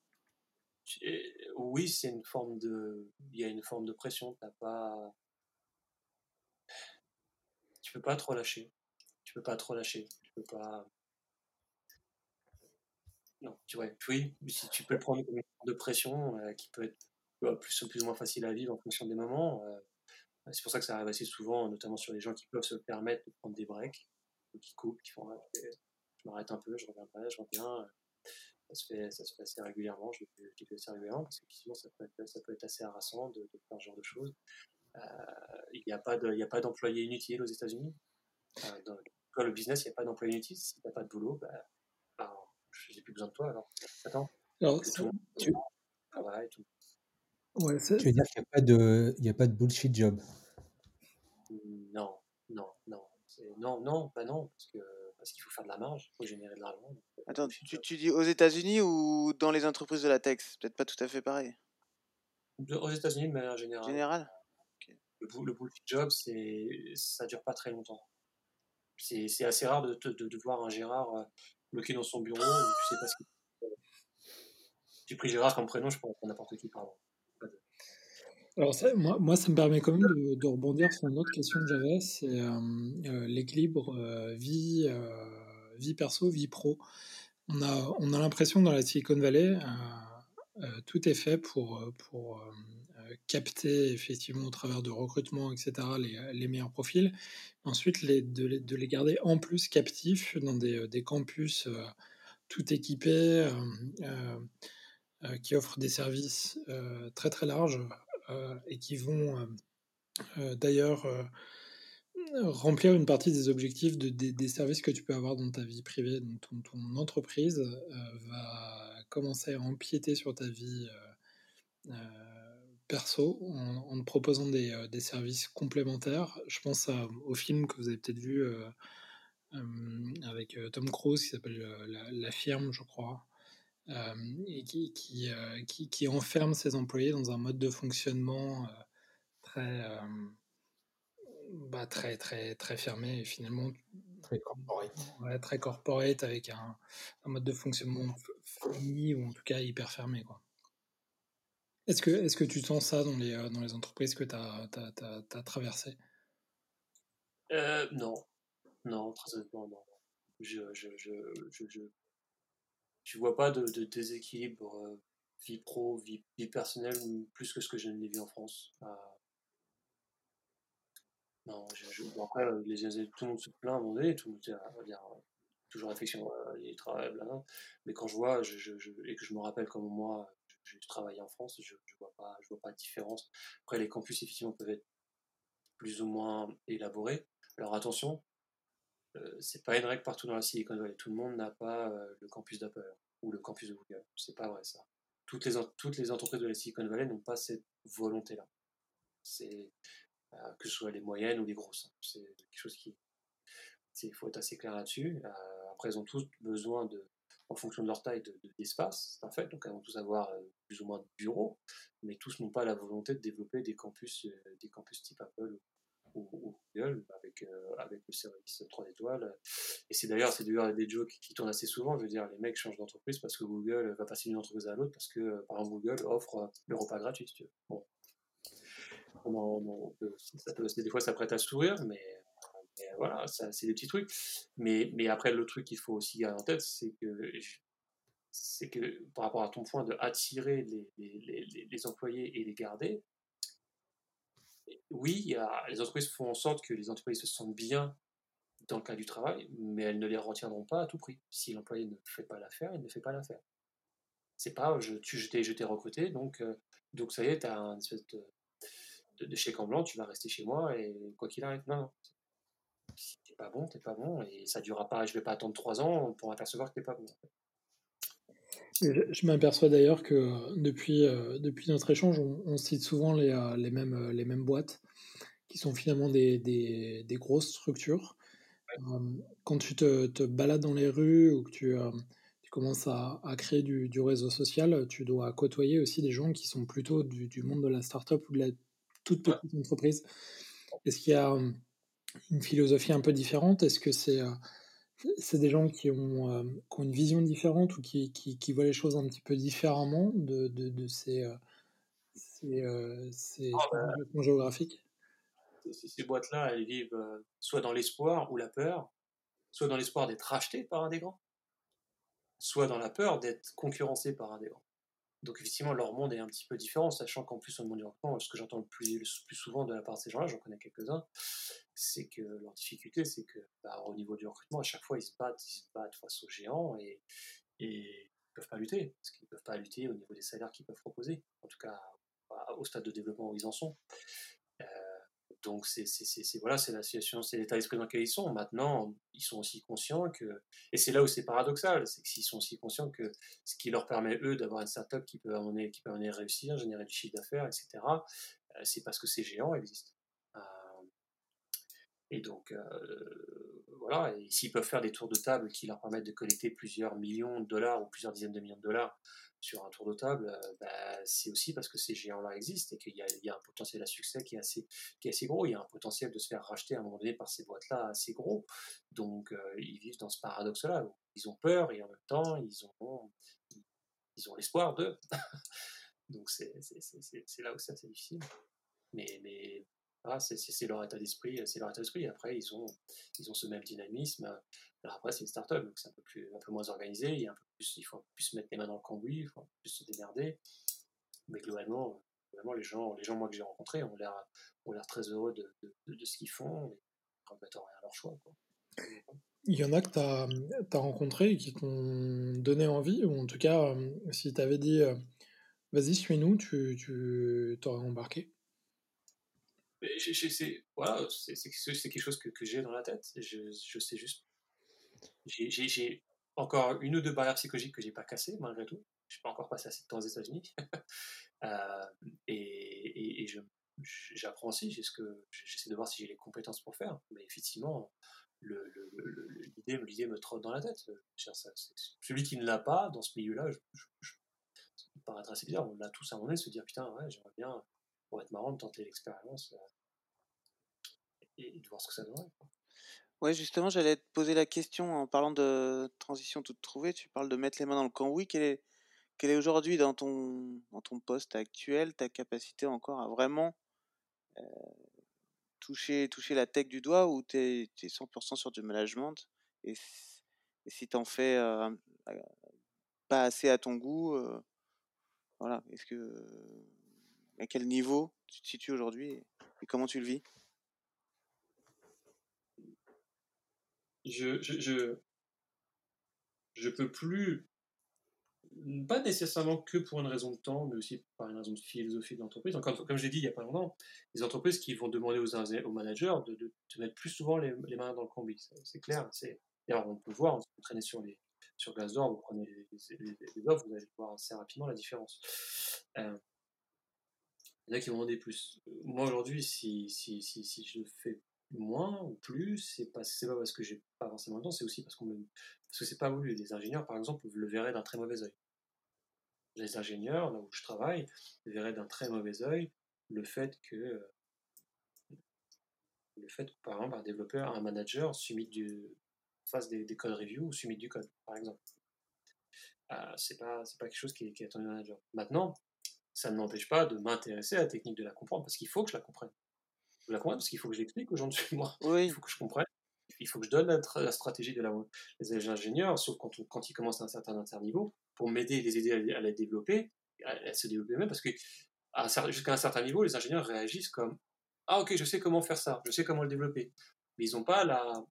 oui, c'est une forme de, il y a une forme de pression. T'as pas, tu peux pas trop lâcher. Tu peux pas trop lâcher. Tu peux pas. Non, tu vois, oui, si tu peux le prendre comme une forme de pression euh, qui peut être plus, plus ou moins facile à vivre en fonction des moments. Euh, c'est pour ça que ça arrive assez souvent, notamment sur les gens qui peuvent se permettre de prendre des breaks, qui coupent, qui font je m'arrête un peu, je reviens pas, je reviens. Ça se fait, ça se fait assez régulièrement, je le fais assez régulièrement, parce que être, ça peut être assez harassant de, de faire ce genre de choses. Euh, il n'y a pas d'employés inutiles aux États-Unis. dans le business, il n'y a pas d'employés inutiles. Si tu n'as pas de boulot, bah, bah je n'ai plus besoin de toi alors. Attends. Alors, tout, tu... travail, tout. Ouais, tu veux dire qu'il n'y a, pas de, il a pas de bullshit job? Non, non, non. Non, non, pas non, parce que parce qu'il faut faire de la marge, il faut générer de l'argent. Attends, tu, tu, dis aux États-Unis ou dans les entreprises de la tech? Peut-être pas tout à fait pareil. Aux États-Unis de manière générale. Générale? Le, le bullshit job, c'est, ça dure pas très longtemps. C'est, c'est assez rare de, de, de, voir un Gérard euh, bloqué dans son bureau, tu sais pas ce qu'il J'ai pris Gérard comme prénom, je prendre n'importe qui, pardon. Alors moi, moi, ça me permet quand même de, rebondir sur une autre question que j'avais, c'est euh, euh, l'équilibre vie, vie perso, vie pro. On a, on a l'impression dans la Silicon Valley, tout est fait pour, pour capter effectivement au travers de recrutement, etc., les, les meilleurs profils. Ensuite, les, de, les, de, les, garder en plus captifs dans des, des campus euh, tout équipés euh, euh, qui offrent des services très très larges et qui vont d'ailleurs remplir une partie des objectifs de, des, des, services que tu peux avoir dans ta vie privée. Donc ton entreprise va commencer à empiéter sur ta vie perso en, te proposant des, euh, des, services complémentaires. Je pense au film que vous avez peut-être vu euh, euh, avec Tom Cruise qui s'appelle la, Firme, je crois, et qui, qui, qui, qui, enferme ses employés dans un mode de fonctionnement très, bah, très, très, très fermé et finalement très corporate. Ouais, très corporate avec un, un mode de fonctionnement fini ou en tout cas hyper fermé. Quoi. Est-ce que, est que tu sens ça dans les, euh, dans les entreprises que tu as, as, traversées? Euh, Non, non, très honnêtement, non. Je je, je, je, je, vois pas de, déséquilibre euh, vie pro, vie, vie, personnelle, plus que ce que je n'ai vu en France. non, je, après, les, tout le monde se plaint à un moment donné, tout le monde dire, toujours réflexion, il travaille, mais quand je vois, je, et que je me rappelle comme moi, je travaille en France, je, je vois pas, vois pas de différence. Après, les campus effectivement peuvent être plus ou moins élaborés. Alors attention, euh, c'est pas une règle partout dans la Silicon Valley. Tout le monde n'a pas euh, le campus d'Apple ou le campus de Google. C'est pas vrai ça. Toutes les, entreprises de la Silicon Valley n'ont pas cette volonté-là. Euh, que ce soit les moyennes ou les grosses. Hein. C'est quelque chose qui, Il faut être assez clair là-dessus. après, ils ont tous besoin de, en fonction de leur taille d'espace, un fait. Donc, ils vont tous avoir plus ou moins de bureaux, mais tous n'ont pas la volonté de développer des campus, des campus type Apple ou, Google avec, avec le service 3 étoiles. Et c'est d'ailleurs, des jokes qui tournent assez souvent. Je veux dire, les mecs changent d'entreprise parce que Google va passer d'une entreprise à l'autre parce que, par exemple, Google offre le repas gratuit, tu veux. Bon. des fois, ça prête à sourire, mais voilà, c'est des petits trucs. Mais, mais après, le truc qu'il faut aussi garder en tête, c'est que, c'est que par rapport à ton point de attirer les, les, les, employés et les garder, oui, y a, les entreprises font en sorte que les entreprises se sentent bien dans le cas du travail, mais elles ne les retiendront pas à tout prix. Si l'employé ne fait pas l'affaire, il ne fait pas l'affaire. C'est pas je, tu, je t'ai recruté, donc, euh, donc ça y est, tu as un espèce de, de, chèque en blanc, tu vas rester chez moi et quoi qu'il arrive. Non, non pas bon, t'es pas bon, et ça durera pas, je vais pas attendre trois ans pour apercevoir que t'es pas bon. Je, m'aperçois d'ailleurs que depuis, euh, depuis notre échange, on, cite souvent les, euh, les, mêmes, euh, les mêmes boîtes qui sont finalement des, des, des grosses structures. quand tu te, te, balades dans les rues ou que tu, tu commences à, à créer du, du, réseau social, tu dois côtoyer aussi des gens qui sont plutôt du, du monde de la start-up ou de la toute petite entreprise. Est-ce qu'il y a une philosophie un peu différente? Est-ce que c'est euh, c'est des gens qui ont, euh, qui ont, une vision différente ou qui, qui, qui, voient les choses un petit peu différemment de, de, de ces, euh, ces, ces, oh, bah, géographiques? Ces boîtes-là, elles vivent soit dans l'espoir ou la peur, soit dans l'espoir d'être rachetées par un des grands, soit dans la peur d'être concurrencées par un des grands. Donc effectivement, leur monde est un petit peu différent, sachant qu'en plus, au monde du recrutement, ce que j'entends le plus, le plus souvent de la part de ces gens-là, j'en connais quelques-uns, c'est que leur difficulté, c'est que bah, au niveau du recrutement, à chaque fois, ils se battent, ils se battent face aux géants et, et ils peuvent pas lutter, parce qu'ils ne peuvent pas lutter au niveau des salaires qu'ils peuvent proposer, en tout cas au stade de développement où ils en sont. Euh, donc c'est voilà, c'est la situation, c'est l'état d'esprit dans lequel ils sont. Maintenant, ils sont aussi conscients que, et c'est là où c'est paradoxal, c'est qu'ils sont aussi conscients que ce qui leur permet eux d'avoir une startup qui peut amener, qui peut amener réussir, générer du chiffre d'affaires, etc. Euh, c'est parce que ces géants existent. Euh, et donc voilà, et s'ils peuvent faire des tours de table qui leur permettent de collecter plusieurs millions de dollars ou plusieurs dizaines de millions de dollars sur un tour de table, euh, bah, c'est aussi parce que ces géants-là existent et qu'il y, a un potentiel à succès qui est, assez, gros. Il y a un potentiel de se faire racheter à un moment donné par ces boîtes-là assez gros. Donc, euh, ils vivent dans ce paradoxe-là. Ils ont peur et en même temps, ils ont, ils ont l'espoir d'eux. Donc, c'est là où c'est assez difficile. Mais c'est leur état d'esprit, c'est leur état d'esprit. Après, ils ont, ils ont ce même dynamisme. Alors après, c'est une start-up, donc c'est un peu un peu moins organisé. Il, a un peu plus, faut plus mettre les mains dans le cambouis, il faut plus se démerder. Mais globalement, vraiment, les gens, les gens moi que j'ai rencontrés ont l'air, très heureux de, ce qu'ils font et ne remettent rien à leur choix. Il y en a que tu as, as rencontrés et qui t'ont donné envie, ou en tout cas, si tu avais dit vas-y, suis-nous, tu, tu embarqué? C'est voilà, quelque chose que, que j'ai dans la tête. Je, je sais juste. J'ai encore une ou deux barrières psychologiques que j'ai pas cassées malgré tout. Je suis pas encore passé assez de temps aux États-Unis. euh, et, et, j'apprends aussi. J'essaie de voir si j'ai les compétences pour faire. Mais effectivement, l'idée le, me trotte dans la tête. celui qui ne l'a pas dans ce milieu-là, je, ça me paraît assez bizarre. On l'a tous à un moment se dire putain, ouais, j'aimerais bien pour être marrant de tenter l'expérience euh, et, de voir ce que ça donnerait. Ouais, justement, j'allais te poser la question en parlant de transition toute trouvée. Tu parles de mettre les mains dans le cambouis. Quelle est, quelle est aujourd'hui dans ton, dans ton poste actuel ta capacité encore à vraiment euh, toucher, toucher la tech du doigt ou tu es, 100% sur du management et, si tu en fais euh, pas assez à ton goût, voilà, est-ce que à quel niveau tu te situes aujourd'hui et, comment tu le vis? Je, je, je, peux plus, pas nécessairement que pour une raison de temps, mais aussi par une raison de philosophie de l'entreprise. Comme, comme j'ai dit il n'y a pas longtemps, les entreprises qui vont demander aux, managers de, de, mettre plus souvent les, mains dans le combi. C'est clair. D'ailleurs, on peut voir, on peut traîner sur les sur Glassdoor, vous prenez les, offres, vous allez voir assez rapidement la différence. Euh, il y en a qui vont demander plus. Moi, aujourd'hui, si, si, si, je fais moins ou plus, c'est pas, c'est pas parce que j'ai pas forcément le temps, c'est aussi parce, qu'on me, parce que c'est pas voulu. Les ingénieurs, par exemple, le verraient d'un très mauvais œil. Les ingénieurs, là où je travaille, verraient d'un très mauvais œil le fait que, le fait que, par exemple, un développeur, un manager du, fasse des, code reviews ou submit du code, par exemple. Euh, c'est pas, c'est pas quelque chose qui est attendu manager. Maintenant, ça ne m'empêche pas de m'intéresser à la technique de la comprendre parce qu'il faut que je la comprenne la comprendre parce qu'il faut que j'explique aux gens moi. Il faut que je comprenne. Il faut que je donne la, stratégie de la, des ingénieurs, sauf quand, quand ils commencent à un certain niveau, pour m'aider, les aider à, la développer, à, se développer même, parce que jusqu'à un certain niveau, les ingénieurs réagissent comme Ah, ok, je sais comment faire ça, je sais comment le développer. Mais ils n'ont pas, la,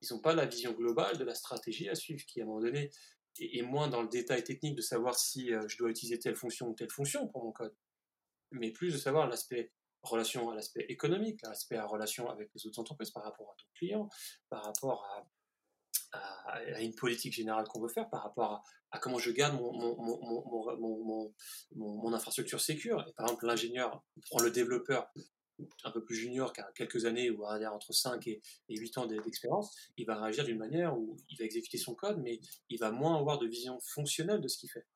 ils pas la vision globale de la stratégie à suivre, qui à un moment donné est, moins dans le détail technique de savoir si euh, je dois utiliser telle fonction ou telle fonction pour mon code, mais plus de savoir l'aspect relation à l'aspect économique, l'aspect à relation avec les autres entreprises par rapport à ton client, par rapport à, une politique générale qu'on veut faire, par rapport à, comment je garde mon, mon, mon, infrastructure sécure. Et par exemple, l'ingénieur prend le développeur un peu plus junior, qui a quelques années, ou entre 5 et, et 8 ans d'expérience, il va réagir d'une manière où il va exécuter son code, mais il va moins avoir de vision fonctionnelle de ce qu'il fait.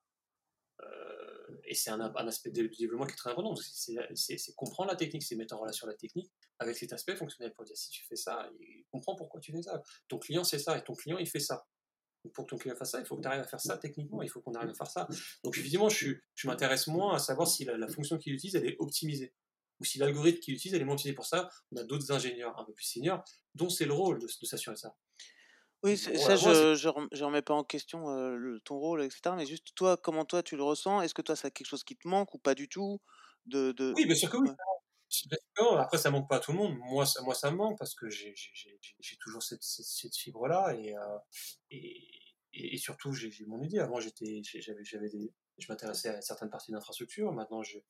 Euh, et c'est un, aspect du développement qui est très important. C'est comprendre la technique, c'est mettre en relation la technique avec cet aspect fonctionnel pour dire si tu fais ça, il comprend pourquoi tu fais ça. Ton client c'est ça et ton client il fait ça. pour que ton client fasse ça, il faut que tu arrives à faire ça techniquement, il faut qu'on arrive à faire ça. Donc évidemment, je m'intéresse moins à savoir si la, fonction qu'il utilise, elle est optimisée. Ou si l'algorithme qu'il utilise, elle est moins optimisée pour ça. On a d'autres ingénieurs un peu plus seniors dont c'est le rôle de, de s'assurer ça. Oui, ça, je, je, remets pas en question ton rôle, etc. Mais juste toi, comment toi tu le ressens? Est-ce que toi, ça a quelque chose qui te manque ou pas du tout? De, de... Oui, bien sûr que oui. Après, ça manque pas à tout le monde. Moi, ça, moi, ça me manque parce que j'ai toujours cette, cette, fibre-là et, et, et, surtout, j'ai mon idée. Avant, j'avais des, je m'intéressais à certaines parties d'infrastructure. Maintenant, j'ai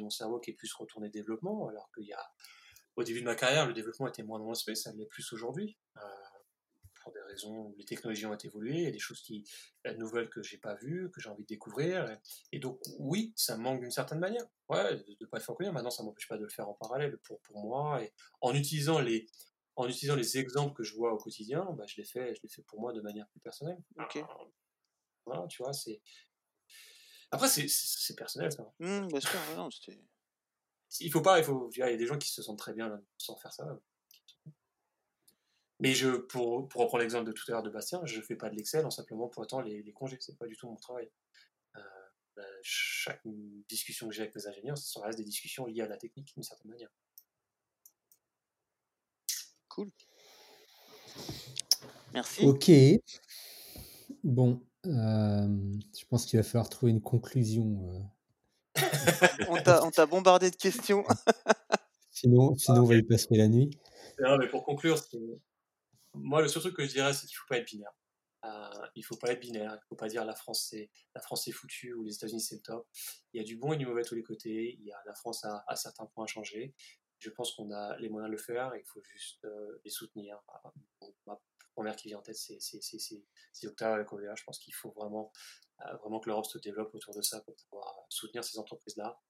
mon cerveau qui est plus retourné développement, alors qu'il y a, au début de ma carrière, le développement était moins dans mon aspect, ça l'est plus aujourd'hui pour des raisons où les technologies ont évolué, il y a des choses qui, nouvelles que j'ai pas vues, que j'ai envie de découvrir. Et, donc, oui, ça me manque d'une certaine manière. Ouais, de ne pas le faire connaître. Maintenant, ça m'empêche pas de le faire en parallèle pour, pour moi. Et en utilisant les, en utilisant les exemples que je vois au quotidien, bah, je les fais, je les fais pour moi de manière plus personnelle. Ok. voilà, tu vois, c'est. Après, c'est personnel, ça. Mmh, bien sûr, non, il faut pas, il faut, il y a des gens qui se sentent très bien sans faire ça. Mais je, pour, pour reprendre l'exemple de tout à l'heure de Bastien, je ne fais pas de l'Excel en simplement pour autant les, les congés. Ce n'est pas du tout mon travail. Euh, bah, chaque discussion que j'ai avec mes ingénieurs, ça reste des discussions liées à la technique d'une certaine manière. Cool. Merci. Ok. Bon, je pense qu'il va falloir trouver une conclusion. Euh. on t'a bombardé de questions. sinon, sinon on va y passer la nuit. Non, mais pour conclure, moi, le seul truc que je dirais, c'est qu'il ne faut pas être binaire. Euh, il ne faut pas être binaire. Il ne faut pas dire la France c'est la France c'est foutu ou les États-Unis c'est le top. Il y a du bon et du mauvais à tous les côtés. Il y a la France a, à certains points à changer. Je pense qu'on a les moyens de le faire. Il faut juste euh, les soutenir. ma première qui vient en tête, c'est Octave avec OVH. Je pense qu'il faut vraiment, euh, vraiment que l'Europe se développe autour de ça pour pouvoir soutenir ces entreprises-là.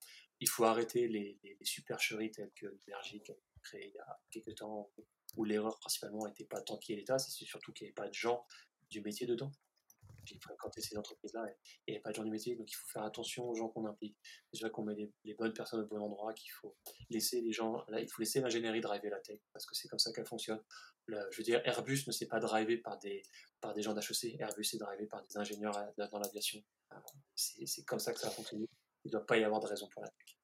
Il faut arrêter les, les, supercheries telles que l'énergie qui a été créée il y a quelques temps où l'erreur principalement n'était pas tant qu'il y ait l'État, c'est surtout qu'il n'y avait pas de gens du métier dedans. J'ai fréquenté ces entreprises-là et il n'y avait pas de gens du métier, donc il faut faire attention aux gens qu'on implique. Déjà qu'on met les, bonnes personnes au bon endroit, qu'il faut laisser les gens, là, il faut laisser l'ingénierie driver la tech, parce que c'est comme ça qu'elle fonctionne. je veux dire, Airbus ne s'est pas drivé par des, par des gens d'HEC, Airbus est drivé par des ingénieurs dans l'aviation. C'est comme ça que ça a fonctionné. Il ne doit pas y avoir de raison pour la tech.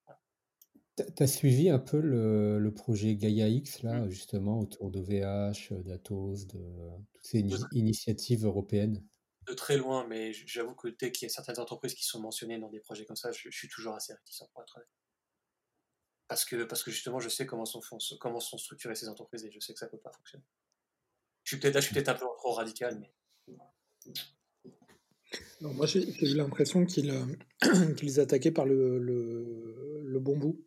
Tu as suivi un peu le, projet Gaia X, là, mmh. justement, autour de VH, d'Atos, de toutes ces initiatives européennes? De très loin, mais j'avoue que dès qu'il y a certaines entreprises qui sont mentionnées dans des projets comme ça, je, suis toujours assez réticent pour être. Parce que, parce que justement, je sais comment sont, comment sont structurées ces entreprises et je sais que ça ne peut pas fonctionner. Je suis peut-être je suis peut-être un peu trop radical, mais. moi, j'ai eu l'impression qu'ils euh, attaquaient par le, le bon bout.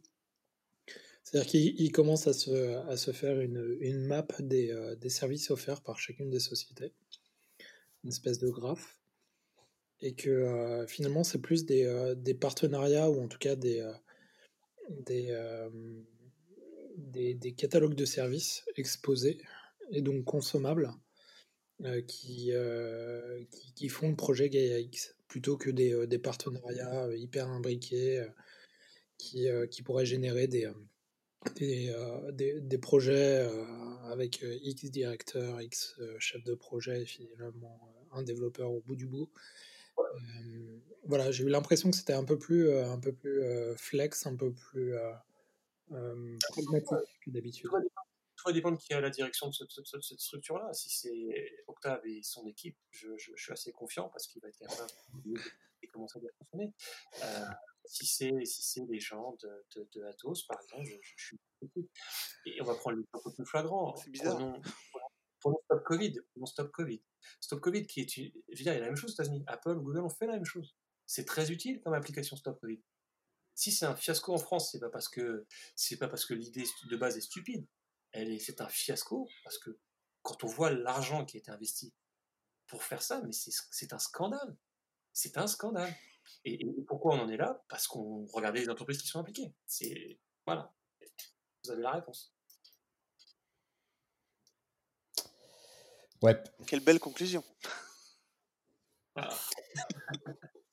C'est-à-dire qu'il commence à se, à se faire une, une map des, euh, des, services offerts par chacune des sociétés, une espèce de graphe, et que euh, finalement c'est plus des, euh, des, partenariats ou en tout cas des, des, des, catalogues de services exposés et donc consommables qui, qui, font le projet Gaia X plutôt que des, des partenariats hyper imbriqués qui, qui pourraient générer des, des, des, des, projets avec X directeur, X chef de projet et finalement un développeur au bout du bout. voilà, j'ai eu l'impression que c'était un peu plus, un peu plus flex, un peu plus pragmatique que d'habitude. Tout va dépendre qui a la direction de, cette structure-là. Si c'est Octave et son équipe, je, je, suis assez confiant parce qu'il va être capable de commencer à bien fonctionner. Euh, si c'est si c'est les gens de, de, de, Atos, par exemple, je, je, suis et on va prendre le peu plus flagrant. C'est bizarre. Prenons, Stop Covid. Stop Covid. Stop Covid qui est, je veux dire, il y a la même chose aux États-Unis. Apple, Google ont fait la même chose. C'est très utile comme application Stop Covid. Si c'est un fiasco en France, c'est pas parce que c'est pas parce que l'idée de base est stupide. Elle est, c'est un fiasco parce que quand on voit l'argent qui a été investi pour faire ça, mais c'est un scandale. C'est un scandale. Et, pourquoi on en est là? Parce qu'on regardait les entreprises qui sont impliquées. C'est voilà. Vous avez la réponse. Ouais. Quelle belle conclusion.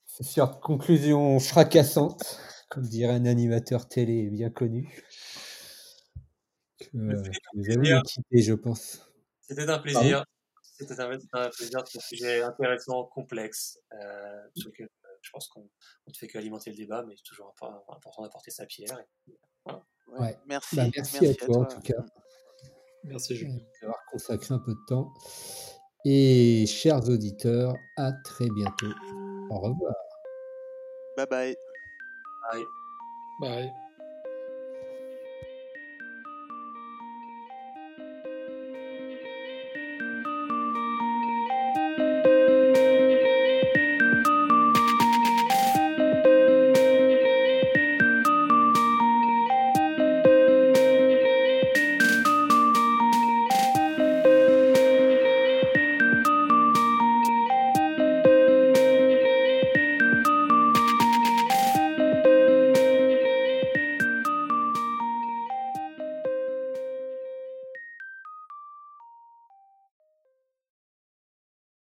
C'est sûr, conclusion fracassante, comme dirait un animateur télé bien connu. Que, vous avez quitté, je pense. C'était un plaisir. C'était un, plaisir. C'est un sujet intéressant, complexe, euh, je pense qu'on ne fait qu'alimenter le débat, mais c'est toujours important d'apporter sa pierre. ouais. Merci. Bah, merci, à, toi, en tout cas. Merci, Julien. D'avoir consacré un peu de temps. Et chers auditeurs, à très bientôt. Au revoir. Bye bye. Bye. Bye.